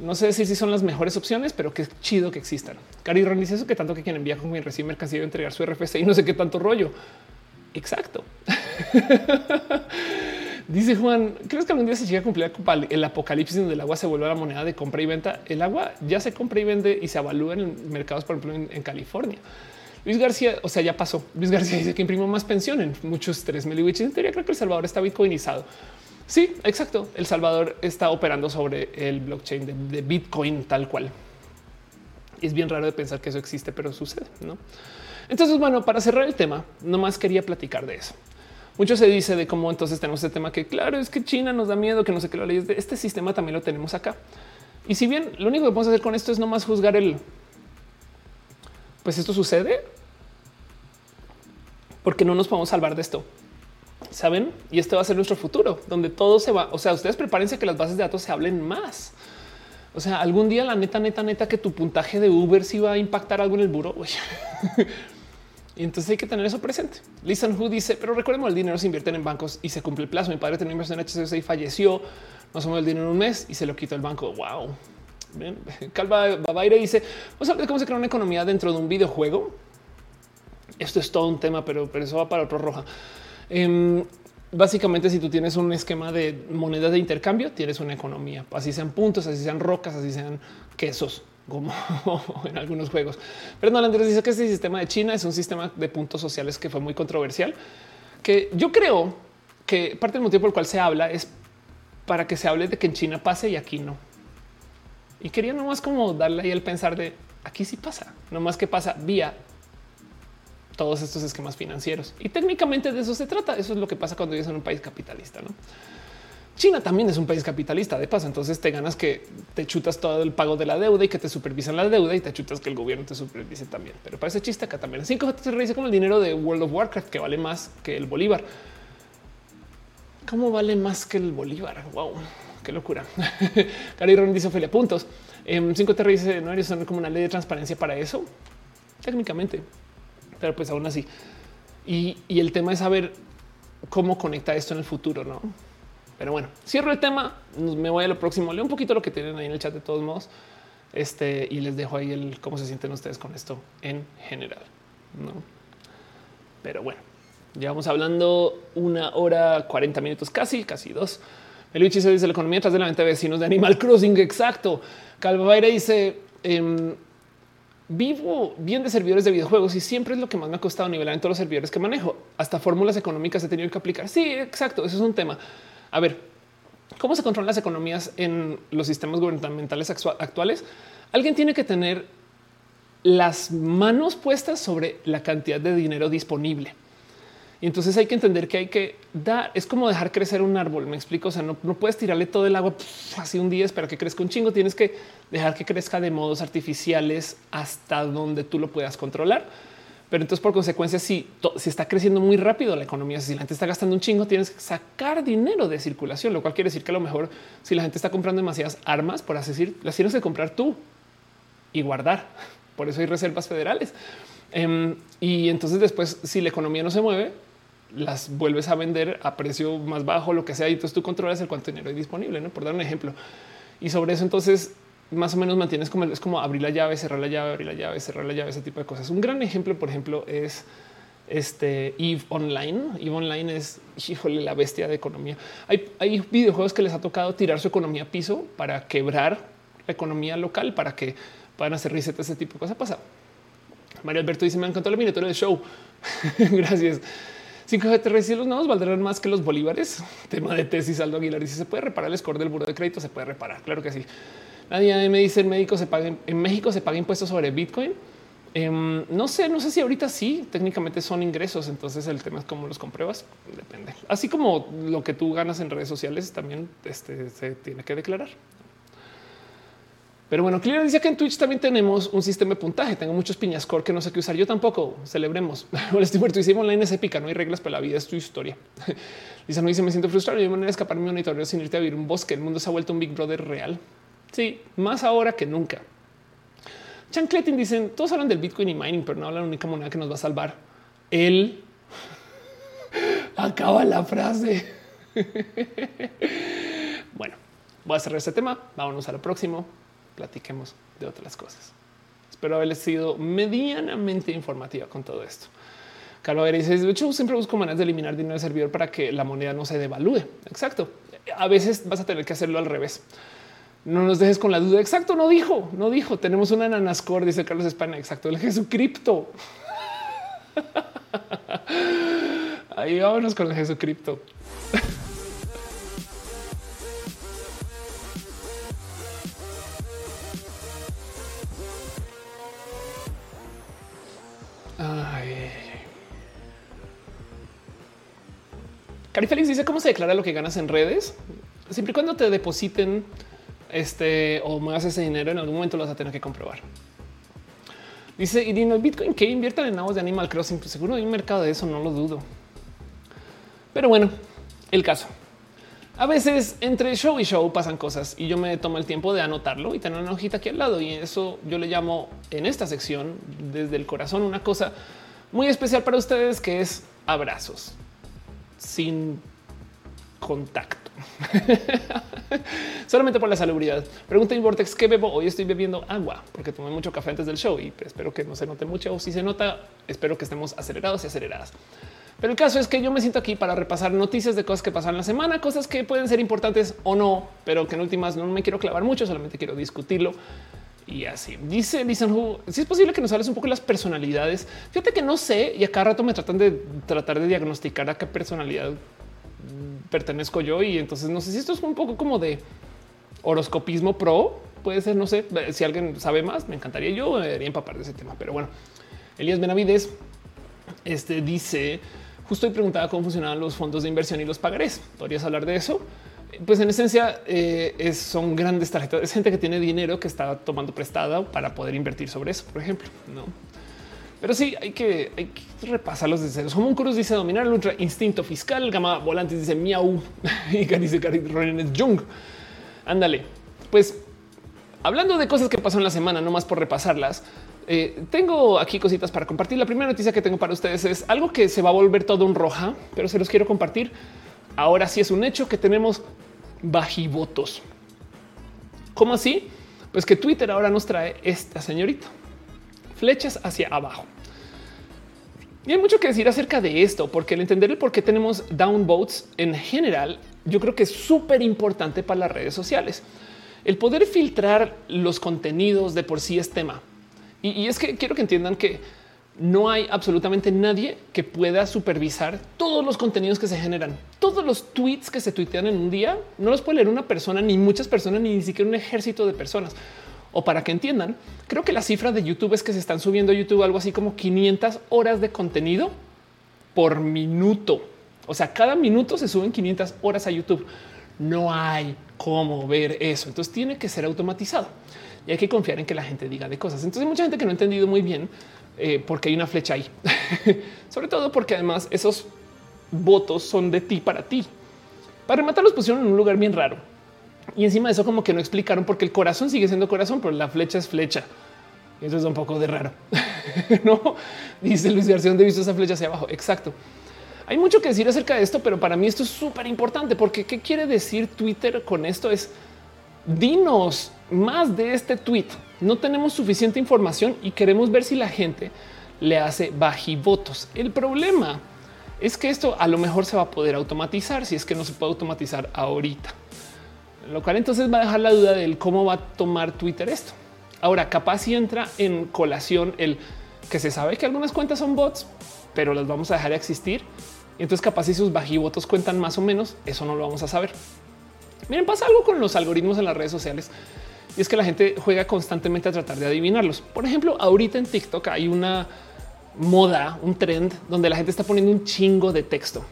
Speaker 1: No sé decir si son las mejores opciones, pero qué chido que existan. Cari Ron dice eso que tanto que quien envía con quien recibe mercancía debe entregar su RFC y no sé qué tanto rollo. Exacto. Dice Juan, ¿crees que algún día se llega a cumplir el apocalipsis donde el agua se vuelve la moneda de compra y venta? El agua ya se compra y vende y se avalúa en mercados, por ejemplo, en, California. Luis García, o sea, ya pasó. Luis García dice que imprimió más pensión en muchos 3 mil y en teoría creo que El Salvador está bitcoinizado. Sí, exacto. El Salvador está operando sobre el blockchain de, Bitcoin tal cual. Es bien raro de pensar que eso existe, pero sucede, ¿no? Entonces, bueno, para cerrar el tema, nomás quería platicar de eso. Mucho se dice de cómo entonces tenemos este tema que claro es que China nos da miedo, que no sé qué lo leyes de este sistema también lo tenemos acá. Y si bien lo único que podemos hacer con esto es nomás juzgar el pues esto sucede porque no nos podemos salvar de esto. Saben? Y este va a ser nuestro futuro, donde todo se va. O sea, ustedes prepárense que las bases de datos se hablen más. O sea, algún día la neta, neta, neta, que tu puntaje de Uber sí va a impactar algo en el buro. Y entonces hay que tener eso presente. Lisan Hu dice, pero recordemos el dinero se invierte en bancos y se cumple el plazo. Mi padre tenía inversión en HSBC y falleció. No somos el dinero en un mes y se lo quitó el banco. Wow. Calva Babaire dice, vamos cómo se crea una economía dentro de un videojuego. Esto es todo un tema, pero, pero eso va para otro roja. Em, básicamente, si tú tienes un esquema de monedas de intercambio, tienes una economía. Así sean puntos, así sean rocas, así sean quesos como en algunos juegos. Pero no, Andrés dice que este sistema de China es un sistema de puntos sociales que fue muy controversial, que yo creo que parte del motivo por el cual se habla es para que se hable de que en China pase y aquí no. Y quería nomás como darle ahí el pensar de aquí sí pasa, nomás que pasa vía todos estos esquemas financieros. Y técnicamente de eso se trata. Eso es lo que pasa cuando vives en un país capitalista. ¿no? China también es un país capitalista de paso. Entonces te ganas que te chutas todo el pago de la deuda y que te supervisan la deuda y te chutas que el gobierno te supervise también. Pero parece chiste acá también. Cinco se realiza como el dinero de World of Warcraft que vale más que el Bolívar. ¿Cómo vale más que el Bolívar? Wow, qué locura. Cari Ron dice Ophelia puntos. En cinco te dice no eres como una ley de transparencia para eso. Técnicamente, pero pues aún así. Y, y el tema es saber cómo conecta esto en el futuro, no? Pero bueno, cierro el tema. Me voy a lo próximo. Leo un poquito lo que tienen ahí en el chat de todos modos. Este y les dejo ahí el cómo se sienten ustedes con esto en general. No, pero bueno, llevamos hablando una hora 40 minutos, casi, casi dos. El se dice la economía tras de la venta de vecinos de Animal Crossing. Exacto. Calvaire dice em, vivo bien de servidores de videojuegos y siempre es lo que más me ha costado nivelar en todos los servidores que manejo. Hasta fórmulas económicas he tenido que aplicar. Sí, exacto. Eso es un tema. A ver, ¿cómo se controlan las economías en los sistemas gubernamentales actuales? Alguien tiene que tener las manos puestas sobre la cantidad de dinero disponible. Y entonces hay que entender que hay que dar, es como dejar crecer un árbol, me explico, o sea, no, puedes tirarle todo el agua así un día, espera que crezca un chingo, tienes que dejar que crezca de modos artificiales hasta donde tú lo puedas controlar. Pero entonces, por consecuencia, si, si está creciendo muy rápido la economía, si la gente está gastando un chingo, tienes que sacar dinero de circulación, lo cual quiere decir que a lo mejor si la gente está comprando demasiadas armas, por así decir, las tienes que comprar tú y guardar. Por eso hay reservas federales. Em, y entonces después, si la economía no se mueve, las vuelves a vender a precio más bajo, lo que sea, y entonces tú controlas el cuánto dinero hay disponible, por dar un ejemplo. Y sobre eso entonces más o menos mantienes como es como abrir la llave, cerrar la llave, abrir la llave, cerrar la llave, ese tipo de cosas. Un gran ejemplo, por ejemplo, es este Eve Online. Eve Online es híjole, la bestia de economía. Hay, hay videojuegos que les ha tocado tirar su economía a piso para quebrar la economía local, para que puedan hacer reset, ese tipo de cosas. Pasa. Mario Alberto dice: Me encantó la miniatura del show. Gracias. 5G si los nuevos valdrán más que los bolívares. Tema de tesis. Aldo Aguilar dice: Se puede reparar el score del buro de crédito. Se puede reparar. Claro que sí. Nadie me dice el médico se paga en México se paga impuestos sobre Bitcoin. Em, no sé, no sé si ahorita sí, técnicamente son ingresos, entonces el tema es cómo los compruebas, depende. Así como lo que tú ganas en redes sociales también este, se tiene que declarar. Pero bueno, Clear dice que en Twitch también tenemos un sistema de puntaje. Tengo muchos piñas core que no sé qué usar. Yo tampoco. Celebremos. Bueno, estoy muerto. Hicimos online es épica. No hay reglas, para la vida es tu historia. Lisa no dice me siento frustrado. Yo manera de escapar mi monitoreo sin irte a vivir un bosque. El mundo se ha vuelto un Big Brother real. Sí, más ahora que nunca. Chancletin dicen todos hablan del Bitcoin y mining, pero no hablan la única moneda que nos va a salvar. Él acaba la frase. bueno, voy a cerrar este tema. Vámonos a lo próximo. platiquemos de otras cosas. Espero haber sido medianamente informativa con todo esto. Carlos dice, de hecho, siempre busco maneras de eliminar dinero del servidor para que la moneda no se devalúe. Exacto. A veces vas a tener que hacerlo al revés. No nos dejes con la duda. Exacto, no dijo, no dijo. Tenemos una nanascore, dice Carlos España. Exacto, el Jesucripto. Ahí vámonos con el Jesucripto. Ay. Cari Félix dice cómo se declara lo que ganas en redes. Siempre y cuando te depositen este o muevas ese dinero, en algún momento lo vas a tener que comprobar. Dice Irina, el Bitcoin que inviertan en aguas de Animal Crossing. Pues seguro hay un mercado de eso, no lo dudo. Pero bueno, el caso. A veces entre show y show pasan cosas y yo me tomo el tiempo de anotarlo y tener una hojita aquí al lado. Y eso yo le llamo en esta sección desde el corazón una cosa muy especial para ustedes que es abrazos sin contacto. Solamente por la salubridad. Pregunta en Vortex, ¿qué bebo? Hoy estoy bebiendo agua porque tomé mucho café antes del show y espero que no se note mucho. O si se nota, espero que estemos acelerados y aceleradas. Pero el caso es que yo me siento aquí para repasar noticias de cosas que pasan la semana, cosas que pueden ser importantes o no, pero que en últimas no me quiero clavar mucho, solamente quiero discutirlo. Y así dice Listen si es posible que nos hables un poco de las personalidades. Fíjate que no sé y a cada rato me tratan de tratar de diagnosticar a qué personalidad pertenezco yo. Y entonces no sé si esto es un poco como de horoscopismo pro. Puede ser, no sé si alguien sabe más. Me encantaría yo eh, empapar de ese tema, pero bueno, Elías Benavides este dice Justo hoy preguntaba cómo funcionaban los fondos de inversión y los pagarés. ¿Podrías hablar de eso? Pues en esencia eh, son grandes tarjetas. Es gente que tiene dinero que está tomando prestado para poder invertir sobre eso, por ejemplo. No, pero sí hay que, hay que repasar los deseos. Como un cruz dice dominar el ultra instinto fiscal. Gama volantes dice miau y dice Ronen Jung. Ándale. Pues hablando de cosas que pasan la semana, no más por repasarlas. Eh, tengo aquí cositas para compartir. La primera noticia que tengo para ustedes es algo que se va a volver todo un roja, pero se los quiero compartir. Ahora sí es un hecho que tenemos bajivotos. ¿Cómo así? Pues que Twitter ahora nos trae esta señorita. Flechas hacia abajo. Y hay mucho que decir acerca de esto, porque el entender el por qué tenemos downvotes en general, yo creo que es súper importante para las redes sociales. El poder filtrar los contenidos de por sí es tema. Y, es que quiero que entiendan que no hay absolutamente nadie que pueda supervisar todos los contenidos que se generan. Todos los tweets que se tuitean en un día no los puede leer una persona, ni muchas personas, ni, siquiera un ejército de personas. O para que entiendan, creo que la cifra de YouTube es que se están subiendo a YouTube algo así como 500 horas de contenido por minuto. O sea, cada minuto se suben 500 horas a YouTube. No hay cómo ver eso. Entonces tiene que ser automatizado y hay que confiar en que la gente diga de cosas. Entonces hay mucha gente que no ha entendido muy bien eh, por qué hay una flecha ahí. Sobre todo porque además esos votos son de ti para ti. Para rematar los pusieron en un lugar bien raro. Y encima de eso como que no explicaron porque el corazón sigue siendo corazón, pero la flecha es flecha. Eso es un poco de raro. no dice Luis García, ¿dónde he visto esa flecha hacia abajo? Exacto. Hay mucho que decir acerca de esto, pero para mí esto es súper importante porque qué quiere decir Twitter con esto es dinos más de este tweet. No tenemos suficiente información y queremos ver si la gente le hace bajivotos. El problema es que esto a lo mejor se va a poder automatizar si es que no se puede automatizar ahorita. Lo cual entonces va a dejar la duda del cómo va a tomar Twitter esto. Ahora, capaz si entra en colación el que se sabe que algunas cuentas son bots, pero las vamos a dejar de existir. Y entonces capaz si sus bajivotos cuentan más o menos, eso no lo vamos a saber. Miren, pasa algo con los algoritmos en las redes sociales y es que la gente juega constantemente a tratar de adivinarlos. Por ejemplo, ahorita en TikTok hay una moda, un trend donde la gente está poniendo un chingo de texto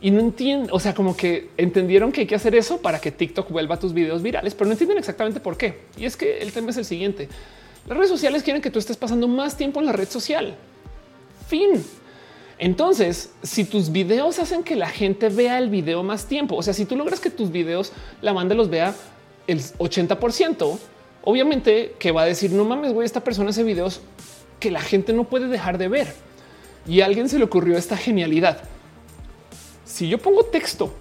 Speaker 1: y no entienden, o sea, como que entendieron que hay que hacer eso para que TikTok vuelva a tus videos virales, pero no entienden exactamente por qué. Y es que el tema es el siguiente. Las redes sociales quieren que tú estés pasando más tiempo en la red social. Fin. Entonces, si tus videos hacen que la gente vea el video más tiempo, o sea, si tú logras que tus videos la banda los vea el 80%, obviamente que va a decir no mames, güey, esta persona hace videos que la gente no puede dejar de ver. Y a alguien se le ocurrió esta genialidad. Si yo pongo texto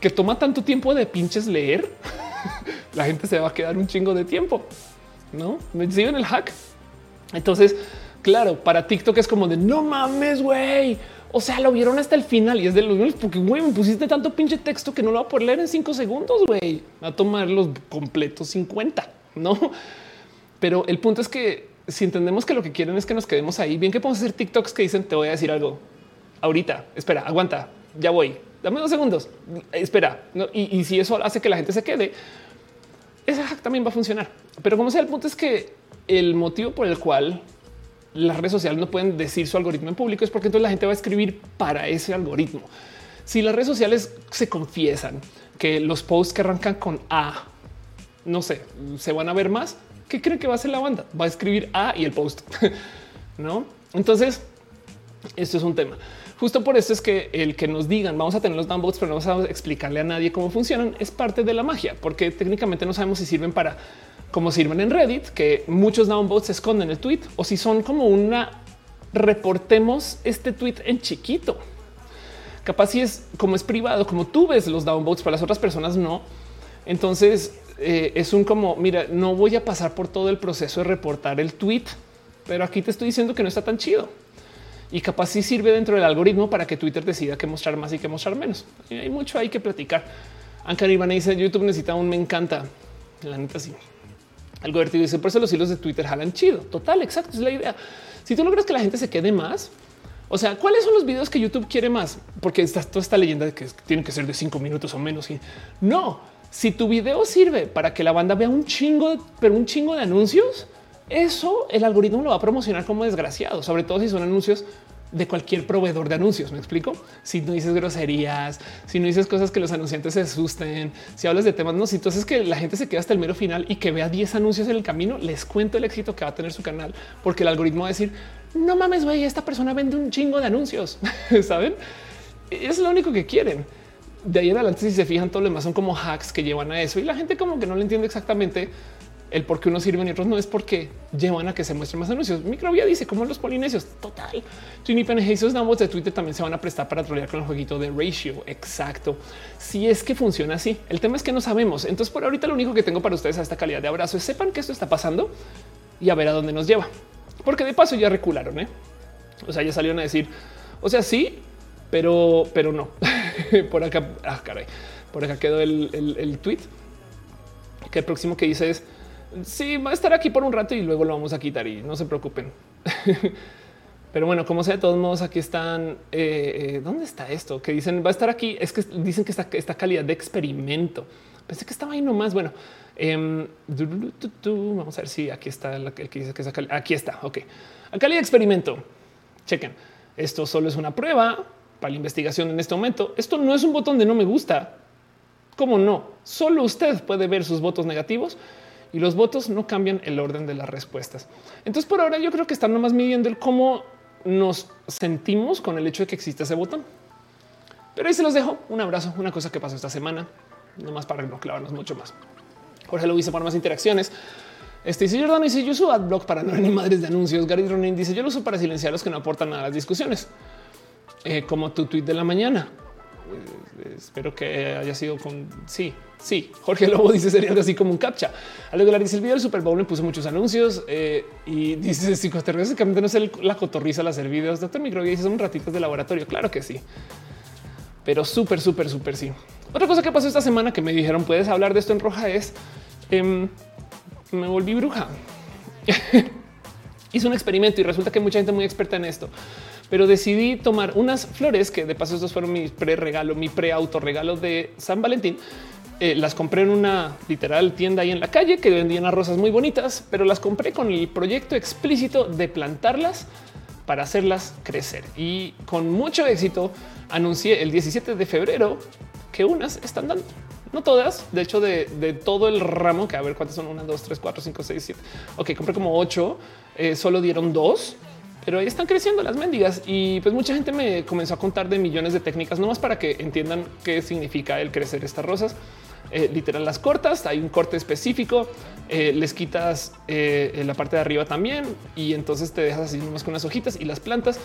Speaker 1: que toma tanto tiempo de pinches leer, la gente se va a quedar un chingo de tiempo. No me siguen el hack. Entonces, claro, para TikTok es como de no mames, güey. O sea, lo vieron hasta el final y es de los porque güey, me pusiste tanto pinche texto que no lo va a poder leer en cinco segundos. Güey, a tomar los completos 50, no? Pero el punto es que si entendemos que lo que quieren es que nos quedemos ahí, bien que podemos hacer TikToks que dicen te voy a decir algo ahorita. Espera, aguanta, ya voy. Dame dos segundos. Espera. Y, si eso hace que la gente se quede, ese hack también va a funcionar. Pero como sea, el punto es que el motivo por el cual las redes sociales no pueden decir su algoritmo en público es porque entonces la gente va a escribir para ese algoritmo. Si las redes sociales se confiesan que los posts que arrancan con A, no sé, se van a ver más, ¿qué creen que va a hacer la banda? Va a escribir A y el post, ¿no? Entonces, esto es un tema. Justo por eso es que el que nos digan vamos a tener los downvotes, pero no vamos a explicarle a nadie cómo funcionan, es parte de la magia, porque técnicamente no sabemos si sirven para como sirven en Reddit, que muchos downvotes se esconden el tweet o si son como una reportemos este tweet en chiquito. Capaz si es como es privado, como tú ves los downvotes para las otras personas, no. Entonces eh, es un como mira, no voy a pasar por todo el proceso de reportar el tweet, pero aquí te estoy diciendo que no está tan chido y capaz sí sirve dentro del algoritmo para que Twitter decida qué mostrar más y qué mostrar menos. Hay mucho ahí que platicar. Aunque Iván dice YouTube necesita un me encanta. La neta sí. Algo divertido dice por eso los hilos de Twitter jalan chido. Total, exacto. Es la idea. Si tú logras que la gente se quede más, o sea, ¿cuáles son los videos que YouTube quiere más? Porque está toda esta leyenda de que tienen que ser de cinco minutos o menos. No, si tu video sirve para que la banda vea un chingo, pero un chingo de anuncios, eso el algoritmo lo va a promocionar como desgraciado, sobre todo si son anuncios de cualquier proveedor de anuncios. Me explico. Si no dices groserías, si no dices cosas que los anunciantes se asusten, si hablas de temas, no, si entonces que la gente se queda hasta el mero final y que vea 10 anuncios en el camino, les cuento el éxito que va a tener su canal, porque el algoritmo va a decir no mames, güey, esta persona vende un chingo de anuncios. Saben? Es lo único que quieren. De ahí en adelante, si se fijan, todo lo demás son como hacks que llevan a eso y la gente como que no lo entiende exactamente el por qué unos sirven y otros no es porque llevan a que se muestren más anuncios. Microvía dice como los polinesios. Total. Trini y esos damos de Twitter también se van a prestar para trolear con el jueguito de ratio. Exacto. Si es que funciona así. El tema es que no sabemos. Entonces, por ahorita lo único que tengo para ustedes a esta calidad de abrazo es sepan que esto está pasando y a ver a dónde nos lleva. Porque de paso ya recularon. ¿eh? O sea, ya salieron a decir, o sea, sí, pero, pero no. por acá, ah, caray, por acá quedó el, el, el tweet que el próximo que dice es sí, va a estar aquí por un rato y luego lo vamos a quitar y no se preocupen. Pero bueno, como sea, de todos modos, aquí están. Eh, eh, ¿Dónde está esto? Que dicen va a estar aquí. Es que dicen que está esta calidad de experimento. Pensé que estaba ahí nomás. Bueno, em, vamos a ver si aquí está el que dice que es Aquí está. Ok, a calidad de experimento. Chequen. Esto solo es una prueba para la investigación en este momento. Esto no es un botón de no me gusta. ¿Cómo no? Solo usted puede ver sus votos negativos y los votos no cambian el orden de las respuestas. Entonces, por ahora yo creo que están nomás midiendo el cómo nos sentimos con el hecho de que existe ese botón. Pero ahí se los dejo. Un abrazo, una cosa que pasó esta semana, nomás para no clavarnos mucho más. Jorge lo hice para más interacciones. Este dice Jordan dice yo uso AdBlock para no ver ni madres de anuncios. Gary Ronin dice yo lo uso para silenciar los que no aportan nada a las discusiones. Eh, como tu tweet de la mañana. Eh, espero que haya sido con sí, sí. Jorge Lobo dice sería así como un captcha. Algo que dice el video del Super Bowl me puso muchos anuncios eh, y dice psicoterapeuta no es la cotorriza al hacer videos. Doctor Microbio dice son ratitos de laboratorio. Claro que sí, pero súper, súper, súper sí. Otra cosa que pasó esta semana que me dijeron puedes hablar de esto en roja es em, me volví bruja. Hice un experimento y resulta que mucha gente muy experta en esto pero decidí tomar unas flores que de paso estos fueron mi pre regalo, mi pre auto regalo de San Valentín. Eh, las compré en una literal tienda ahí en la calle que vendían a rosas muy bonitas, pero las compré con el proyecto explícito de plantarlas para hacerlas crecer. Y con mucho éxito anuncié el 17 de febrero que unas están dando. No todas, de hecho, de, todo el ramo, que a ver cuántas son, una, dos, tres, cuatro, cinco, seis, siete. Ok, compré como ocho, eh, solo dieron dos pero ahí están creciendo las mendigas y pues mucha gente me comenzó a contar de millones de técnicas, no más para que entiendan qué significa el crecer estas rosas. eh, literal las cortas, hay un corte específico, eh, les quitas eh, la parte de arriba también y entonces te dejas así nomás con unas hojitas y las plantas.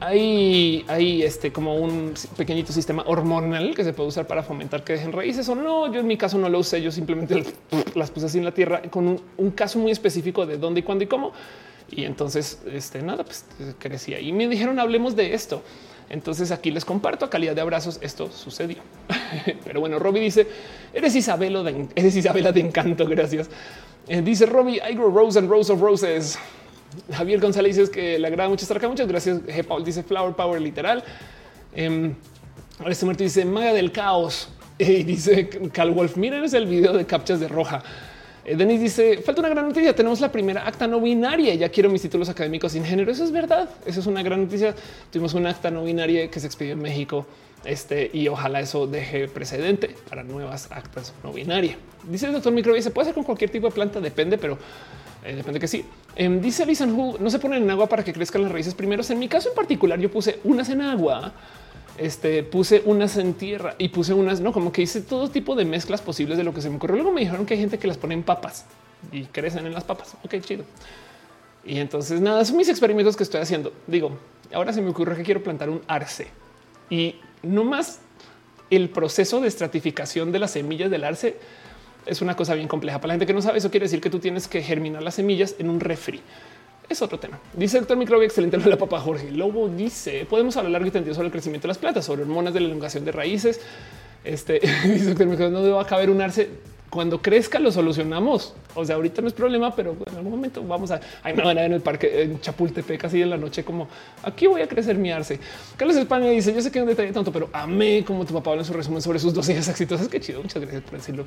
Speaker 1: hay, hay este como un pequeñito sistema hormonal que se puede usar para fomentar que dejen raíces o no. Yo en mi caso no lo usé, yo simplemente las puse así en la tierra con un, caso muy específico de dónde y cuándo y cómo. Y entonces, este nada, pues crecía y me dijeron hablemos de esto. Entonces aquí les comparto a calidad de abrazos. Esto sucedió. Pero bueno, Robbie dice eres Isabela de, eres Isabela de encanto. Gracias. Eh, dice Robbie, I grow rose and rose of roses. Javier González dice que le agrada mucho estar acá. Muchas gracias. G. Paul dice flower power literal. Eh, este muerto dice maga del caos. Y dice Cal Wolf, miren es el video de captchas de roja. Eh, Denis dice falta una gran noticia. Tenemos la primera acta no binaria. Ya quiero mis títulos académicos sin género. Eso es verdad. Eso es una gran noticia. Tuvimos una acta no binaria que se expidió en México. Este y ojalá eso deje precedente para nuevas actas no binarias. Dice el doctor Microbi, se puede hacer con cualquier tipo de planta, depende, pero eh, depende que sí. Em, dice Lisan no se ponen en agua para que crezcan las raíces primero. En mi caso en particular, yo puse unas en agua este puse unas en tierra y puse unas, no como que hice todo tipo de mezclas posibles de lo que se me ocurrió. Luego me dijeron que hay gente que las pone en papas y crecen en las papas. Ok, chido. Y entonces nada, son mis experimentos que estoy haciendo. Digo, ahora se me ocurre que quiero plantar un arce y no más el proceso de estratificación de las semillas del arce es una cosa bien compleja. Para la gente que no sabe, eso quiere decir que tú tienes que germinar las semillas en un refri es otro tema. Dice doctor Microbio, excelente la papa Jorge Lobo dice podemos hablar largo y tendido sobre el crecimiento de las plantas, sobre hormonas de la elongación de raíces. Este dice doctor Microbio, no debo caber un arce cuando crezca lo solucionamos. O sea, ahorita no es problema, pero en algún momento vamos a. Hay una manera en el parque en Chapultepec, así en la noche, como aquí voy a crecer mi arce. Carlos España dice: Yo sé que un detalle tanto, pero amé como tu papá habla en su resumen sobre sus dos hijas exitosas. Qué chido. Muchas gracias por decirlo.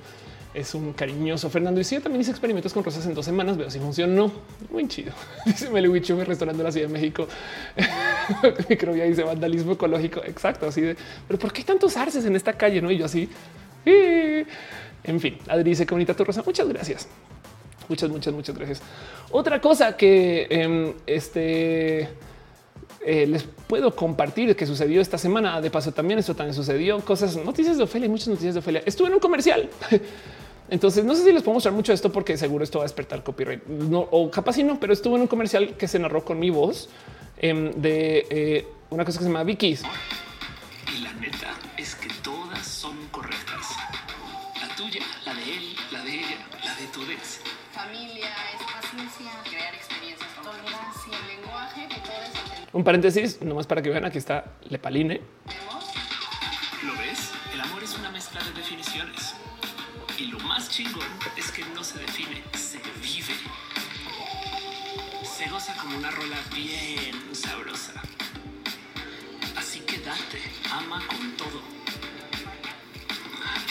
Speaker 1: Es un cariñoso Fernando. Y sí, también hice experimentos con rosas en dos semanas. Veo si funcionó. Muy chido. Dice Meliwicho, mi restaurante de la Ciudad de México. Microbia dice vandalismo ecológico. Exacto. Así de, pero ¿por qué hay tantos arces en esta calle? No, y yo así. En fin, Adri dice que bonita tu rosa. Muchas gracias. Muchas, muchas, muchas gracias. Otra cosa que em, este eh, les puedo compartir que sucedió esta semana. De paso, también esto también sucedió. Cosas, noticias de Ofelia, muchas noticias de Ofelia. Estuve en un comercial. Entonces, no sé si les puedo mostrar mucho esto porque seguro esto va a despertar copyright no, o capaz si no, pero estuve en un comercial que se narró con mi voz em, de eh, una cosa que se llama Vicky's.
Speaker 2: Y la neta es que todas son correctas tuya, la de él, la de ella, la de tu ex.
Speaker 3: Familia es paciencia, crear experiencias, tolerancia, lenguaje, que todo eso.
Speaker 1: Un paréntesis, nomás para que vean, aquí está Lepaline.
Speaker 2: ¿Lo ves? El amor es una mezcla de definiciones. Y lo más chingón es que no se define, se vive. Se goza como una rola bien sabrosa. Así que date, ama con todo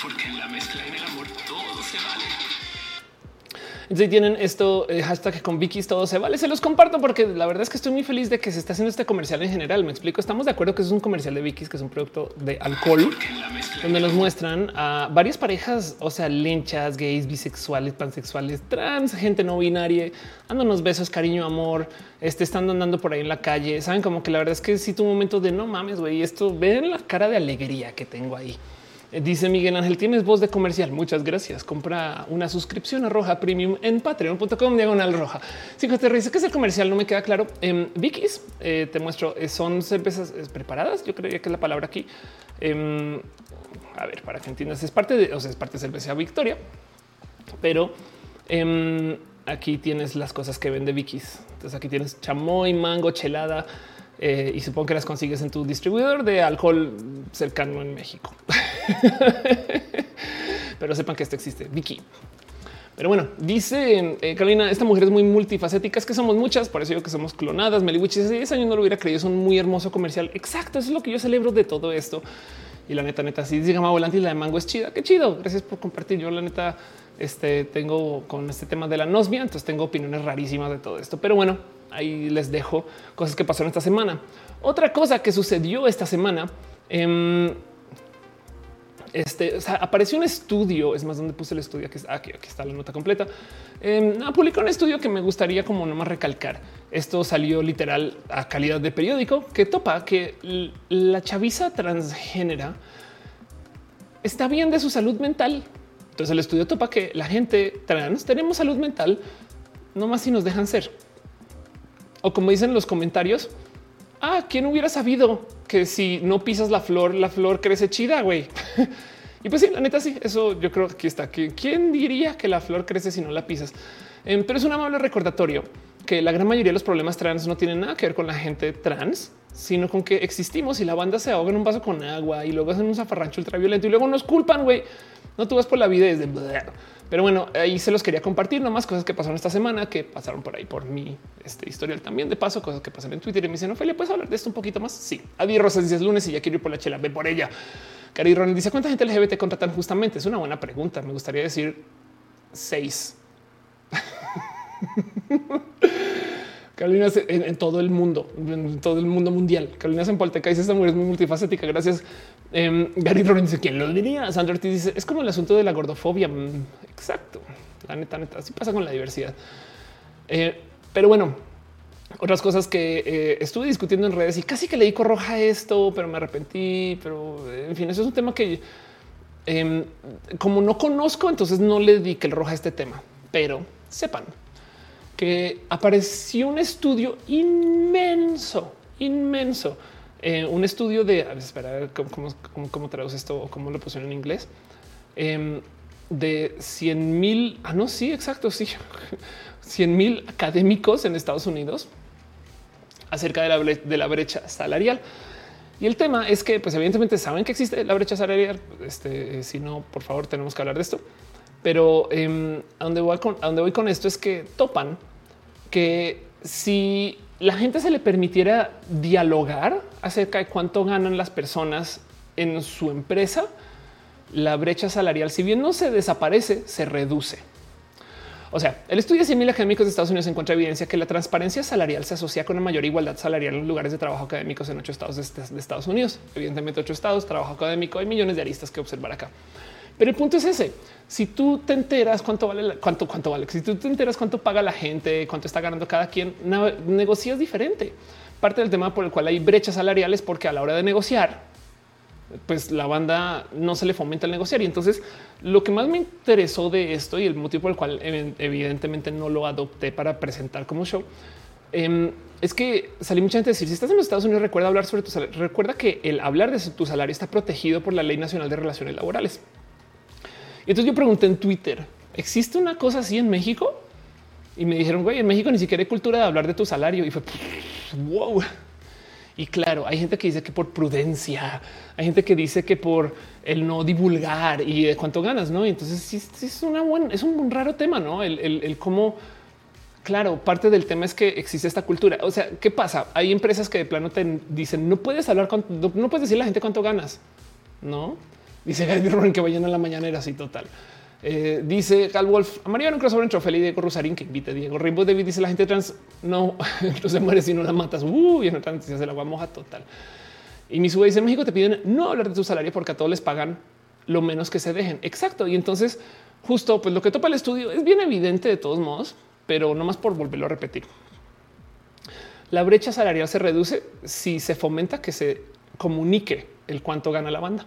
Speaker 2: porque en la mezcla se vale.
Speaker 1: Entonces tienen esto, eh, hashtag con Vicky todo se vale. Se los comparto porque la verdad es que estoy muy feliz de que se está haciendo este comercial en general. Me explico. Estamos de acuerdo que es un comercial de Vicky, que es un producto de alcohol, donde nos muestran a varias parejas, o sea, linchas, gays, bisexuales, pansexuales, trans, gente no binaria, dándonos besos, cariño, amor, este, estando andando por ahí en la calle. Saben como que la verdad es que si tu momento de no mames, güey, esto ven la cara de alegría que tengo ahí. Dice Miguel Ángel, tienes voz de comercial. Muchas gracias. Compra una suscripción a Roja Premium en patreon.com diagonal roja. Si te dice que es el comercial, no me queda claro. Em, Vicky's eh, te muestro, eh, son cervezas eh, preparadas. Yo creía que es la palabra aquí. Em, a ver, para que entiendas, es parte de, o sea, es parte de cerveza Victoria, pero em, aquí tienes las cosas que vende Vicky's. Entonces aquí tienes chamoy, mango, chelada, eh, y supongo que las consigues en tu distribuidor de alcohol cercano en México. Pero sepan que esto existe. Vicky. Pero bueno, dice eh, Carolina, esta mujer es muy multifacética, es que somos muchas, por eso digo que somos clonadas. Meliwich hace 10 años no lo hubiera creído, es un muy hermoso comercial. Exacto, es lo que yo celebro de todo esto. Y la neta, neta, si dice Volante y la de mango es chida, qué chido. Gracias por compartir. Yo la neta, este tengo con este tema de la nosmia, entonces tengo opiniones rarísimas de todo esto. Pero bueno, ahí les dejo cosas que pasaron esta semana. Otra cosa que sucedió esta semana. Em, este apareció un estudio, es más donde puse el estudio, aquí, aquí, aquí está la nota completa. Eh, publicó un estudio que me gustaría como nomás recalcar. Esto salió literal a calidad de periódico que topa que la chaviza transgénera está bien de su salud mental. Entonces el estudio topa que la gente trans tenemos salud mental, no más si nos dejan ser. O como dicen los comentarios, ah, ¿quién hubiera sabido que si no pisas la flor, la flor crece chida, güey? y pues sí, la neta sí, eso yo creo que aquí está. ¿Quién diría que la flor crece si no la pisas? Em, pero es un amable recordatorio que la gran mayoría de los problemas trans no tienen nada que ver con la gente trans, sino con que existimos y la banda se ahoga en un vaso con agua y luego hacen un zafarrancho ultraviolento y luego nos culpan, güey. No tú vas por la vida desde... Pero bueno, ahí se los quería compartir nomás cosas que pasaron esta semana, que pasaron por ahí por mi este historial también de paso, cosas que pasan en Twitter y me dicen, Ophelia, ¿puedes hablar de esto un poquito más? Sí. Adi Rosas dice lunes y ya quiero ir por la chela, ve por ella. Cari Ron dice, ¿cuánta gente LGBT contratan justamente? Es una buena pregunta. Me gustaría decir seis. Carolina en, todo el mundo, en todo el mundo mundial. Carolina Zempolteca dice esta mujer es muy multifacética. Gracias. Eh, Gary Rorin dice quién lo diría. Sandra Ortiz dice es como el asunto de la gordofobia. Mm, exacto. La neta, neta, así pasa con la diversidad. Eh, pero bueno, otras cosas que eh, estuve discutiendo en redes y casi que le di roja esto, pero me arrepentí. Pero en fin, eso es un tema que em, como no conozco, entonces no le di el roja a este tema, pero sepan que apareció un estudio inmenso, inmenso, eh, un estudio de, a ver, espera, ¿cómo, traduce esto o cómo lo pusieron en inglés? Em, de 100 mil, ah, no, sí, exacto, sí, 100 mil académicos en Estados Unidos acerca de la, brecha salarial. Y el tema es que, pues evidentemente saben que existe la brecha salarial. Este, si no, por favor, tenemos que hablar de esto. Pero em, a, a donde voy con esto es que topan que si la gente se le permitiera dialogar acerca de cuánto ganan las personas en su empresa, la brecha salarial, si bien no se desaparece, se reduce. O sea, el estudio de 100 académicos de Estados Unidos encuentra evidencia que la transparencia salarial se asocia con una mayor igualdad salarial en lugares de trabajo académicos en ocho estados de Estados Unidos. Evidentemente, ocho estados, trabajo académico, hay millones de aristas que observar acá. Pero el punto es ese. Si tú te enteras cuánto vale, cuánto, cuánto vale, si tú te enteras cuánto paga la gente, cuánto está ganando cada quien, negocias diferente. Parte del tema por el cual hay brechas salariales, porque a la hora de negociar, pues la banda no se le fomenta el negociar. Y entonces lo que más me interesó de esto y el motivo por el cual evidentemente no lo adopté para presentar como show em, es que salí mucha gente a decir si estás en los Estados Unidos, recuerda hablar sobre tu salario. Recuerda que el hablar de tu salario está protegido por la Ley Nacional de Relaciones Laborales. Entonces yo pregunté en Twitter, ¿existe una cosa así en México? Y me dijeron, güey, en México ni siquiera hay cultura de hablar de tu salario. Y fue, wow. Y claro, hay gente que dice que por prudencia, hay gente que dice que por el no divulgar y de cuánto ganas, ¿no? Y entonces sí, es una buena, es un raro tema, ¿no? El, el, cómo, claro, parte del tema es que existe esta cultura. O sea, ¿qué pasa? Hay empresas que de plano te dicen, no puedes hablar, con, no, no puedes decirle a la gente cuánto ganas, ¿no? Dice que vayan a la mañanera así total. Eh, dice Cal Wolf, amaría un crossover entre Ophelia y Diego Rosarín que invite Diego. Rainbow David dice la gente trans no, no se muere si no la matas. Uh, y en otra noticia se la moja total. Y mi sube dice en México te piden no hablar de tu salario porque a todos les pagan lo menos que se dejen. Exacto. Y entonces justo pues lo que topa el estudio es bien evidente de todos modos, pero no más por volverlo a repetir. La brecha salarial se reduce si se fomenta que se comunique el cuánto gana la banda.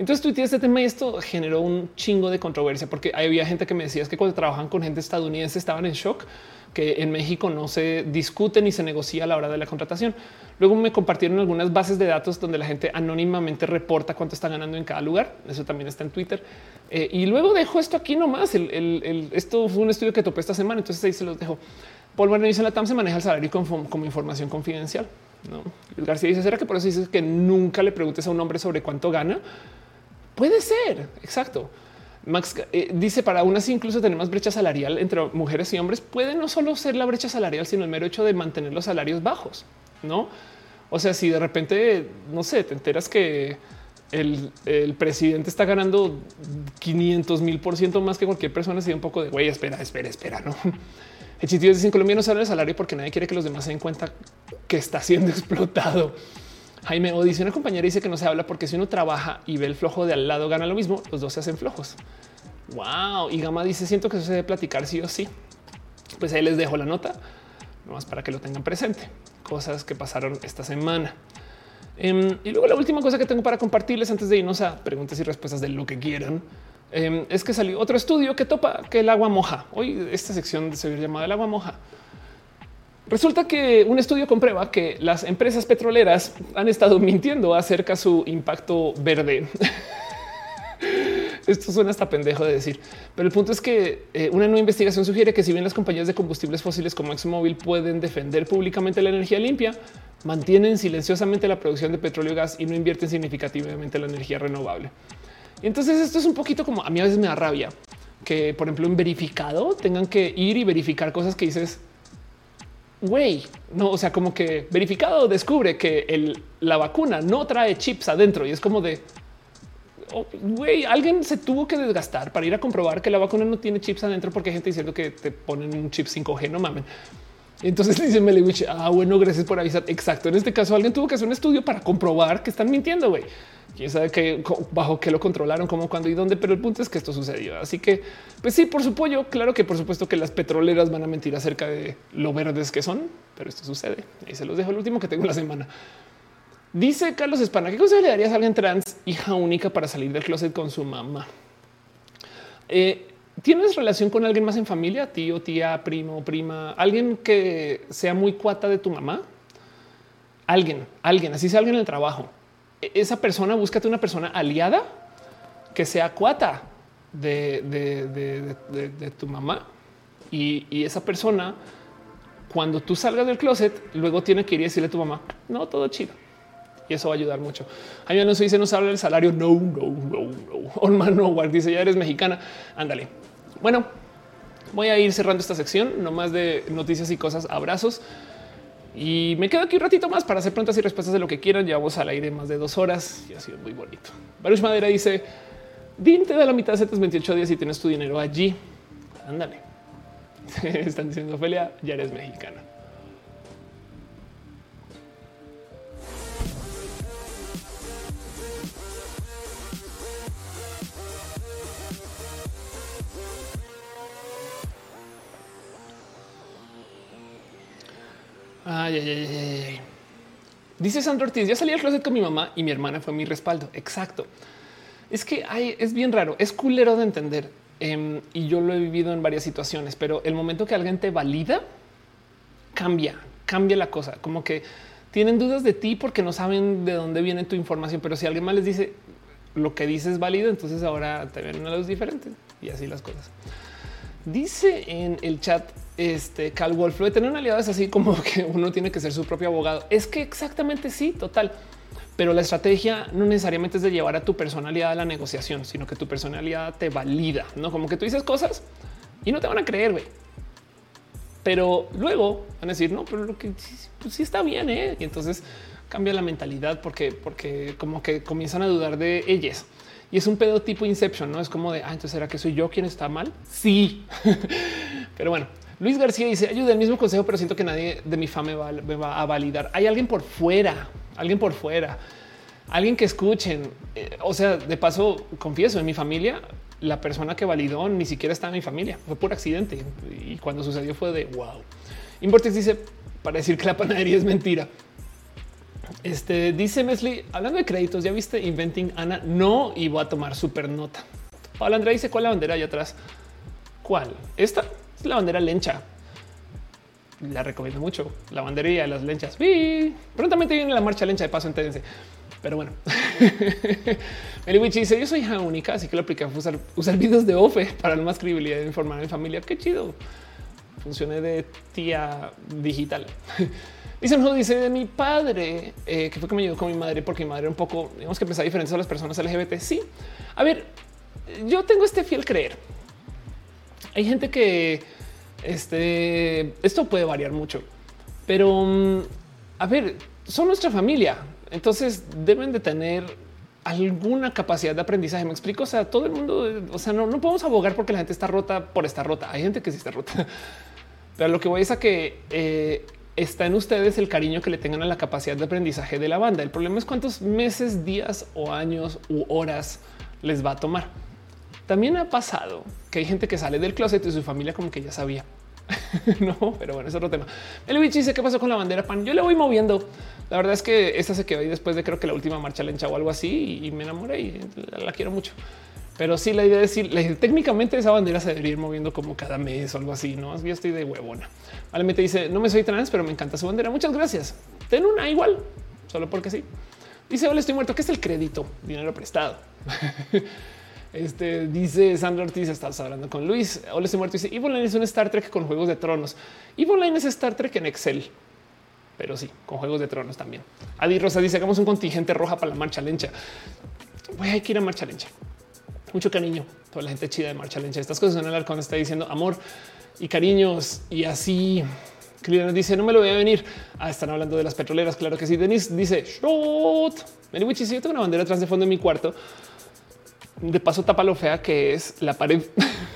Speaker 1: Entonces tuiteé este tema y esto generó un chingo de controversia porque había gente que me decía que cuando trabajan con gente estadounidense estaban en shock que en México no se discute ni se negocia a la hora de la contratación. Luego me compartieron algunas bases de datos donde la gente anónimamente reporta cuánto está ganando en cada lugar. Eso también está en Twitter. Eh, y luego dejo esto aquí nomás. esto fue un estudio que topé esta semana, entonces ahí se los dejo. Paul Warner dice la TAM se maneja el salario como, como información confidencial. ¿no? García dice, ¿será que por eso dices que nunca le preguntes a un hombre sobre cuánto gana? Puede ser, exacto. Max eh, dice para aún así incluso tener más brecha salarial entre mujeres y hombres puede no solo ser la brecha salarial, sino el mero hecho de mantener los salarios bajos, ¿no? O sea, si de repente, no sé, te enteras que el, presidente está ganando 500 mil por ciento más que cualquier persona, si un poco de güey, espera, espera, espera, no. El chiste dice en Colombia no sale el salario porque nadie quiere que los demás se den cuenta que está siendo explotado. Jaime o dice una compañera dice que no se habla porque si uno trabaja y ve el flojo de al lado gana lo mismo, los dos se hacen flojos. Wow. Y Gama dice siento que eso se debe platicar sí o sí. Pues ahí les dejo la nota, nomás para que lo tengan presente. Cosas que pasaron esta semana. Em, y luego la última cosa que tengo para compartirles antes de irnos a preguntas y respuestas de lo que quieran em, es que salió otro estudio que topa que el agua moja. Hoy esta sección se llamada el agua moja. Resulta que un estudio comprueba que las empresas petroleras han estado mintiendo acerca de su impacto verde. Esto suena hasta pendejo de decir, pero el punto es que eh, una nueva investigación sugiere que si bien las compañías de combustibles fósiles como ExxonMobil pueden defender públicamente la energía limpia, mantienen silenciosamente la producción de petróleo y gas y no invierten significativamente en la energía renovable. Y entonces esto es un poquito como a mí a veces me da rabia que, por ejemplo, en verificado tengan que ir y verificar cosas que dices, güey, no, o sea, como que verificado descubre que la vacuna no trae chips adentro y es como de, oh, güey, alguien se tuvo que desgastar para ir a comprobar que la vacuna no tiene chips adentro porque hay gente diciendo que te ponen un chip 5G, no mamen. Entonces le dice Melewich, ah, bueno, gracias por avisar. Exacto. En este caso, alguien tuvo que hacer un estudio para comprobar que están mintiendo, güey. Quién sabe que bajo qué lo controlaron, cómo, cuándo y dónde, pero el punto es que esto sucedió. Así que, pues sí, por supuesto, claro que por supuesto que las petroleras van a mentir acerca de lo verdes que son, pero esto sucede. Y se los dejo el último que tengo la semana. Dice Carlos Espana, ¿qué consejo le darías a alguien trans, hija única, para salir del closet con su mamá? Eh, ¿Tienes relación con alguien más en familia, tío, tía, primo, prima, alguien que sea muy cuata de tu mamá? Alguien, alguien, así sea alguien en el trabajo. E, esa persona, búscate una persona aliada que sea cuata de, de, tu mamá y, y, esa persona, cuando tú salgas del closet, luego tiene que ir y decirle a tu mamá, no, todo chido y eso va a ayudar mucho. Mí no dice no se habla del salario. No, no, no, no. Orman no, dice ya eres mexicana. Ándale. Bueno, voy a ir cerrando esta sección, no más de noticias y cosas. Abrazos. Y me quedo aquí un ratito más para hacer preguntas y respuestas de lo que quieran. Llevamos al aire más de dos horas y ha sido muy bonito. Baruch Madera dice: Dinte de la mitad de 28 días y tienes tu dinero allí. Ándale. Están diciendo Ophelia, ya eres mexicana. Dice Sandro Ortiz, ya salí al closet con mi mamá y mi hermana fue mi respaldo. Exacto. Es que hay, es bien raro, es culero de entender. Em, y yo lo he vivido en varias situaciones, pero el momento que alguien te valida, cambia, cambia la cosa. Como que tienen dudas de ti porque no saben de dónde viene tu información, pero si alguien más les dice lo que dices es válido, entonces ahora te ven una luz diferente y así las cosas. Dice en el chat este Cal Wolf, lo de tener un aliado es así como que uno tiene que ser su propio abogado. Es que exactamente sí, total. Pero la estrategia no necesariamente es de llevar a tu personalidad a la negociación, sino que tu personalidad te valida, no como que tú dices cosas y no te van a creer. Pero luego van a decir, no, pero lo que pues sí está bien. ¿eh? Y entonces cambia la mentalidad porque, porque como que comienzan a dudar de ellas. Y es un pedo tipo Inception, no es como de ah, entonces será que soy yo quien está mal. Sí, pero bueno, Luis García dice ayuda el mismo consejo, pero siento que nadie de mi fama me va, a validar. Hay alguien por fuera, alguien por fuera, alguien que escuchen. Eh, o sea, de paso, confieso en mi familia, la persona que validó ni siquiera está en mi familia, fue por accidente. Y cuando sucedió fue de wow. Importes dice para decir que la panadería es mentira. Este dice Mesli, hablando de créditos, ya viste Inventing Ana? No, y voy a tomar super nota. Paula Andrea dice cuál la bandera allá atrás. ¿Cuál? Esta la bandera lencha. La recomiendo mucho. La bandería de las lenchas. Prontamente viene la marcha lencha de paso, entérense. Pero bueno, Meliwich dice: Yo soy hija única, así que lo apliqué a usar, usar videos de OFE para más credibilidad de informar a mi familia. Qué chido. Funcione de tía digital. Dice, no, dice de mi padre, eh, que fue que me ayudó con mi madre, porque mi madre un poco, digamos que pensaba diferente a las personas LGBT. Sí, a ver, yo tengo este fiel creer. Hay gente que este, esto puede variar mucho, pero mm, a ver, son nuestra familia, entonces deben de tener alguna capacidad de aprendizaje. Me explico. O sea, todo el mundo, o sea, no, no podemos abogar porque la gente está rota por estar rota. Hay gente que sí está rota, pero lo que voy es a que eh, está en ustedes el cariño que le tengan a la capacidad de aprendizaje de la banda. El problema es cuántos meses, días o años u horas les va a tomar. También ha pasado que hay gente que sale del closet y su familia como que ya sabía. no, pero bueno, es otro tema. El bicho dice qué pasó con la bandera pan. Yo le voy moviendo. La verdad es que esta se quedó ahí después de creo que la última marcha lencha o algo así y me enamoré y la quiero mucho. Pero sí, la idea es decir, técnicamente esa bandera se debería ir moviendo como cada mes o algo así. No, yo estoy de huevona. Vale, me dice no me soy trans, pero me encanta su bandera. Muchas gracias. Ten una igual, solo porque sí. Dice hola, estoy muerto. ¿Qué es el crédito? Dinero prestado. Este dice Sandra Ortiz, estás hablando con Luis. Hola, estoy muerto. Dice Eve es un Star Trek con juegos de tronos. Eve es Star Trek en Excel, pero sí, con juegos de tronos también. Adi Rosa dice hagamos un contingente roja para la marcha lencha. Voy a ir a marcha lencha. Mucho cariño, toda la gente chida de marcha lencha. Estas cosas en el arcón está diciendo amor y cariños y así. Clint dice no me lo voy a venir. Ah, están hablando de las petroleras. Claro que sí. Denis dice shot. Si yo tengo una bandera atrás de fondo en mi cuarto de paso tapa lo fea que es la pared.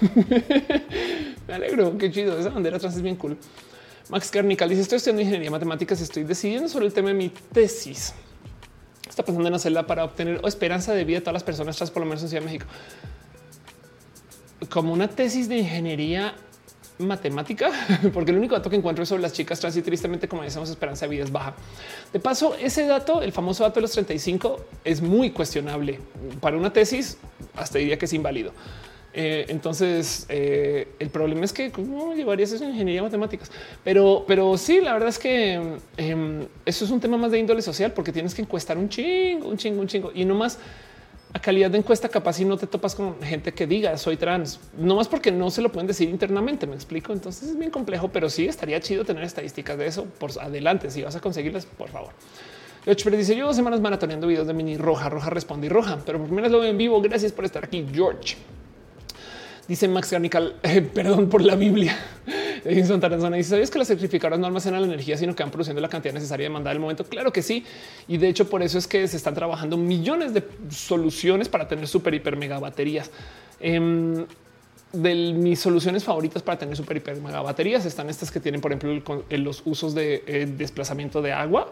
Speaker 1: Me alegro, qué chido. Esa bandera atrás es bien cool. Max Carnical dice estoy estudiando ingeniería matemáticas estoy decidiendo sobre el tema de mi tesis. Está pensando en hacerla para obtener esperanza de vida de todas las personas trans, por lo menos en Ciudad de México. Como una tesis de ingeniería matemática, porque el único dato que encuentro es sobre las chicas trans y tristemente, como decimos, esperanza de vida es baja. De paso, ese dato, el famoso dato de los 35, es muy cuestionable para una tesis. Hasta diría que es inválido. Eh, entonces, eh, el problema es que no llevarías eso en ingeniería matemáticas, pero, pero sí, la verdad es que em, eso es un tema más de índole social porque tienes que encuestar un chingo, un chingo, un chingo y no más a calidad de encuesta capaz si no te topas con gente que diga soy trans, no más porque no se lo pueden decir internamente. Me explico. Entonces es bien complejo, pero sí estaría chido tener estadísticas de eso por adelante. Si vas a conseguirlas, por favor. George dice yo dos semanas maratoneando videos de mini roja, roja responde y roja, pero por primera vez lo veo en vivo. Gracias por estar aquí, George. Dice Max Garnical, eh, perdón por la Biblia. Edison Taranzona dice: ¿Sabías que las certificadoras no almacenan la energía, sino que van produciendo la cantidad necesaria de mandar el momento? Claro que sí. Y de hecho, por eso es que se están trabajando millones de soluciones para tener super hiper mega baterías. Em, de mis soluciones favoritas para tener super hiper mega baterías están estas que tienen, por ejemplo, los usos de eh, desplazamiento de agua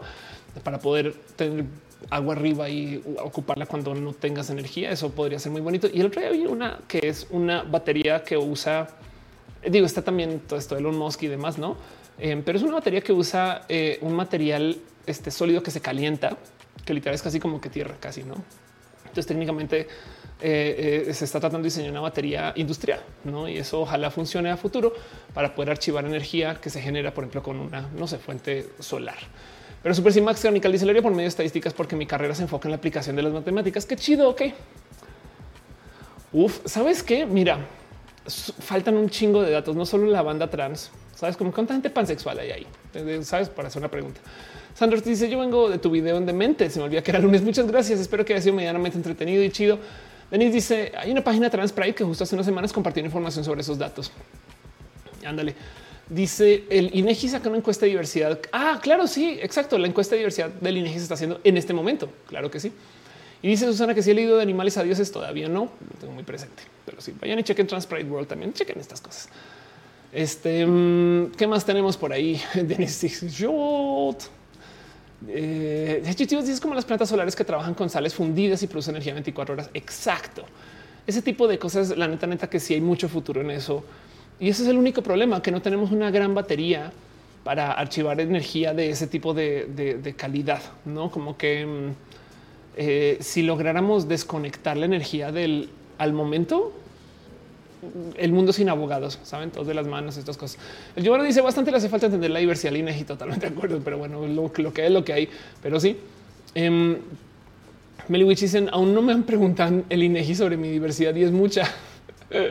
Speaker 1: para poder tener agua arriba y ocuparla cuando no tengas energía. Eso podría ser muy bonito. Y el otro día vi una que es una batería que usa digo, está también todo esto de Elon Musk y demás, no? Eh, pero es una batería que usa eh, un material este sólido que se calienta, que literal es casi como que tierra, casi no. Entonces, técnicamente eh, se está tratando de diseñar una batería industrial, no? Y eso ojalá funcione a futuro para poder archivar energía que se genera, por ejemplo, con una no sé, fuente solar. Pero Super Max Technical dice por medio de estadísticas porque mi carrera se enfoca en la aplicación de las matemáticas. Qué chido. Ok. Uf, sabes qué? Mira, faltan un chingo de datos, no solo la banda trans, sabes como cuánta gente pansexual hay ahí, sabes, para hacer una pregunta. Sandra te dice: Yo vengo de tu video en Demente. Se me olvidó que era lunes. Muchas gracias. Espero que haya sido medianamente entretenido y chido. Denis dice: Hay una página Trans Pride que justo hace unas semanas compartió información sobre esos datos. Ándale. Dice el INEGI saca una encuesta de diversidad. Ah, claro, sí, exacto. La encuesta de diversidad del INEGI se está haciendo en este momento. Claro que sí. Y dice Susana que si he leído de animales a dioses todavía no, tengo muy presente, pero sí vayan y chequen Transpride World también, chequen estas cosas. Este, mm, ¿qué más tenemos por ahí? Denis eh, es como las plantas solares que trabajan con sales fundidas y producen energía 24 horas. Exacto. Ese tipo de cosas, la neta, neta, que sí hay mucho futuro en eso. Y ese es el único problema, que no tenemos una gran batería para archivar energía de ese tipo de, calidad, no como que mm, eh, si lográramos desconectar la energía del al momento, el mundo sin abogados, saben todos de las manos, estas cosas. El Giovanni dice bastante le hace falta entender la diversidad línea y totalmente de acuerdo, pero bueno, lo, que es lo que hay, pero sí. Eh, Meliwich dicen aún no me han preguntado el INEGI sobre mi diversidad y es mucha.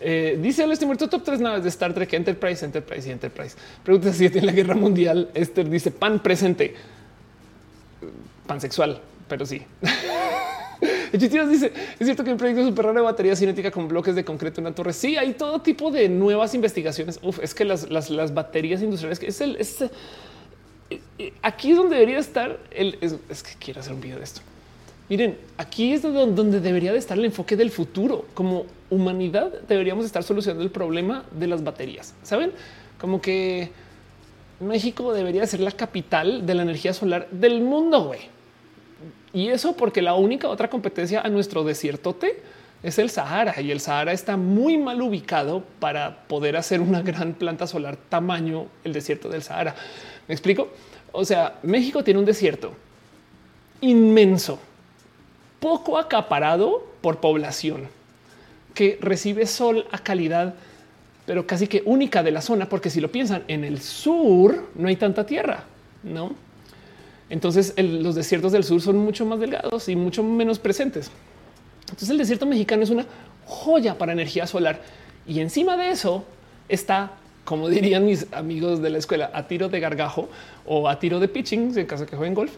Speaker 1: Eh, dice el muerto top tres naves de Star Trek, Enterprise, Enterprise y Enterprise. Pregunta si tiene la guerra mundial. Esther dice pan presente, pansexual pero sí. El dice: Es cierto que el proyecto super raro de batería cinética con bloques de concreto en una torre. Sí, hay todo tipo de nuevas investigaciones. Uf, es que las, las, baterías industriales, que es el es, eh, aquí es donde debería estar el es, que quiero hacer un video de esto. Miren, aquí es donde debería de estar el enfoque del futuro. Como humanidad deberíamos estar solucionando el problema de las baterías. Saben como que México debería ser la capital de la energía solar del mundo. Güey y eso porque la única otra competencia a nuestro desiertote es el Sahara y el Sahara está muy mal ubicado para poder hacer una gran planta solar tamaño el desierto del Sahara. ¿Me explico? O sea, México tiene un desierto inmenso poco acaparado por población que recibe sol a calidad, pero casi que única de la zona, porque si lo piensan, en el sur no hay tanta tierra, ¿no? Entonces los desiertos del sur son mucho más delgados y mucho menos presentes. Entonces el desierto mexicano es una joya para energía solar. Y encima de eso está, como dirían mis amigos de la escuela, a tiro de gargajo o a tiro de pitching, en caso que jueguen golf,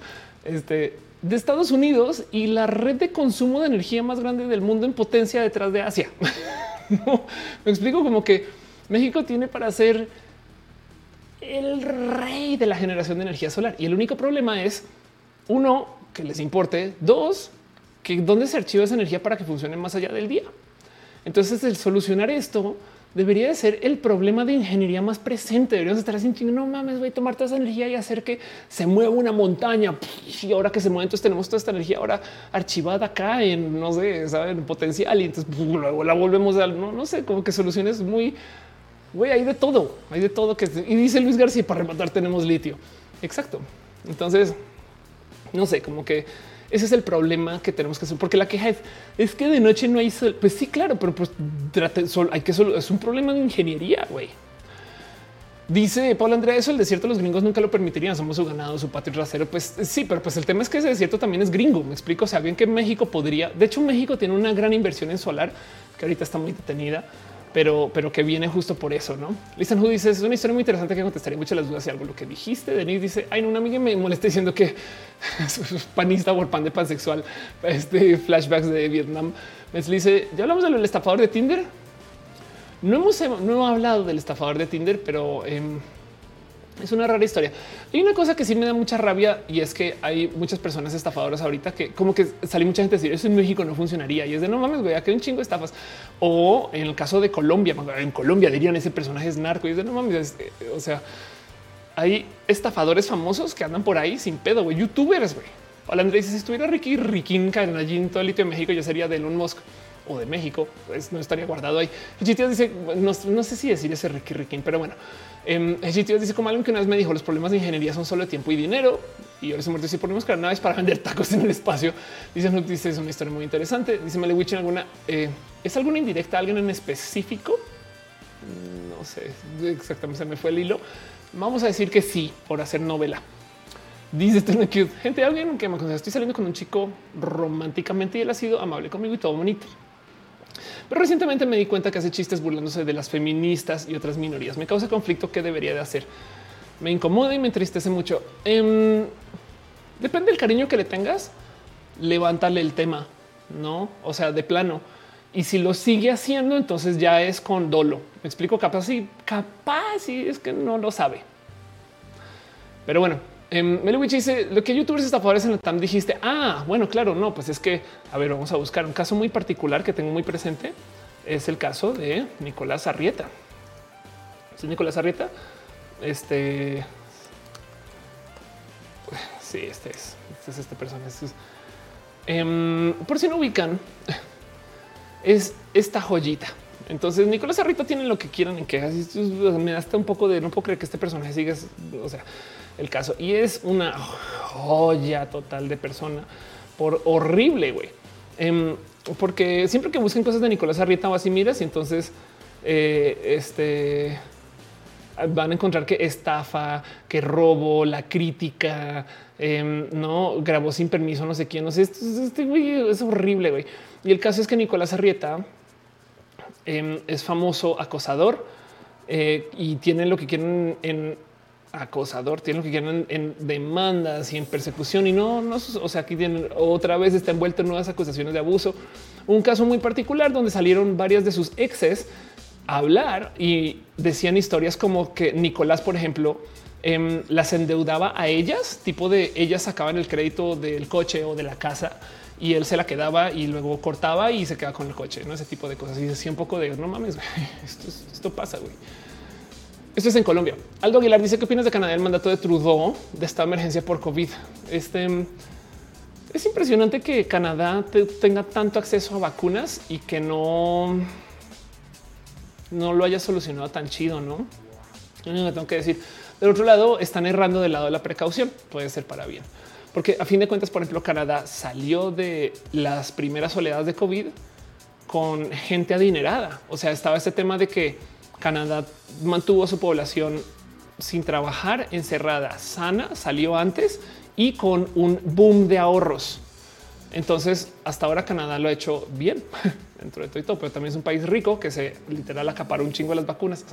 Speaker 1: este, de Estados Unidos y la red de consumo de energía más grande del mundo en potencia detrás de Asia. me explico como que México tiene para ser el rey de la generación de energía solar. Y el único problema es, uno, que les importe, dos, que dónde se archiva esa energía para que funcione más allá del día. Entonces, el solucionar esto debería de ser el problema de ingeniería más presente. Deberíamos estar así, no mames, voy a tomar toda esa energía y hacer que se mueva una montaña. Y ahora que se mueve, entonces tenemos toda esta energía ahora archivada acá en, no sé, saben, potencial. Y entonces luego la volvemos a, no, no sé, como que soluciones muy, güey, hay de todo, hay de todo que, y dice Luis García, para rematar tenemos litio. Exacto. Entonces, no sé, como que ese es el problema que tenemos que hacer, porque la queja es, que de noche no hay sol. Pues sí, claro, pero pues trate sol, hay que solo es un problema de ingeniería, güey. Dice Pablo Andrea, eso el desierto los gringos nunca lo permitirían, somos su ganado, su patio trasero. Pues sí, pero pues el tema es que ese desierto también es gringo. Me explico. O sea, bien que México podría, de hecho, México tiene una gran inversión en solar que ahorita está muy detenida pero, pero que viene justo por eso, ¿no? Listen Who dice, es una historia muy interesante que contestaría muchas las dudas y algo lo que dijiste. Denis dice, ay, no, una amiga me molesta diciendo que es panista por pan de pansexual, este flashbacks de Vietnam. Me dice, ya hablamos del estafador de Tinder. No hemos, no hemos hablado del estafador de Tinder, pero... Eh, es una rara historia. Hay una cosa que sí me da mucha rabia y es que hay muchas personas estafadoras ahorita que como que sale mucha gente a decir eso en México no funcionaría y es de no mames, güey, que un chingo de estafas. O en el caso de Colombia, en Colombia dirían ese personaje es narco y es de no mames, eh, o sea, hay estafadores famosos que andan por ahí sin pedo, güey, youtubers, güey. Hola Andrés, si estuviera Ricky Riquín allí en todo el litio de México, yo sería de Elon Musk o de México, pues no estaría guardado ahí. Y dice, no, no, sé si decir ese Ricky Riquín, pero bueno, eh, dice como alguien que una vez me dijo los problemas de ingeniería son solo de tiempo y dinero. Y ahora se muerto si ponemos crear naves para vender tacos en el espacio. Dice, no, dice es una historia muy interesante. Dice Malewich alguna eh, es alguna indirecta a alguien en específico. No sé exactamente, se me fue el hilo. Vamos a decir que sí por hacer novela. Dice cute. Gente, alguien que me conoce, estoy saliendo con un chico románticamente y él ha sido amable conmigo y todo bonito. Pero recientemente me di cuenta que hace chistes burlándose de las feministas y otras minorías. Me causa conflicto. ¿Qué debería de hacer? Me incomoda y me entristece mucho. Em, depende del cariño que le tengas. Levántale el tema, no? O sea, de plano. Y si lo sigue haciendo, entonces ya es con dolo. Me explico capaz y capaz y es que no lo sabe. Pero bueno, Um, dice lo que youtubers estafadores en la TAM dijiste. Ah, bueno, claro, no, pues es que a ver, vamos a buscar un caso muy particular que tengo muy presente. Es el caso de Nicolás Arrieta. ¿Es Nicolás Arrieta? Este sí, este es, este es esta persona. Em, por si no ubican, es esta joyita. Entonces, Nicolás Arrieta tiene lo que quieran en quejas. Me da hasta un poco de no puedo creer que este personaje siga. O sea, el caso. Y es una joya total de persona por horrible, güey. Em, porque siempre que busquen cosas de Nicolás Arrieta o así miras y entonces eh, este van a encontrar que estafa, que robo, la crítica, em, no grabó sin permiso, no sé quién, no sé. Este, güey es horrible. Güey. Y el caso es que Nicolás Arrieta em, es famoso acosador eh, y tiene lo que quieren en acosador, tiene lo que quieren en, demandas y en persecución y no, no, o sea, aquí tienen otra vez está envuelto en nuevas acusaciones de abuso. Un caso muy particular donde salieron varias de sus exes a hablar y decían historias como que Nicolás, por ejemplo, em, las endeudaba a ellas, tipo de ellas sacaban el crédito del coche o de la casa y él se la quedaba y luego cortaba y se queda con el coche, no ese tipo de cosas. Y decía un poco de no mames, esto, esto pasa. güey. Esto es en Colombia. Aldo Aguilar dice qué opinas de Canadá el mandato de Trudeau de esta emergencia por COVID. Este es impresionante que Canadá tenga tanto acceso a vacunas y que no, no lo haya solucionado tan chido, no? Tengo que decir. Del otro lado, están errando del lado de la precaución. Puede ser para bien. porque a fin de cuentas, por ejemplo, Canadá salió de las primeras oleadas de COVID con gente adinerada. O sea, estaba este tema de que Canadá mantuvo su población sin trabajar, encerrada, sana, salió antes y con un boom de ahorros. Entonces, hasta ahora Canadá lo ha hecho bien dentro de todo y todo, pero también es un país rico que se literal acaparó un chingo de las vacunas.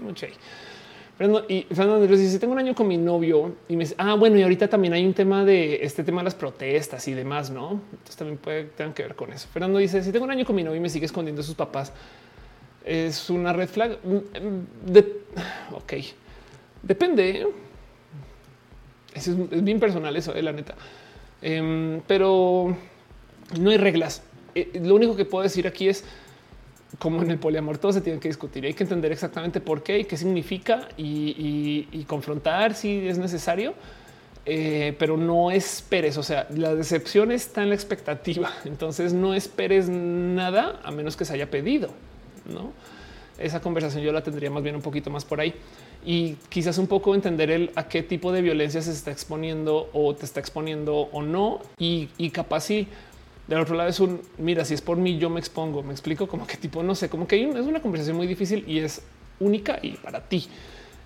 Speaker 1: Mucho ahí. y Fernando dice: Si tengo un año con mi novio y me dice, ah, bueno, y ahorita también hay un tema de este tema de las protestas y demás, no? Entonces también puede tener que ver con eso. Fernando dice: Si tengo un año con mi novio y me sigue escondiendo sus papás, es una red flag. Mm, mm, de, ok, depende. Es, es bien personal eso, eh, la neta. Em, pero no hay reglas. Eh, lo único que puedo decir aquí es como en el poliamor todo se tiene que discutir. Hay que entender exactamente por qué y qué significa y, confrontar si es necesario. Eh, pero no esperes. O sea, la decepción está en la expectativa. Entonces no esperes nada a menos que se haya pedido. No, esa conversación yo la tendría más bien un poquito más por ahí y quizás un poco entender el a qué tipo de violencia se está exponiendo o te está exponiendo o no. Y, capaz si del otro lado es un mira, si es por mí, yo me expongo. Me explico como qué tipo, no sé, como que es una conversación muy difícil y es única y para ti.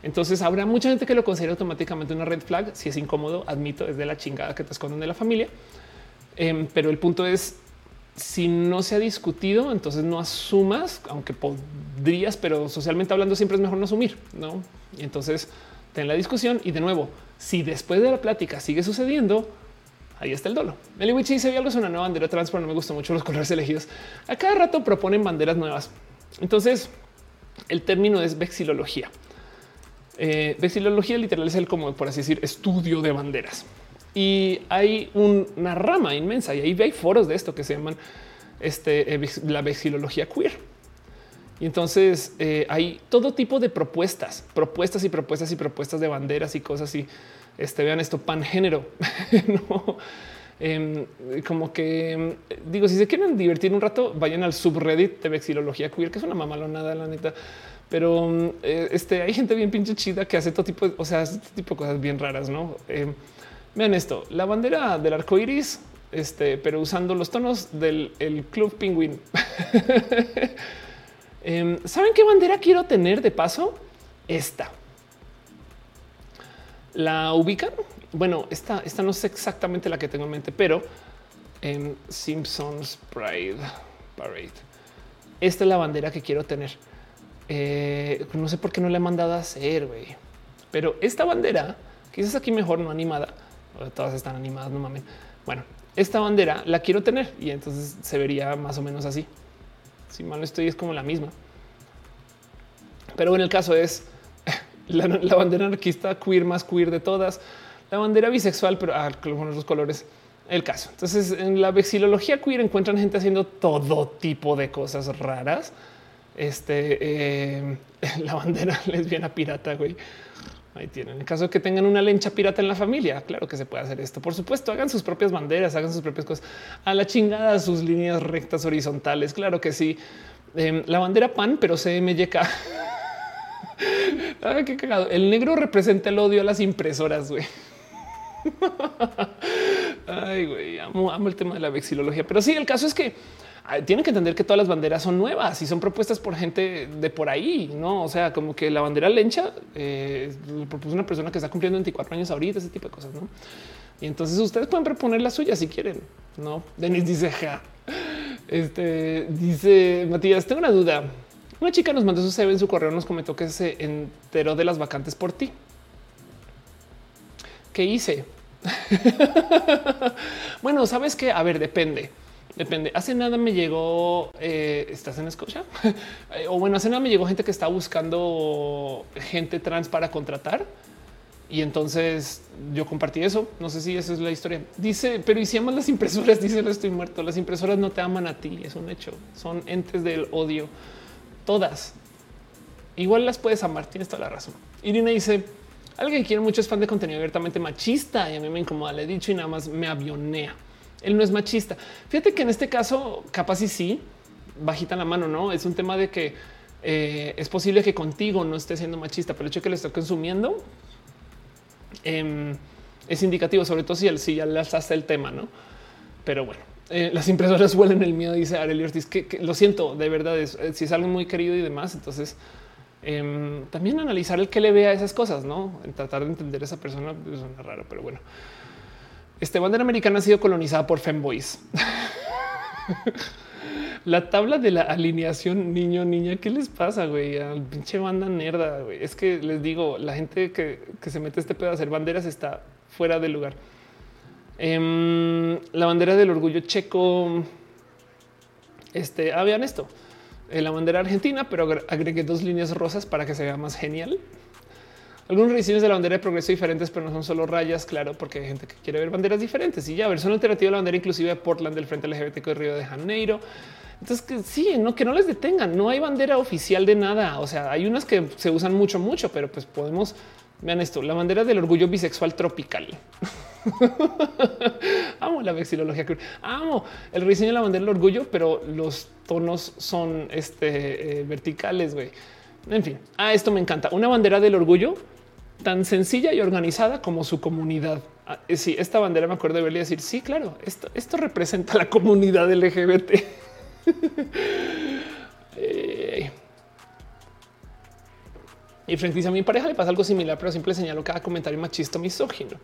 Speaker 1: Entonces habrá mucha gente que lo considera automáticamente una red flag. Si es incómodo, admito, es de la chingada que te esconden de la familia. Em, pero el punto es si no se ha discutido, entonces no asumas, aunque podrías, pero socialmente hablando siempre es mejor no asumir, ¿no? Y entonces ten la discusión y de nuevo, si después de la plática sigue sucediendo, ahí está el dolo. Meliwich dice algo es una nueva bandera trans, pero no me gustan mucho los colores elegidos. A cada rato proponen banderas nuevas. Entonces, el término es vexilología. Eh, vexilología literal es el como por así decir estudio de banderas y hay una rama inmensa y ahí hay foros de esto que se llaman este, eh, la vexilología queer. Y entonces eh, hay todo tipo de propuestas, propuestas y propuestas y propuestas de banderas y cosas y este, vean esto pangénero. no, em, como que em, digo, si se quieren divertir un rato, vayan al subreddit de vexilología queer, que es una mamalonada, la neta. Pero em, eh, este, hay gente bien pinche chida que hace todo tipo, de, o sea, este tipo de cosas bien raras, no? Vean esto, la bandera del arco iris, este, pero usando los tonos del Club Penguin. Em, ¿Saben qué bandera quiero tener de paso? Esta. ¿La ubican? Bueno, esta, esta no es exactamente la que tengo en mente, pero en Simpsons Pride Parade. Esta es la bandera que quiero tener. Eh, no sé por qué no la he mandado a hacer. Pero esta bandera, quizás aquí mejor no animada, todas están animadas, no mames. Bueno, esta bandera la quiero tener y entonces se vería más o menos así. Si mal no estoy, es como la misma. Pero en el caso es la, bandera anarquista queer más queer de todas, la bandera bisexual, pero ah, con los colores. El caso. Entonces, en la vexilología queer encuentran gente haciendo todo tipo de cosas raras. Este, eh, la bandera lesbiana pirata, güey. Ahí tienen. En caso de que tengan una lencha pirata en la familia, claro que se puede hacer esto. Por supuesto, hagan sus propias banderas, hagan sus propias cosas. A la chingada sus líneas rectas horizontales. Claro que sí. Em, la bandera pan, pero CMYK. Ay, qué cagado. El negro representa el odio a las impresoras. Ay, güey, amo, amo el tema de la vexilología. Pero sí, el caso es que Ah, tienen que entender que todas las banderas son nuevas y son propuestas por gente de por ahí, no? O sea, como que la bandera lencha eh, propuso una persona que está cumpliendo 24 años ahorita, ese tipo de cosas, no? Y entonces ustedes pueden proponer la suya si quieren, no? Denis dice, ja. Este dice Matías, tengo una duda. Una chica nos mandó su CV en su correo, nos comentó que se enteró de las vacantes por ti. ¿Qué hice? bueno, sabes que, a ver, depende. Depende. Hace nada me llegó. Eh, ¿Estás en Escocia? o bueno, hace nada me llegó gente que está buscando gente trans para contratar. Y entonces yo compartí eso. No sé si esa es la historia. Dice, pero amas las impresoras, dice no estoy muerto. Las impresoras no te aman a ti. Es un hecho. Son entes del odio. Todas. Igual las puedes amar. Tienes toda la razón. Irina dice alguien quiere mucho es fan de contenido abiertamente machista y a mí me incomoda. Le he dicho y nada más me avionea. Él no es machista. Fíjate que en este caso, capaz y sí, bajita la mano, no es un tema de que eh, es posible que contigo no esté siendo machista, pero el hecho de que lo esté consumiendo, em, es indicativo, sobre todo si, si ya le alzaste el tema, no? Pero bueno, eh, las impresoras huelen el miedo, dice Arely Ortiz, que, lo siento, de verdad, es, eh, si es algo muy querido y demás, entonces em, también analizar el que le vea esas cosas, no? Tratar de entender a esa persona es una raro, pero bueno. Este bandera americana ha sido colonizada por femboys. La tabla de la alineación niño niña, ¿qué les pasa, güey? Al pinche banda nerda, güey. Es que les digo, la gente que, se mete este pedo a hacer banderas está fuera de lugar. Em, la bandera del orgullo checo. Este, ah, vean esto. Eh, la bandera argentina, pero agregué dos líneas rosas para que se vea más genial. Algunos rediseños de la bandera de progreso diferentes, pero no son solo rayas, claro, porque hay gente que quiere ver banderas diferentes. Y ya, versión alternativa de la bandera inclusive de Portland del Frente LGBT de Río de Janeiro. Entonces, que sí, no, que no les detengan. No hay bandera oficial de nada. O sea, hay unas que se usan mucho, mucho, pero pues podemos Vean esto, la bandera del orgullo bisexual tropical. Amo la vexilología. Amo el rediseño de la bandera del orgullo, pero los tonos son este, eh, verticales. güey. En fin, a ah, esto me encanta. Una bandera del orgullo tan sencilla y organizada como su comunidad. Ah, eh, sí, esta bandera me acuerdo de verle decir, sí, claro, esto, representa la comunidad LGBT. Eh, y frente a mi pareja le pasa algo similar, pero siempre señalo cada comentario machista misógino.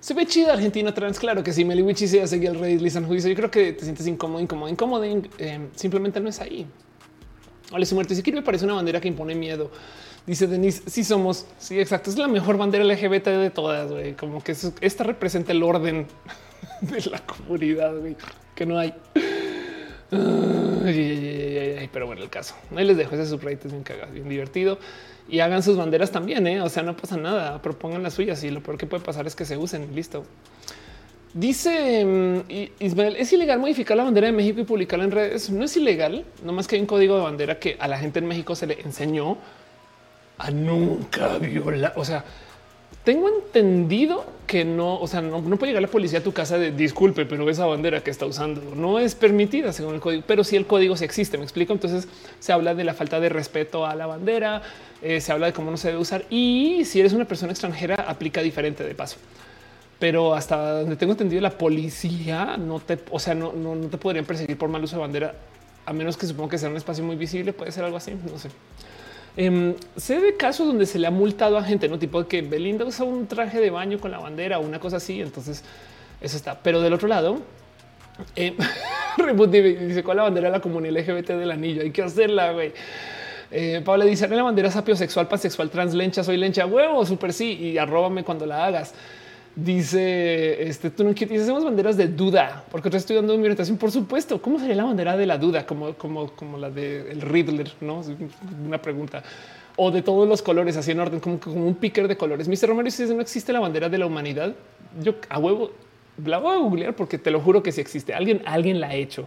Speaker 1: Se ve chida Argentina trans. Claro que si Meli Wichi se seguía el rey Lisan Juicio, yo creo que te sientes incómodo, incómodo, incómodo. Eh, simplemente no es ahí. Ole, su muerte. Si quiere, me parece una bandera que impone miedo. Dice Denise, sí somos, sí, exacto. Es la mejor bandera LGBT de todas, güey. Como que esta representa el orden de la comunidad, que no hay. pero bueno, el caso. Ahí les dejo ese subreddit, es bien cagado, bien divertido. Y hagan sus banderas también, ¿eh? o sea, no pasa nada. Propongan las suyas y lo peor que puede pasar es que se usen. Listo. Dice mm, Ismael, es ilegal modificar la bandera de México y publicarla en redes. No es ilegal, nomás que hay un código de bandera que a la gente en México se le enseñó a nunca violar. O sea, tengo entendido que no, o sea, no, puede llegar la policía a tu casa de disculpe, pero esa bandera que está usando no es permitida según el código, pero si el código sí existe. Me explico. Entonces se habla de la falta de respeto a la bandera, eh, se habla de cómo no se debe usar y si eres una persona extranjera aplica diferente de paso. Pero hasta donde tengo entendido, la policía no te, o sea, no, no te podrían perseguir por mal uso de bandera, a menos que supongo que sea un espacio muy visible. Puede ser algo así. No sé. Eh, sé de casos donde se le ha multado a gente, no tipo que Belinda usa un traje de baño con la bandera o una cosa así. Entonces eso está. Pero del otro lado, eh, dice cuál la bandera de la comunidad LGBT del anillo. Hay que hacerla. güey. Eh, Paula dice la bandera sapiosexual, pansexual, trans, lencha, soy lencha, huevo, súper sí, y arróbame cuando la hagas. Dice este tú no quieres hacemos banderas de duda porque estoy dando mi orientación. Por supuesto, ¿cómo sería la bandera de la duda? Como, como, como la del Riddler, no? Una pregunta o de todos los colores así en orden, como, como un picker de colores. Mr. Romero dice no existe la bandera de la humanidad. Yo a huevo la voy a googlear porque te lo juro que sí existe. Alguien, alguien la ha hecho.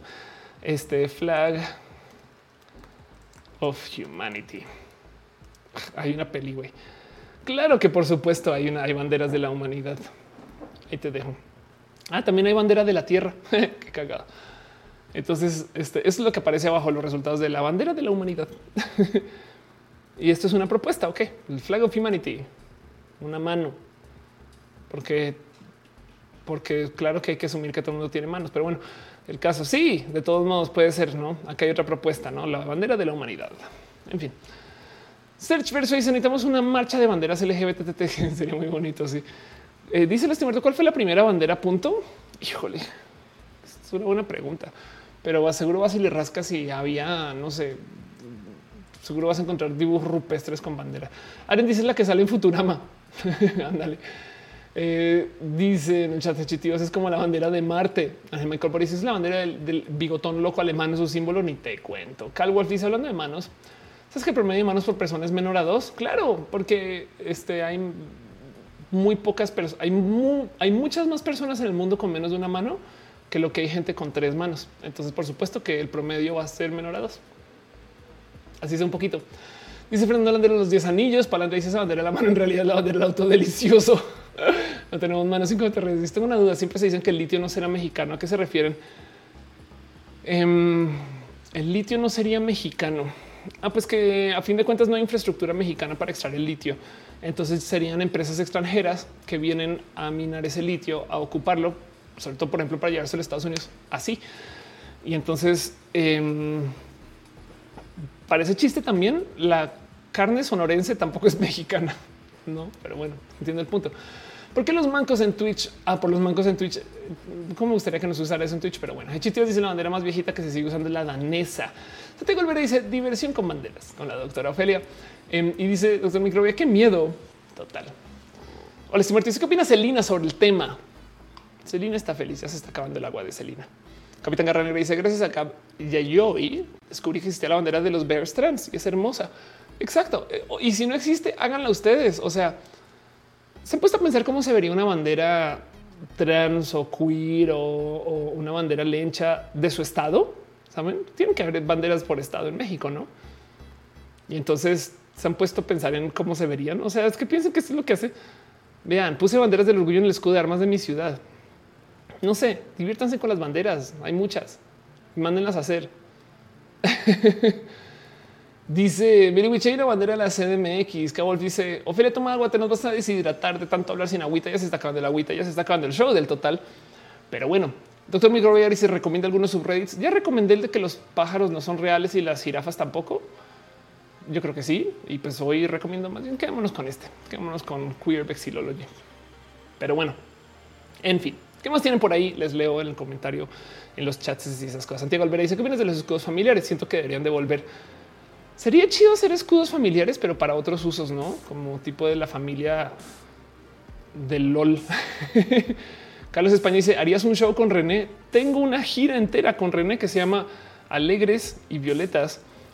Speaker 1: Este flag of humanity. Hay una peli, güey. Claro que por supuesto hay una, hay banderas de la humanidad. Ahí te dejo. Ah, también hay bandera de la tierra. Qué cagado. Entonces, este, es lo que aparece abajo, los resultados de la bandera de la humanidad. y esto es una propuesta, ok. El flag of humanity, una mano. Porque, porque claro que hay que asumir que todo el mundo tiene manos, pero bueno, el caso sí, de todos modos puede ser, ¿no? Acá hay otra propuesta, ¿no? La bandera de la humanidad. En fin. Search Verso dice, necesitamos una marcha de banderas LGBT. Sería muy bonito, sí. Eh, dice el estimado, ¿cuál fue la primera bandera? Punto. Híjole, es una buena pregunta, pero seguro vas y le rascas y había, no sé, seguro vas a encontrar dibujos rupestres con bandera. Aren dice la que sale en Futurama. Ándale. Eh, dice en el chat es como la bandera de Marte. Michael Boris es la bandera del, bigotón loco alemán, es su símbolo, ni te cuento. Cal Wolf dice hablando de manos. ¿Sabes que el promedio de manos por persona es menor a dos? Claro, porque este hay muy pocas personas, hay, hay muchas más personas en el mundo con menos de una mano que lo que hay gente con tres manos. Entonces, por supuesto que el promedio va a ser menor a dos. Así es un poquito. Dice Fernando de los 10 anillos. Para dice esa bandera de la mano. En realidad, la bandera del auto delicioso. no tenemos manos sin redes. Tengo una duda. Siempre se dicen que el litio no será mexicano. ¿A qué se refieren? Em, el litio no sería mexicano. Ah, pues que a fin de cuentas no hay infraestructura mexicana para extraer el litio Entonces serían empresas extranjeras que vienen a minar ese litio, a ocuparlo, sobre todo, por ejemplo, para llevarse a los Estados Unidos así. Y entonces, eh, parece chiste también, la carne sonorense tampoco es mexicana, no? Pero bueno, entiendo el punto. ¿Por qué los mancos en Twitch? Ah, por los mancos en Twitch. ¿Cómo me gustaría que nos usara eso en Twitch? Pero bueno, Hechitíos dice la bandera más viejita que se sigue usando es la danesa. Volver dice diversión con banderas con la doctora Ofelia em, y dice doctor Microbia, qué miedo total. Hola, Martín, dice qué opina Celina sobre el tema. Celina está feliz, ya se está acabando el agua de Celina. Capitán Garra dice gracias a Yayoy descubrí que existía la bandera de los Bears Trans y es hermosa. Exacto. Y si no existe, háganla ustedes. O sea, se han puesto a pensar cómo se vería una bandera trans o queer o, una bandera lencha de su estado. Saben, tienen que haber banderas por estado en México, no? Y entonces se han puesto a pensar en cómo se verían. O sea, es que piensen que esto es lo que hace. Vean, puse banderas del orgullo en el escudo de armas de mi ciudad. No sé, diviértanse con las banderas. Hay muchas. Mándenlas a hacer. Dice Miri una bandera de la CDMX. Que dice Ophelia, toma agua, te nos vas a deshidratar de tanto hablar sin agüita. Ya se está acabando el agüita, ya se está acabando el show del total. Pero bueno, doctor Microbiar se recomienda algunos subreddits. Ya recomendé el de que los pájaros no son reales y las jirafas tampoco. Yo creo que sí. Y pues hoy recomiendo más bien quedémonos con este, quedémonos con Queer Vexillology. Pero bueno, en fin, ¿qué más tienen por ahí? Les leo en el comentario en los chats y esas cosas. Santiago Alvera dice que vienes de los escudos familiares. Siento que deberían devolver Sería chido hacer escudos familiares, pero para otros usos, no como tipo de la familia del LOL. Carlos España dice: Harías un show con René. Tengo una gira entera con René que se llama Alegres y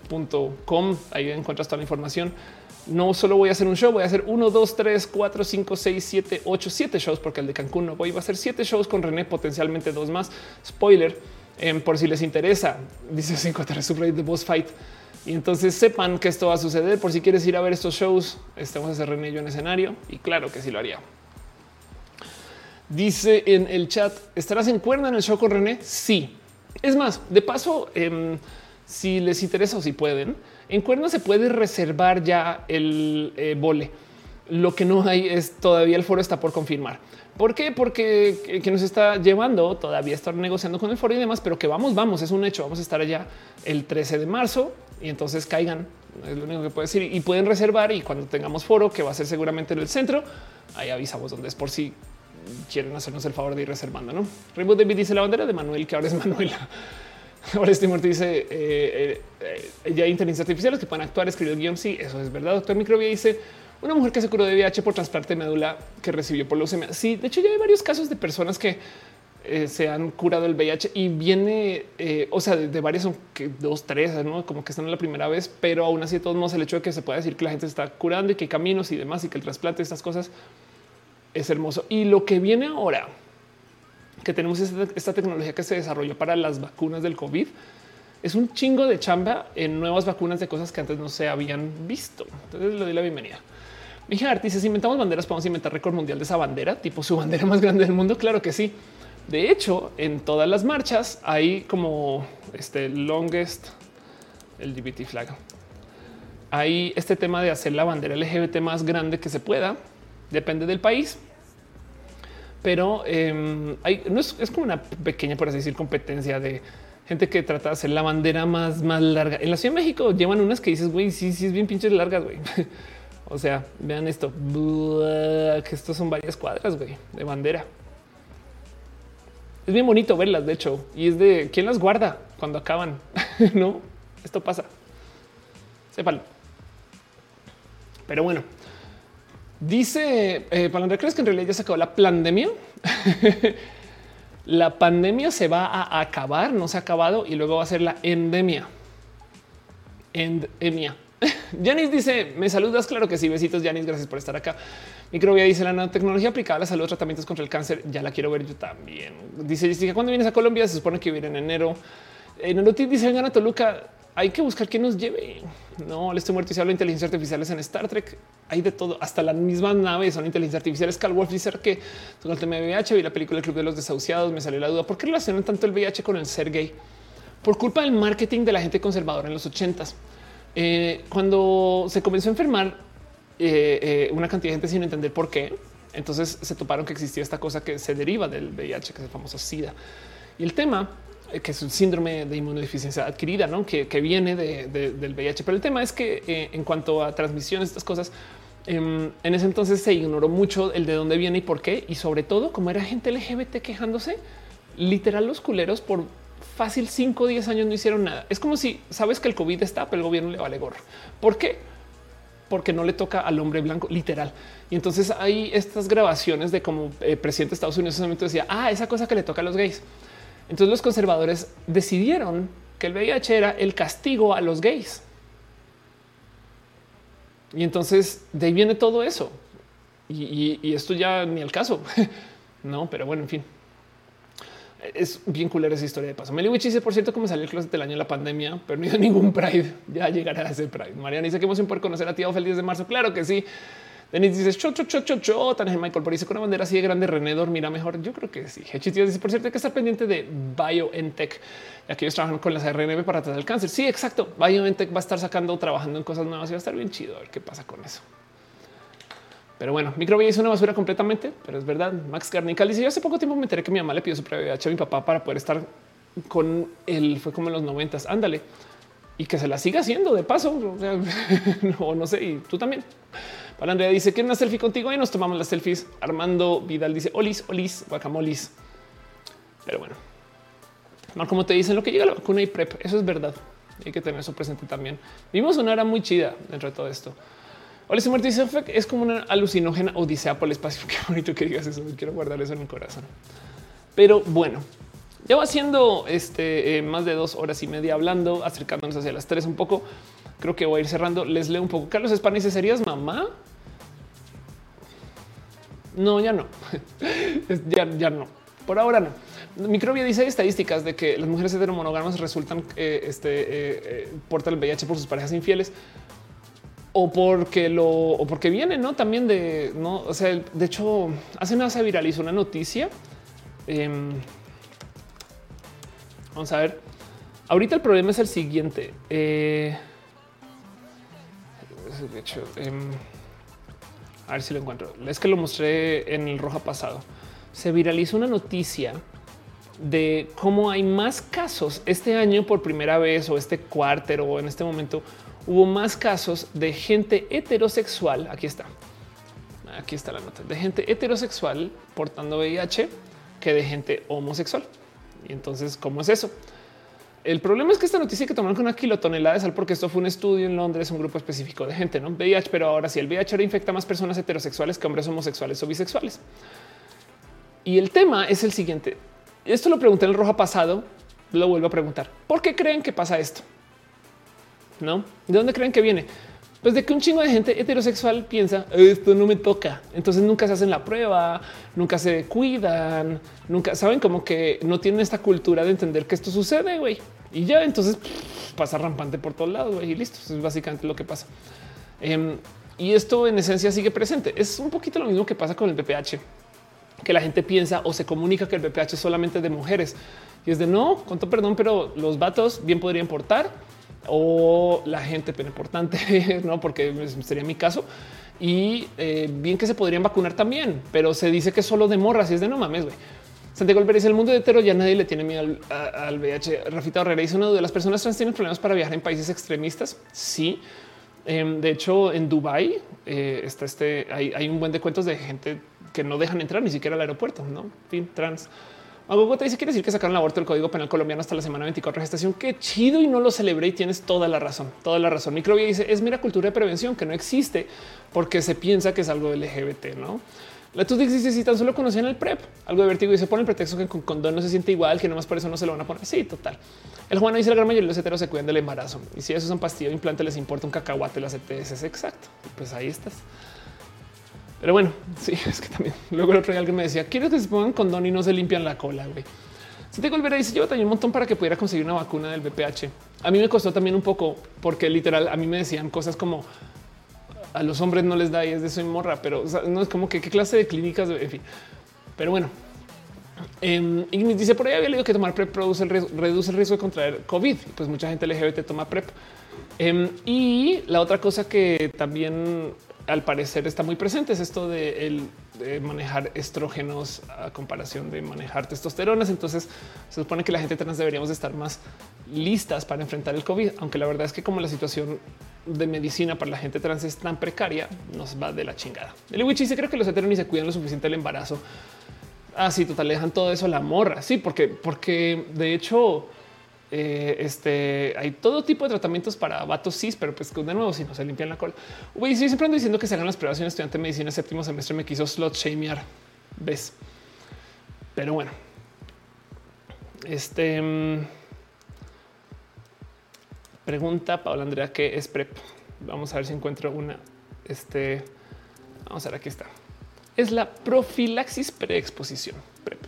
Speaker 1: Violetas.com. Ahí encuentras toda la información. No solo voy a hacer un show, voy a hacer uno, dos, tres, cuatro, cinco, seis, siete, ocho, siete shows, porque el de Cancún no voy. a hacer siete shows con René, potencialmente dos más. Spoiler em, por si les interesa. Dice 5 subreddit de Boss Fight. Y entonces sepan que esto va a suceder. Por si quieres ir a ver estos shows, estamos a hacer René yo en escenario y claro que sí lo haría. Dice en el chat: ¿Estarás en cuerda en el show con René? Sí. Es más, de paso, em, si les interesa o si pueden, en cuerda se puede reservar ya el eh, vole. Lo que no hay es todavía el foro está por confirmar. ¿Por qué? Porque que nos está llevando todavía estar negociando con el foro y demás, pero que vamos, vamos, es un hecho. Vamos a estar allá el 13 de marzo y entonces caigan. Es lo único que puedo decir y pueden reservar. Y cuando tengamos foro, que va a ser seguramente en el centro, ahí avisamos dónde es por si quieren hacernos el favor de ir reservando. No Rainbow David dice la bandera de Manuel, que ahora es Manuela. Ahora este dice eh, eh, eh, ya hay inteligencias artificiales que pueden actuar, escribir el guion. Sí, eso es verdad. Doctor Microbia dice una mujer que se curó de VIH por trasplante de médula que recibió por leucemia. Sí, de hecho ya hay varios casos de personas que se han curado el VIH y viene, o sea, de, varias son que dos, tres, ¿no? como que están la primera vez, pero aún así de todos modos el hecho de que se pueda decir que la gente se está curando y que hay caminos y demás y que el trasplante, estas cosas es hermoso. Y lo que viene ahora, que tenemos esta, tecnología que se desarrolló para las vacunas del COVID, es un chingo de chamba en nuevas vacunas de cosas que antes no se habían visto. Entonces le doy la bienvenida. Mi dice, si inventamos banderas, podemos inventar récord mundial de esa bandera, tipo su bandera más grande del mundo. Claro que sí. De hecho, en todas las marchas hay como este longest LGBT flag. Hay este tema de hacer la bandera LGBT más grande que se pueda, depende del país. Pero em, hay, no es, como una pequeña, por así decir, competencia de gente que trata de hacer la bandera más, más larga. En la Ciudad de México llevan unas que dices, güey, sí, sí, es bien pinches largas, güey. o sea, vean esto, que estos son varias cuadras, güey, de bandera. Es bien bonito verlas, de hecho, y es de quién las guarda cuando acaban. no, esto pasa. Sépalo. Pero bueno, dice eh, Palandra, ¿crees que en realidad ya se acabó la pandemia? la pandemia se va a acabar, no se ha acabado y luego va a ser la endemia. Endemia. Yanis dice: Me saludas. Claro que sí. Besitos, Yanis. Gracias por estar acá. Microbia dice la nanotecnología aplicada a la salud, tratamientos contra el cáncer. Ya la quiero ver yo también. Dice Jessica, cuando vienes a Colombia se supone que viene en enero. En el dice vengan a Toluca. Hay que buscar quién nos lleve. No, le estoy muerto y se habla de inteligencia artificiales en Star Trek. Hay de todo. Hasta las mismas naves son inteligencia artificial. Cal Wolf dice que con el tema de VIH vi la película El Club de los Desahuciados. Me salió la duda. ¿Por qué relacionan tanto el VIH con el ser gay? Por culpa del marketing de la gente conservadora en los ochentas. Eh, cuando se comenzó a enfermar eh, una cantidad de gente sin entender por qué. Entonces se toparon que existía esta cosa que se deriva del VIH, que es el famoso SIDA. Y el tema eh, que es un síndrome de inmunodeficiencia adquirida, ¿no? que, viene del VIH. Pero el tema es que eh, en cuanto a transmisiones, estas cosas, em, en ese entonces se ignoró mucho el de dónde viene y por qué. Y sobre todo, como era gente LGBT quejándose, literal los culeros por fácil 5 o 10 años no hicieron nada. Es como si sabes que el COVID está, pero el gobierno le vale gorro. ¿Por qué? Porque no le toca al hombre blanco, literal. Y entonces hay estas grabaciones de como el eh, presidente de Estados Unidos en ese momento decía, ah, esa cosa que le toca a los gays. Entonces los conservadores decidieron que el VIH era el castigo a los gays. Y entonces de ahí viene todo eso. Y, esto ya ni el caso. no, pero bueno, en fin. Es bien culera esa historia de paso. Meliwich dice, por cierto, cómo salió el closet del año de la pandemia, pero no hizo ningún Pride. Ya llegará a ese Pride. Mariana dice que emoción por conocer a ti feliz de marzo. Claro que sí. Denis dice cho, cho, cho, cho, cho. Michael por dice con una bandera así de grande. René dormirá mejor. Yo creo que sí. Hechitio dice por cierto hay que estar pendiente de BioNTech, ya que ellos trabajan con las RNB para tratar el cáncer. Sí, exacto. BioNTech va a estar sacando, trabajando en cosas nuevas y va a estar bien chido. A ver qué pasa con eso. Pero bueno, microbio es una basura completamente, pero es verdad. Max Garnical dice: Yo hace poco tiempo me enteré que mi mamá le pidió su VIH a mi papá para poder estar con él. Fue como en los noventas. Ándale y que se la siga haciendo de paso. O no sé. Y tú también. Andrea dice que una selfie contigo y nos tomamos las selfies. Armando Vidal dice olis, olis, guacamolis. Pero bueno, no como te dicen lo que llega la vacuna y prep. Eso es verdad. Hay que tener eso presente también. Vimos una era muy chida dentro de todo esto. Olis muerte dice es como una alucinógena odisea por el espacio. Qué bonito que digas eso. Quiero guardar eso en mi corazón. Pero bueno, ya va siendo este, eh, más de dos horas y media hablando, acercándonos hacia las tres un poco. Creo que voy a ir cerrando. Les leo un poco. Carlos España dice, ¿serías mamá? No, ya no. ya, ya no. Por ahora no. Microbia dice estadísticas de que las mujeres heteromonógamas resultan eh, este, eh, eh, el VIH por sus parejas infieles o porque lo o porque viene, no también de no. O sea, de hecho, hace nada se viralizó una noticia. Em, vamos a ver. Ahorita el problema es el siguiente. Eh, de hecho, em, a ver si lo encuentro. Es que lo mostré en el roja pasado. Se viralizó una noticia de cómo hay más casos este año por primera vez o este cuarto o en este momento hubo más casos de gente heterosexual. Aquí está. Aquí está la nota de gente heterosexual portando VIH que de gente homosexual. Y entonces, ¿cómo es eso? El problema es que esta noticia que tomaron con una kilotonelada de sal, porque esto fue un estudio en Londres, un grupo específico de gente, no VIH, pero ahora sí el VIH ahora infecta más personas heterosexuales que hombres homosexuales o bisexuales. Y el tema es el siguiente. Esto lo pregunté en el roja pasado, lo vuelvo a preguntar. ¿Por qué creen que pasa esto? No, ¿de dónde creen que viene? Pues de que un chingo de gente heterosexual piensa esto no me toca. Entonces nunca se hacen la prueba, nunca se cuidan, nunca saben como que no tienen esta cultura de entender que esto sucede. Güey, y ya entonces pasa rampante por todos lados y listo. Es básicamente lo que pasa. Em, y esto en esencia sigue presente. Es un poquito lo mismo que pasa con el BPH, que la gente piensa o se comunica que el BPH es solamente de mujeres y es de no, con todo perdón, pero los vatos bien podrían portar o la gente pena importante, no porque sería mi caso. Y eh, bien que se podrían vacunar también, pero se dice que solo de morras y es de no mames. güey. Santiago Alvarez, el mundo de hetero ya nadie le tiene miedo al, VIH. Rafita Herrera dice una de las personas trans tienen problemas para viajar en países extremistas. Sí. Em, de hecho, en Dubai eh, está este, hay, un buen de cuentos de gente que no dejan entrar ni siquiera al aeropuerto, no fin trans. Algo te dice quiere decir que sacaron el aborto del Código Penal colombiano hasta la semana 24 de gestación. Qué chido y no lo celebré y tienes toda la razón, toda la razón. Microbia dice es mira cultura de prevención que no existe porque se piensa que es algo LGBT, no? La tú dices si tan solo conocían el PrEP, algo de vértigo y se pone el pretexto que con condón no se siente igual, que nomás por eso no se lo van a poner. Sí, total. El Juan dice la gran mayoría de los heteros se cuidan del embarazo y si eso son pastillas o implante les importa un cacahuate las ETS. Exacto. Pues ahí estás. Pero bueno, sí, es que también luego el otro día alguien me decía quiero que se pongan condón y no se limpian la cola. Güey. Si te volverá dice yo también un montón para que pudiera conseguir una vacuna del VPH. A mí me costó también un poco porque literal a mí me decían cosas como a los hombres no les da y es de soy morra, pero no es como que qué clase de clínicas, en fin. Pero bueno, eh, dice por ahí había leído que tomar PrEP reduce el riesgo de contraer COVID. Pues mucha gente LGBT toma PrEP. Em, y la otra cosa que también al parecer está muy presente. Es esto de, el, manejar estrógenos a comparación de manejar testosteronas. Entonces se supone que la gente trans deberíamos estar más listas para enfrentar el COVID, aunque la verdad es que como la situación de medicina para la gente trans es tan precaria, nos va de la chingada. El Witch dice creo que los heteros ni se cuidan lo suficiente del embarazo. Ah, sí, total, le dejan todo eso a la morra. Sí, porque, porque de hecho, eh, este hay todo tipo de tratamientos para vatos cis, pero pues de nuevo, si no se limpian la cola. Güey, sí, siempre ando diciendo que se hagan las pruebas. Un estudiante de medicina séptimo semestre me quiso slot shamear. Ves, pero bueno, este mm, pregunta Paula Andrea qué es PrEP. Vamos a ver si encuentro una. Este vamos a ver, aquí está es la profilaxis preexposición PrEP.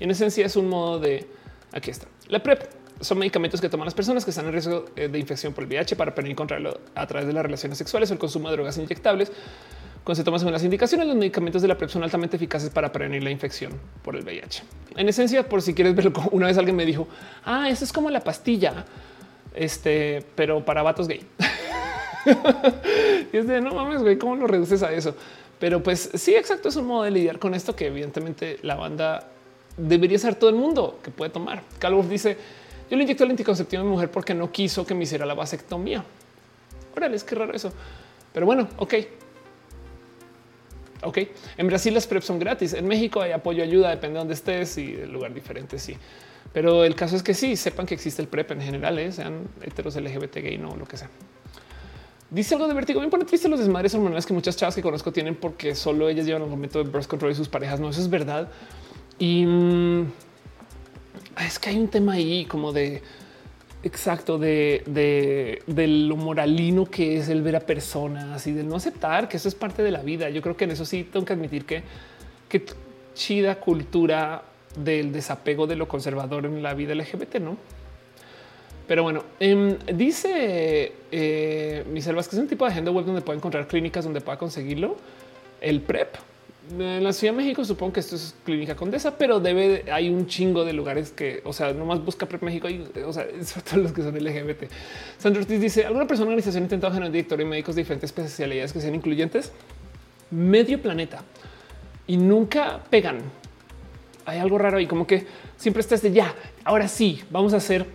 Speaker 1: Y en esencia es un modo de aquí está. La PrEP son medicamentos que toman las personas que están en riesgo eh, de infección por el VIH para prevenir controlarlo a través de las relaciones sexuales o el consumo de drogas inyectables. Cuando se toman según las indicaciones, los medicamentos de la PrEP son altamente eficaces para prevenir la infección por el VIH. En esencia, por si quieres verlo, una vez alguien me dijo, ah, eso es como la pastilla, este, pero para vatos gay. y es de no mames, güey, ¿cómo lo reduces a eso? Pero pues sí, exacto, es un modo de lidiar con esto que evidentemente la banda debería ser todo el mundo que puede tomar. Calvo dice, yo le inyecto el anticonceptivo a mi mujer porque no quiso que me hiciera la vasectomía. Órale, es que raro eso. Pero bueno, ok. Ok, en Brasil las PrEP son gratis. En México hay apoyo, ayuda, depende de dónde estés y del lugar diferente. Sí, pero el caso es que sí sepan que existe el PrEP en general, ¿eh? sean heteros, LGBT, gay, no lo que sea. Dice algo de vértigo. Me pone triste los desmadres hormonales que muchas chavas que conozco tienen porque solo ellas llevan un momento de birth control y sus parejas. No, eso es verdad. Y mm, es que hay un tema ahí como de exacto de, de, lo moralino que es el ver a personas y de no aceptar que eso es parte de la vida. Yo creo que en eso sí tengo que admitir que, que chida cultura del desapego de lo conservador en la vida LGBT, no? Pero bueno, em, dice eh, mis selvas que es un tipo de agenda web donde puede encontrar clínicas donde pueda conseguirlo. El PrEP. En la Ciudad de México supongo que esto es clínica condesa, pero debe, hay un chingo de lugares que, o sea, nomás busca PrEP México y, o sea, sobre todo los que son LGBT. Sandro Ortiz dice, ¿alguna persona o organización ha intentado generar directorio y médicos de diferentes especialidades que sean incluyentes? Medio planeta. Y nunca pegan. Hay algo raro ahí, como que siempre está este ya, ahora sí, vamos a hacer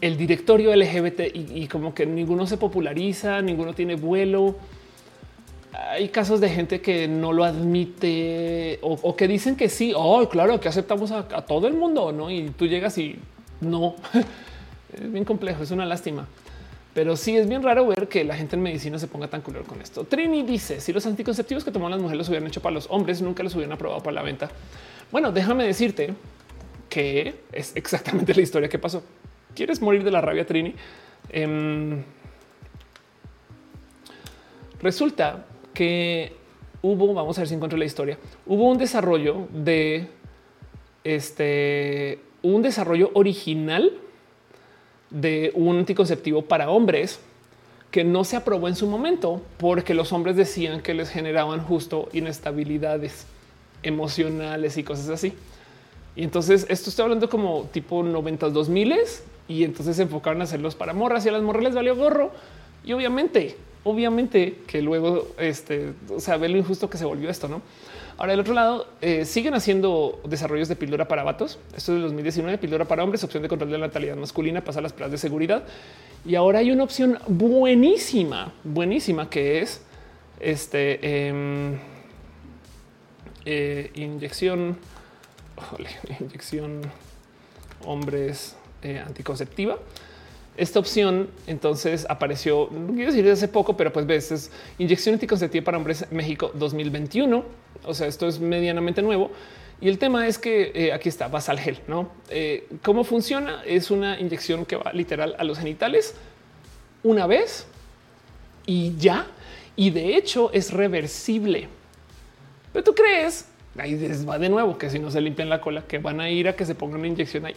Speaker 1: el directorio LGBT y, como que ninguno se populariza, ninguno tiene vuelo. Hay casos de gente que no lo admite o, que dicen que sí. Oh, claro que aceptamos a, todo el mundo, no? Y tú llegas y no es bien complejo. Es una lástima, pero sí es bien raro ver que la gente en medicina se ponga tan culero con esto. Trini dice si los anticonceptivos que toman las mujeres los hubieran hecho para los hombres, nunca los hubieran aprobado para la venta. Bueno, déjame decirte que es exactamente la historia que pasó. ¿Quieres morir de la rabia, Trini? Em, resulta que hubo, vamos a ver si encuentro la historia, hubo un desarrollo de este, un desarrollo original de un anticonceptivo para hombres que no se aprobó en su momento porque los hombres decían que les generaban justo inestabilidades emocionales y cosas así. Y entonces esto estoy hablando como tipo 92 miles y entonces se enfocaron a hacerlos para morras y a las morras les valió gorro. Y obviamente, obviamente que luego, este, o sea, ve lo injusto que se volvió esto, ¿no? Ahora, del otro lado, eh, siguen haciendo desarrollos de píldora para vatos. Esto es de 2019, píldora para hombres, opción de control de la natalidad masculina, pasa las pruebas de seguridad. Y ahora hay una opción buenísima, buenísima, que es este em, eh, inyección, inyección hombres eh, anticonceptiva. Esta opción entonces apareció, no quiero decir hace poco, pero pues ves, es inyección anticonceptiva para hombres México 2021. O sea, esto es medianamente nuevo. Y el tema es que eh, aquí está Basal Gel, ¿no? Eh, ¿Cómo funciona? Es una inyección que va literal a los genitales una vez y ya. Y de hecho es reversible. Pero tú crees, ahí va de nuevo, que si no se limpian la cola, que van a ir a que se pongan una inyección ahí.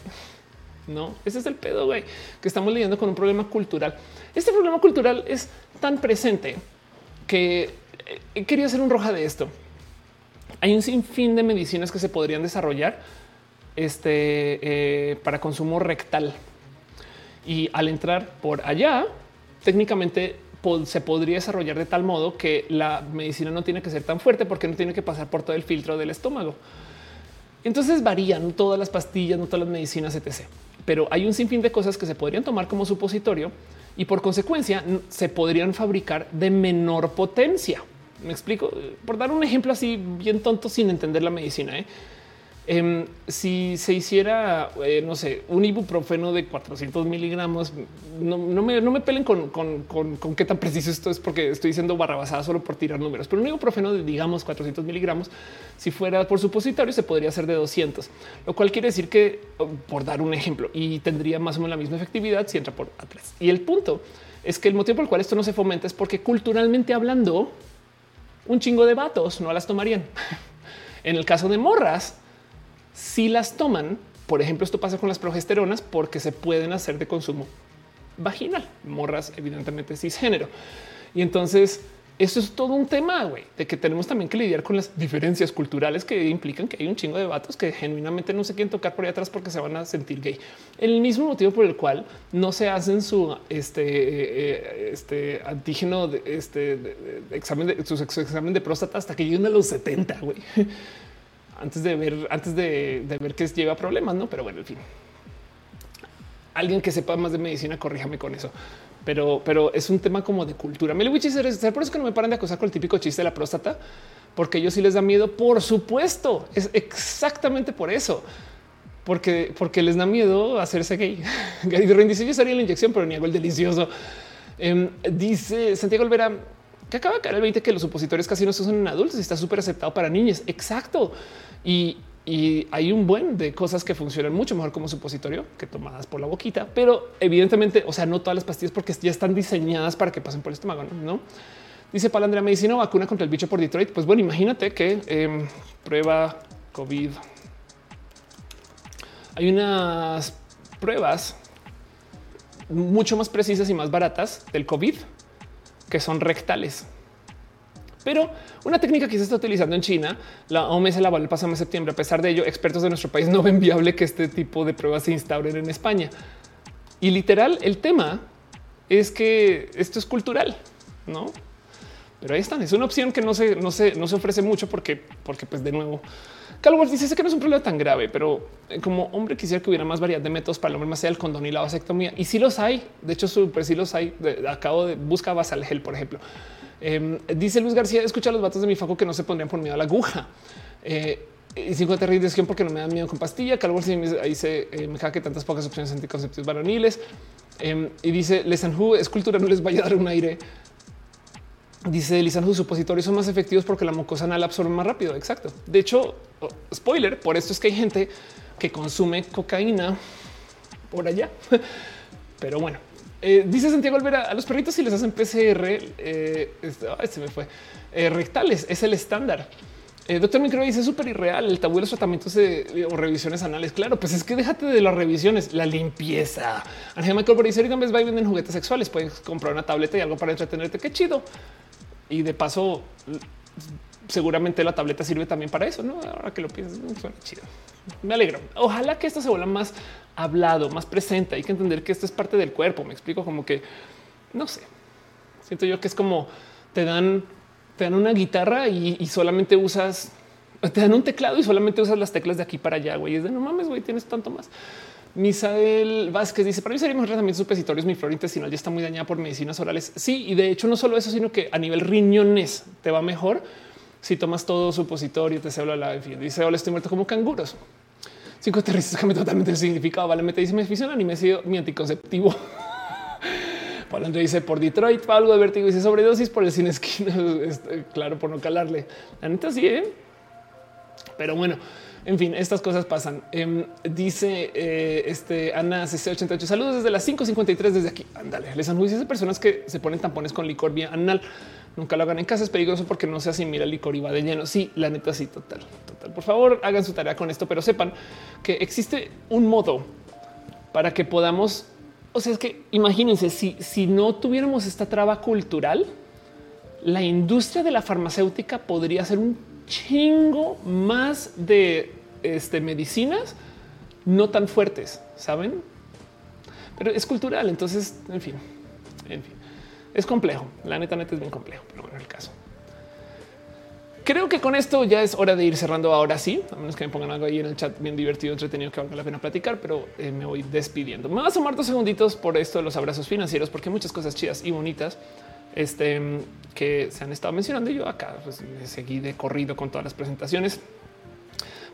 Speaker 1: No, ese es el pedo, que estamos lidiando con un problema cultural. Este problema cultural es tan presente que eh, querido hacer un roja de esto. Hay un sinfín de medicinas que se podrían desarrollar este, eh, para consumo rectal. Y al entrar por allá, técnicamente se podría desarrollar de tal modo que la medicina no tiene que ser tan fuerte porque no tiene que pasar por todo el filtro del estómago. Entonces varían todas las pastillas, no todas las medicinas, etc. Pero hay un sinfín de cosas que se podrían tomar como supositorio y por consecuencia se podrían fabricar de menor potencia. Me explico por dar un ejemplo así bien tonto sin entender la medicina. ¿eh? Em, si se hiciera, eh, no sé, un ibuprofeno de 400 miligramos, no, me, no pelen con, qué tan preciso esto es, porque estoy diciendo barra basada solo por tirar números, pero un ibuprofeno de, digamos, 400 miligramos, si fuera por supositorio, se podría hacer de 200, lo cual quiere decir que, oh, por dar un ejemplo, y tendría más o menos la misma efectividad si entra por atrás. Y el punto es que el motivo por el cual esto no se fomenta es porque culturalmente hablando, un chingo de vatos no las tomarían. en el caso de morras, si las toman, por ejemplo, esto pasa con las progesteronas porque se pueden hacer de consumo vaginal, morras evidentemente cisgénero. Y entonces eso es todo un tema de que tenemos también que lidiar con las diferencias culturales que implican que hay un chingo de vatos que genuinamente no se quieren tocar por ahí atrás porque se van a sentir gay. El mismo motivo por el cual no se hacen su este, eh, este antígeno, de, este examen de examen de próstata hasta que lleguen a los 70. Güey antes de ver, antes de, ver que lleva problemas, no? Pero bueno, en fin, alguien que sepa más de medicina, corríjame con eso. Pero, pero es un tema como de cultura. Me es por eso que no me paran de acosar con el típico chiste de la próstata, porque ellos sí les da miedo. Por supuesto, es exactamente por eso. Porque, porque les da miedo hacerse gay. Gary dice: Yo estaría la inyección, pero ni hago el delicioso. Em, dice Santiago Olvera que acaba de caer el 20 que los supositorios casi no se usan en adultos y está súper aceptado para niños. Exacto. Y, hay un buen de cosas que funcionan mucho mejor como supositorio que tomadas por la boquita, pero evidentemente, o sea, no todas las pastillas porque ya están diseñadas para que pasen por el estómago, no? Dice Palandrea, medicina vacuna contra el bicho por Detroit. Pues bueno, imagínate que em, prueba COVID. Hay unas pruebas mucho más precisas y más baratas del COVID que son rectales. Pero una técnica que se está utilizando en China, la OMS la el pasado mes de septiembre. A pesar de ello, expertos de nuestro país no ven viable que este tipo de pruebas se instauren en España. Y literal, el tema es que esto es cultural, no? Pero ahí están. Es una opción que no se, no se, no se ofrece mucho porque, porque, pues de nuevo, Calvo dice que no es un problema tan grave, pero eh, como hombre quisiera que hubiera más variedad de métodos para el hombre más allá del condón y la vasectomía. Y si los hay, de hecho, súper sí los hay. acabo de buscar basal gel, por ejemplo. Em, dice Luis García, escucha los vatos de mi faco que no se pondrían por miedo a la aguja. Eh, y cinco de porque no me da miedo con pastilla. Calvo ahí se eh, me que tantas pocas opciones anticonceptivos varoniles. Em, y dice Lesanhu es cultura, no les vaya a dar un aire. Dice Lisan, sus supositorios son más efectivos porque la mucosa anal absorbe más rápido. Exacto. De hecho, oh, spoiler, por esto es que hay gente que consume cocaína por allá. Pero bueno, eh, dice Santiago Olvera, a los perritos si les hacen PCR, eh, este, me fue, eh, rectales, es el estándar. doctor Micro dice súper irreal el tabú de los tratamientos o revisiones anales. Claro, pues es que déjate de las revisiones, la limpieza. Ángel Michael dice: Oigan, va y venden juguetes sexuales. Puedes comprar una tableta y algo para entretenerte. Qué chido y de paso seguramente la tableta sirve también para eso. No, ahora que lo piensas, suena chido. Me alegro. Ojalá que esto se vuelva más hablado, más presente. Hay que entender que esto es parte del cuerpo. Me explico como que no sé. Siento yo que es como te dan, te dan una guitarra y, solamente usas, te dan un teclado y solamente usas las teclas de aquí para allá. Güey, es de no mames, güey, tienes tanto más. Misael Vázquez dice para mí sería mejor tratamiento supositorios. Mi flora intestinal ya está muy dañada por medicinas orales. Sí, y de hecho no solo eso, sino que a nivel riñones te va mejor si tomas todo supositorio. Te se habla la dice hola, estoy muerto como canguros. Cinco aterrizos cambia totalmente el significado. Vale, me te dice mi afición y me ha sido mi anticonceptivo. Pablo dice por Detroit, Pablo de vértigo dice sobredosis por el sin esquina. Este, claro, por no calarle. La neta sí, ¿eh? pero bueno. En fin, estas cosas pasan. Em, dice eh, este Ana CC88. Saludos desde las 5:53 desde aquí. Ándale, les anuncias de personas que se ponen tampones con licor vía anal. Nunca lo hagan en casa. Es peligroso porque no se asimila el licor y va de lleno. Sí, la neta, sí, total, total. Por favor, hagan su tarea con esto, pero sepan que existe un modo para que podamos. O sea, es que imagínense si, si no tuviéramos esta traba cultural, la industria de la farmacéutica podría ser un chingo más de este, medicinas no tan fuertes, saben? Pero es cultural. Entonces, en fin, en fin. es complejo. La neta, neta es bien complejo, pero bueno, el caso. Creo que con esto ya es hora de ir cerrando ahora sí, a menos que me pongan algo ahí en el chat bien divertido, entretenido que valga la pena platicar, pero eh, me voy despidiendo. Me voy a sumar dos segunditos por esto de los abrazos financieros, porque hay muchas cosas chidas y bonitas este, que se han estado mencionando. Yo acá pues, seguí de corrido con todas las presentaciones,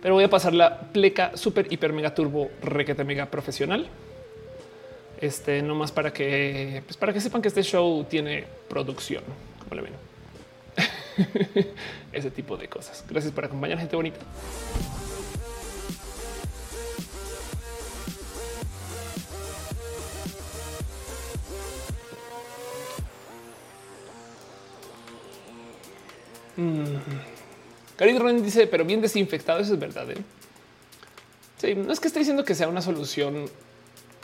Speaker 1: pero voy a pasar la pleca super hiper mega turbo requete mega profesional. Este no más para que, pues, para que sepan que este show tiene producción, como le ven. Ese tipo de cosas. Gracias por acompañar gente bonita. Mm. dice, pero bien desinfectado, eso es verdad. ¿eh? Sí, no es que esté diciendo que sea una solución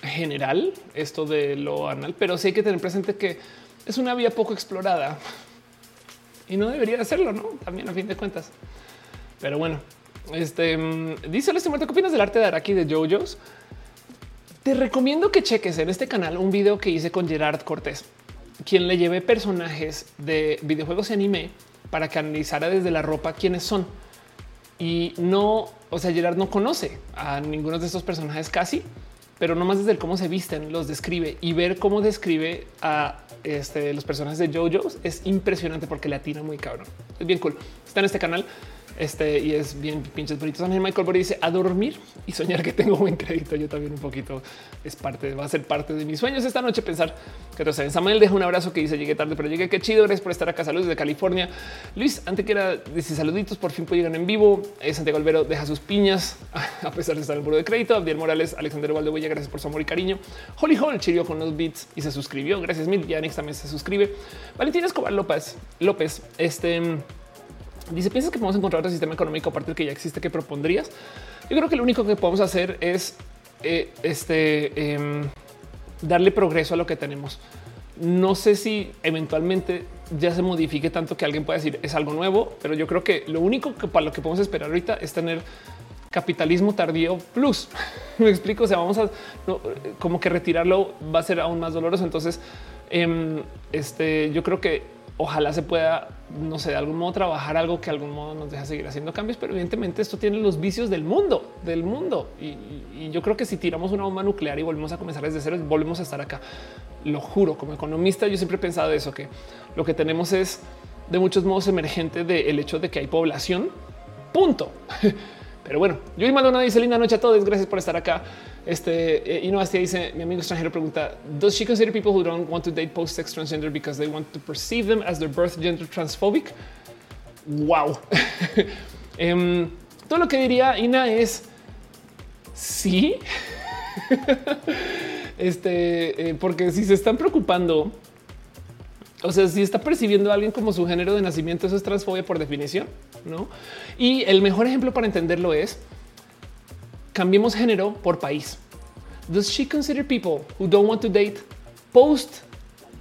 Speaker 1: general esto de lo anal, pero sí hay que tener presente que es una vía poco explorada y no debería hacerlo, no? También a fin de cuentas. Pero bueno, este mm, dice este muerto. ¿Qué opinas del arte de Araki de JoJo's? Te recomiendo que cheques en este canal un video que hice con Gerard Cortés, quien le llevé personajes de videojuegos y anime para que analizara desde la ropa quiénes son. Y no, o sea, Gerard no conoce a ninguno de estos personajes casi, pero no más desde cómo se visten, los describe y ver cómo describe a este, los personajes de JoJo's es impresionante porque le atina muy cabrón. Es bien cool. Está en este canal. Este y es bien pinches bonitos. También Michael Bory dice a dormir y soñar que tengo buen crédito. Yo también un poquito es parte, va a ser parte de mis sueños esta noche pensar que saben. Samuel deja un abrazo que dice llegué tarde, pero llegué. Qué chido. Gracias por estar acá. Saludos de California. Luis, antes que era dice saluditos. Por fin pudieron en vivo. Eh, Santiago Albero deja sus piñas a pesar de estar en el muro de crédito. Abdiel Morales, Alexander Valdehuella, gracias por su amor y cariño. Holly Hall chirió con los beats y se suscribió. Gracias mil. También se suscribe. Valentina Escobar López López. Este Dice, ¿piensas que podemos encontrar otro sistema económico aparte del que ya existe que propondrías? Yo creo que lo único que podemos hacer es eh, este, em, darle progreso a lo que tenemos. No sé si eventualmente ya se modifique tanto que alguien pueda decir es algo nuevo, pero yo creo que lo único que para lo que podemos esperar ahorita es tener capitalismo tardío plus. Me explico. O sea, vamos a como que retirarlo va a ser aún más doloroso. Entonces, em, este, yo creo que ojalá se pueda, no sé, de algún modo trabajar algo que de algún modo nos deja seguir haciendo cambios, pero evidentemente esto tiene los vicios del mundo, del mundo. Y, yo creo que si tiramos una bomba nuclear y volvemos a comenzar desde cero, volvemos a estar acá. Lo juro, como economista, yo siempre he pensado eso, que lo que tenemos es de muchos modos emergente del hecho de que hay población. Punto. Pero bueno, yo y Madonna dice linda noche a todos. Gracias por estar acá. Este y no así dice mi amigo extranjero pregunta: Does she consider people who don't want to date post sex transgender because they want to perceive them as their birth gender transphobic? Wow. um, todo lo que diría Ina es sí. este, eh, porque si se están preocupando o sea, si está percibiendo a alguien como su género de nacimiento, eso es transfobia por definición, ¿no? Y el mejor ejemplo para entenderlo es cambiemos género por país. Does she consider people who don't want to date post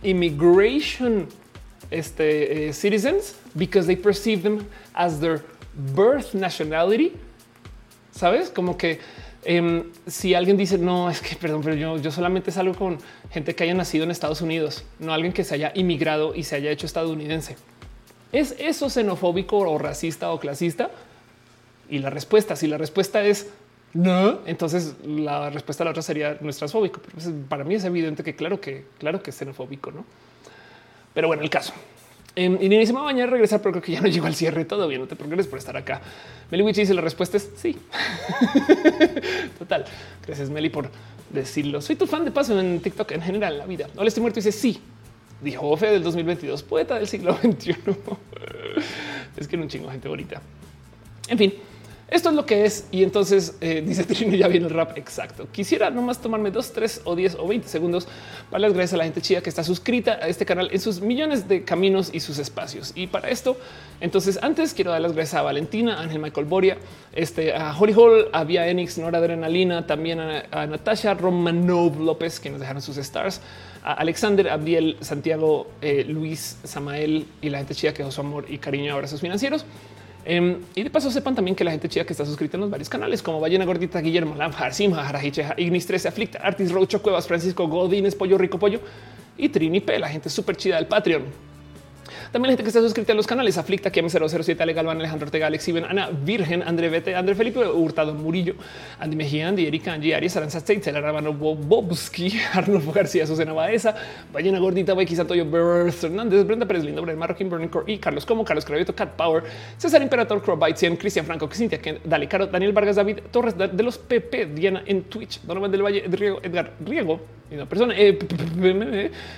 Speaker 1: immigration este, eh, citizens because they perceive them as their birth nationality? Sabes como que Em, si alguien dice no, es que perdón, pero yo, solamente salgo con gente que haya nacido en Estados Unidos, no alguien que se haya inmigrado y se haya hecho estadounidense. ¿Es eso xenofóbico o racista o clasista? Y la respuesta, si la respuesta es no, entonces la respuesta a la otra sería no es transfóbico. Pero para mí es evidente que claro que claro que es xenofóbico, no? Pero bueno, el caso. En y mañana regresar, pero creo que ya no llegó al cierre. Todo bien, no te preocupes por estar acá. Meli dice la respuesta es sí. Total. Gracias, Meli, por decirlo. Soy tu fan de paso en TikTok en general en la vida. Hola, estoy muerto. Dice sí. Dijo Ofe del 2022, poeta del siglo XXI. es que era un chingo gente bonita. En fin, esto es lo que es. Y entonces eh, dice Trino, ya viene el rap. Exacto. Quisiera nomás tomarme dos, tres o diez o veinte segundos para las gracias a la gente chida que está suscrita a este canal en sus millones de caminos y sus espacios. Y para esto, entonces antes quiero dar las gracias a Valentina, Ángel Michael Boria, este, a Holly Hall, a Via Enix, Nora Adrenalina, también a, Natasha Romanov López, que nos dejaron sus stars, a Alexander, Abdiel, Santiago, eh, Luis, Samael y la gente chida que dejó su amor y cariño abrazos financieros. Em, y de paso sepan también que la gente chida que está suscrita en los varios canales como Ballena Gordita, Guillermo Lamjar, Simha, Jarajiche, Ignis 13, Aflicta, Artis, Rocho, Cuevas, Francisco Godínez, Pollo Rico Pollo, y Trini P, la gente súper chida del Patreon. También la gente que está suscrita a los canales Aflicta, Kiam 007, Ale Galván, Alejandro Ortega, Alex Ana Virgen, André Vete, André Felipe Hurtado Murillo, Andy Mejía, Andy Erika, Angie Arias, Aranza States, El Arabano Bobski, Arnulfo García, Susana Baeza, Ballena Gordita, Becky Santoyo, Birth, Hernández, Brenda Pérez Lindo, Brian Marroquín, Burning Core y Carlos Como, Carlos Cravioto, Cat Power, César Imperator, Crowbite, Cristian Franco, Cintia, Dale Caro, Daniel Vargas, David Torres de los PP, Diana en Twitch, Donovan del Valle, Edgar Riego, una persona. Eh,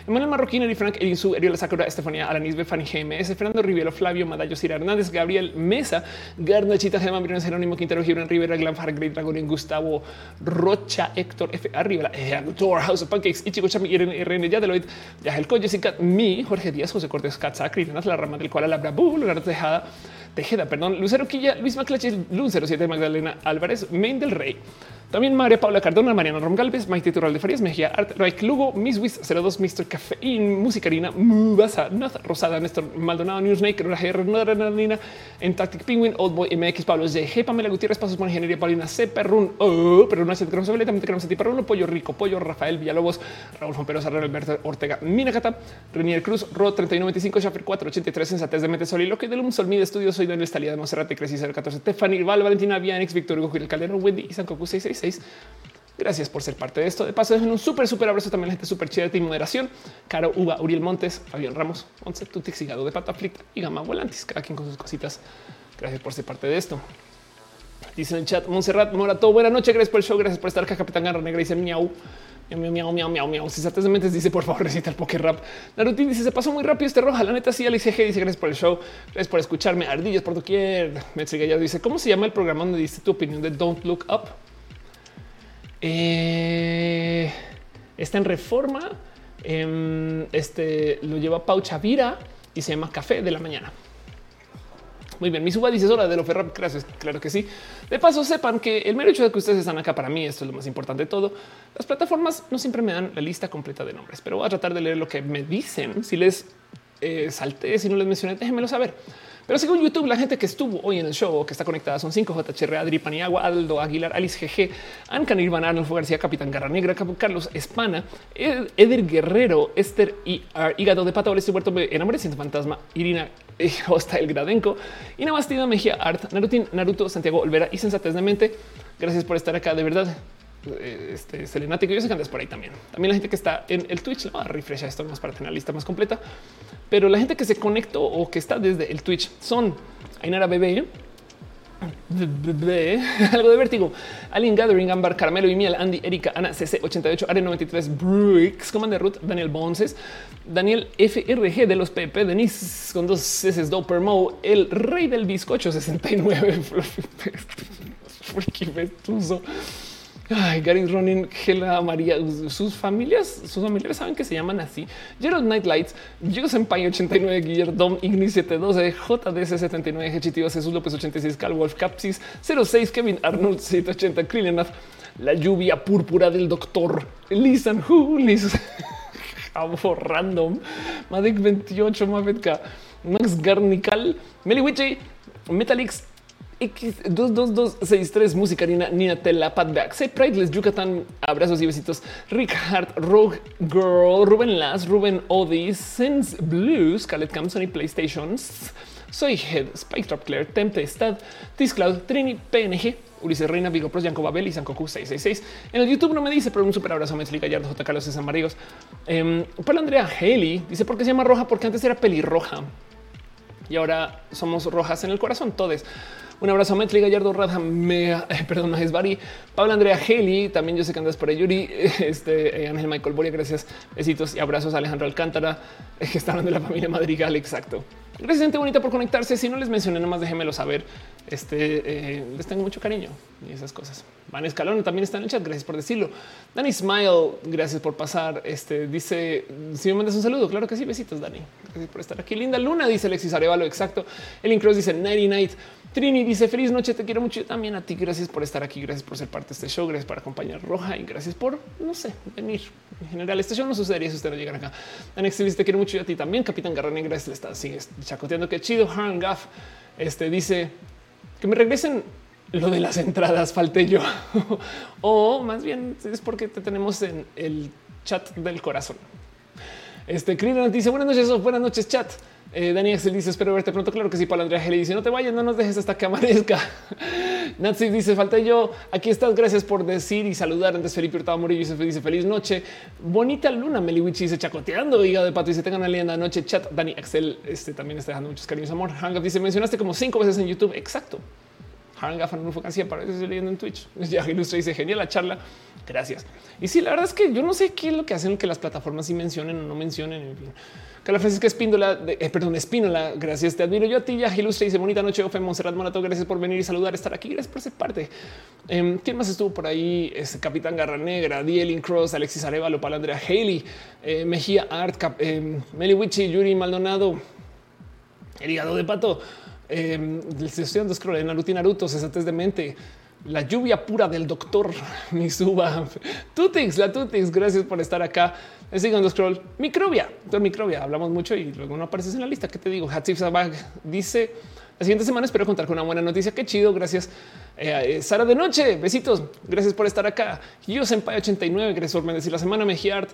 Speaker 1: Emanuel Marroquín, Eri Frank, Erinsu, Eriola Sakura, Estefanía Alanis, Fanny GMS, Fernando Rivielo, Flavio Madallo, Cira Hernández, Gabriel Mesa, Garnachita, Germán Briones, Jerónimo Quintero, Gibran Rivera, Glanfar, Great Dragon, Gustavo Rocha, Héctor F. Arriba, Door, House of Pancakes, Ichigo Chami, Irene RN, Yadeloid, Yahel Jessica, mi, Jorge Díaz, José Cortés, Katzakri, la rama del cual la Brabu, Leonardo Tejada, Tejeda, perdón, Lucero Quilla, Luis Maclache, Lucero 7, Magdalena Álvarez, Main del Rey. También María Paula Cardona, Mariana Rom Galvez, Maite Tural de Farías, Mejía, Art, Raik Lugo, Miss Wiz 02, Mr. Cafeín, Musicarina, Mubasa, Nath, Rosada, Néstor Maldonado, Newsnake, Nina, en Tactic Penguin, Old Boy MX, Pablo G, Pamela Gutiérrez, Pasos por Ingeniería, Paulina C, Perrún, oh, Perrún, H, Cruz, también te queremos a ti, Perrún, Pollo Rico, Pollo, Rafael Villalobos, Raúl Fomperosa, Alberto Ortega, Minacata, Renier Cruz, Ro 3195, Shaffer 483, Sensatez de Mente Soliloquio que del Un Sol, Mi de Estudio, soy Daniel Estalía de Monserrate, Crecí 014, Stephanie Val, Valentina Vianix, Víctor Hugo, Gil Calderón, Wendy y San Cocu 666. Gracias por ser parte de esto. De paso, dejen un súper, súper abrazo también a la gente súper chida de moderación. Caro Uva, Uriel Montes, Fabián Ramos, Once, Tutix, Higado de Pata Flick y Gama Volantis. Cada quien con sus cositas. Gracias por ser parte de esto. Dice en el chat Montserrat Morato. Buenas noches. Gracias por el show. Gracias por estar acá. Capitán Garra Negra dice miau. Miau, miau, miau, miau, miau. Si de mentes dice por favor recita el poker rap. Narutin dice se pasó muy rápido este roja. La neta sí, Alex G dice gracias por el show. Gracias por escucharme. Ardillos por doquier. ya dice cómo se llama el programa donde dice tu opinión de Don't Look Up. Eh, está en reforma. Em, este lo lleva Pau Chavira y se llama Café de la Mañana. Muy bien, mi suba dice hora de lo Ferrap. Gracias. Claro que sí. De paso, sepan que el mero hecho de que ustedes están acá para mí, esto es lo más importante de todo. Las plataformas no siempre me dan la lista completa de nombres, pero voy a tratar de leer lo que me dicen. Si les eh, salté, si no les mencioné, déjenmelo saber. Pero según YouTube, la gente que estuvo hoy en el show que está conectada son 5 JHR, Adri Paniagua, Aldo Aguilar, Alice GG, Ancan Irvan, Arnold García, Capitán Garra Negra, Carlos Espana, Eder Guerrero, Esther y Hígado de Pata, Este Huerto, Enamoré Siento Fantasma, Irina Hosta El Gradenco, Ina Bastida Mejía Art, Narutin, Naruto, Santiago Olvera y Sensatez de Mente. Gracias por estar acá, de verdad. Eh, este Selenático. Yo sé que andas por ahí también. También la gente que está en el Twitch, no, refresh esto más para tener la lista más completa. Pero la gente que se conectó o que está desde el Twitch son Ainara Bebé, algo de vértigo. Alien Gathering, Ambar, Caramelo y Miel, Andy, Erika, Ana, CC88, Are93, Bricks, Commander Ruth, Daniel Bonces, Daniel FRG de los PP, Denise con dos C, Doper Mo, el rey del bizcocho 69, Freaky Ay, Gary Ronin, Gela María, sus familias, sus familiares saben que se llaman así. Gerald Nightlights, Joseph Senpai 89, Guillermo Ignis 712, JDS 79, Hechitivas, Jesús López 86, Cal Wolf Capsis 06, Kevin Arnold 780, Krillenath, La lluvia púrpura del doctor, Lisan Who, Liz, Random, Madik 28, Mavetka, Max Garnical, Meliwichi, Metalix, X22263, Música Nina, Nina Tela, Patback, Say Prideless, Yucatán, abrazos y besitos, Rick Hart, Rogue Girl, Ruben Las, Ruben Odi, Sense Blues, Khaled Camson y PlayStations, Soy Head, Spike Trap Claire, Tempestad, Cloud, Trini, PNG, Ulises Reina, Vigo Pros, Yanko Babel y Sankoku 666. En el YouTube no me dice, pero un super abrazo a Metzli Gallardo, J. Carlos Maríos. Eh, Paula Andrea Haley dice por qué se llama roja, porque antes era pelirroja y ahora somos rojas en el corazón, todos. Un abrazo a Metli Gallardo Radha, me, eh, perdón, es Bari, Pablo Andrea Heli, también yo sé que andas por ahí, Yuri, este eh, Ángel Michael Boria, gracias, besitos y abrazos a Alejandro Alcántara, eh, que está hablando de la familia Madrigal, exacto. Gracias, gente bonita, por conectarse. Si no les mencioné, nomás déjenmelo saber. Este les tengo mucho cariño y esas cosas. Van Escalón también está en el chat. Gracias por decirlo. Dani Smile, gracias por pasar. Este dice: Si me mandas un saludo, claro que sí. Besitos, Dani. Gracias por estar aquí. Linda Luna, dice Alexis Arevalo. Exacto. El Incross dice Nighty Night. Trini dice feliz noche, te quiero mucho. También a ti. Gracias por estar aquí. Gracias por ser parte de este show. Gracias por acompañar Roja y gracias por, no sé, venir. En general, este show no sucedería si usted no llegara acá. Anex te quiero mucho a ti también. Capitán Garra Negra, le está sigues chacoteando. Qué chido. Han Gaff este dice que me regresen lo de las entradas. Falté yo o más bien es porque te tenemos en el chat del corazón. Este nos dice buenas noches, buenas noches, chat. Eh, Dani Axel dice espero verte pronto. Claro que sí. Para Andrea Geli dice no te vayas, no nos dejes hasta que amanezca. Nazi dice falta yo. Aquí estás. Gracias por decir y saludar. Antes Felipe Hurtado Murillo dice feliz noche. Bonita luna. Meliwichi dice chacoteando. Hígado de pato dice tengan una linda noche. Chat. Dani Axel este también está dejando muchos cariños. Amor. Hangaf dice mencionaste como cinco veces en YouTube. Exacto. Hangaf fue canción para eso leyendo en Twitch. Ya ilustra dice genial la charla. Gracias. Y sí, la verdad es que yo no sé qué es lo que hacen que las plataformas sí mencionen o no mencionen. Carla Francisca Espíndola, eh, perdón, Espínola, gracias, te admiro yo a ti, ya Ilustre dice bonita noche, Ofe Monserrat Monato, gracias por venir y saludar, estar aquí, gracias por ser parte. Eh, ¿Quién más estuvo por ahí? Capitán Garra Negra, Dielin Cross, Alexis Arevalo, Palandrea Haley, eh, Mejía Art, Cap, eh, Meli Wichi, Yuri Maldonado, el de pato, eh, estudiando scroll, Naruto Naruto, Cesates de mente, la lluvia pura del doctor Misuba. Tutix, la Tutix, gracias por estar acá. Siguiendo scroll, microbia, doctor microbia. Hablamos mucho y luego no apareces en la lista. ¿Qué te digo? Hatsif Sabag dice la siguiente semana espero contar con una buena noticia. Qué chido. Gracias. Eh, Sara de noche. Besitos. Gracias por estar acá. Yo Senpai 89. Gracias por bendecir la semana. Mejiart.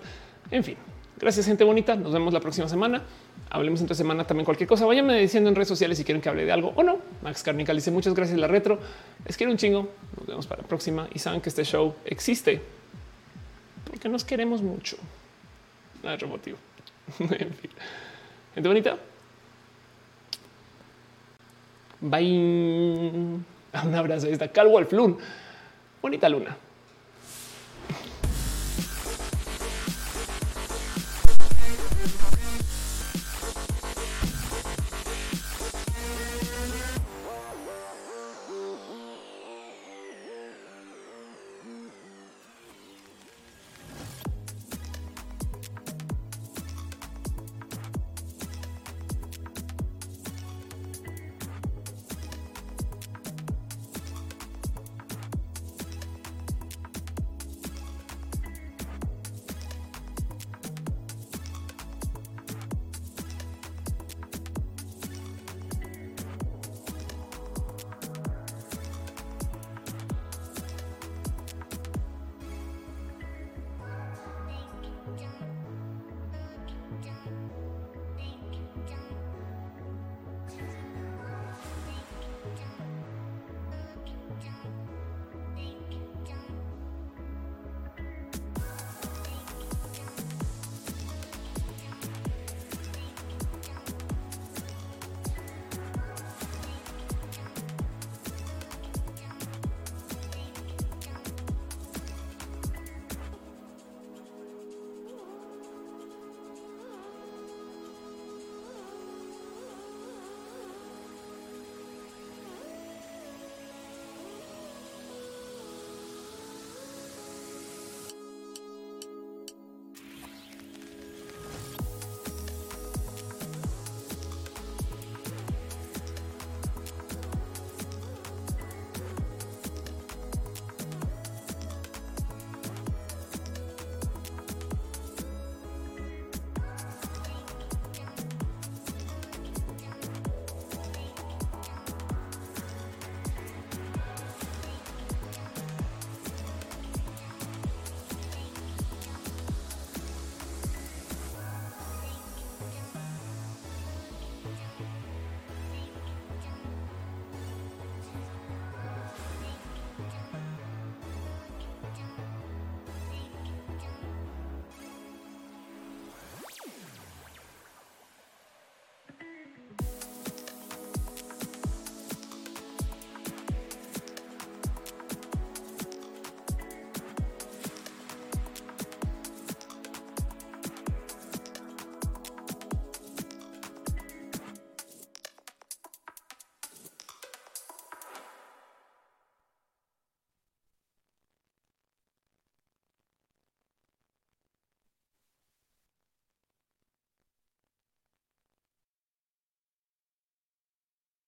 Speaker 1: En fin. Gracias, gente bonita. Nos vemos la próxima semana. Hablemos entre semana también cualquier cosa. Váyanme diciendo en redes sociales si quieren que hable de algo o no. Max Carnical dice muchas gracias. La retro. Les quiero un chingo. Nos vemos para la próxima y saben que este show existe porque nos queremos mucho. Nada remotivo. en fin. Gente bonita. Bye. Un abrazo. Ahí está Cal Wolf Bonita luna.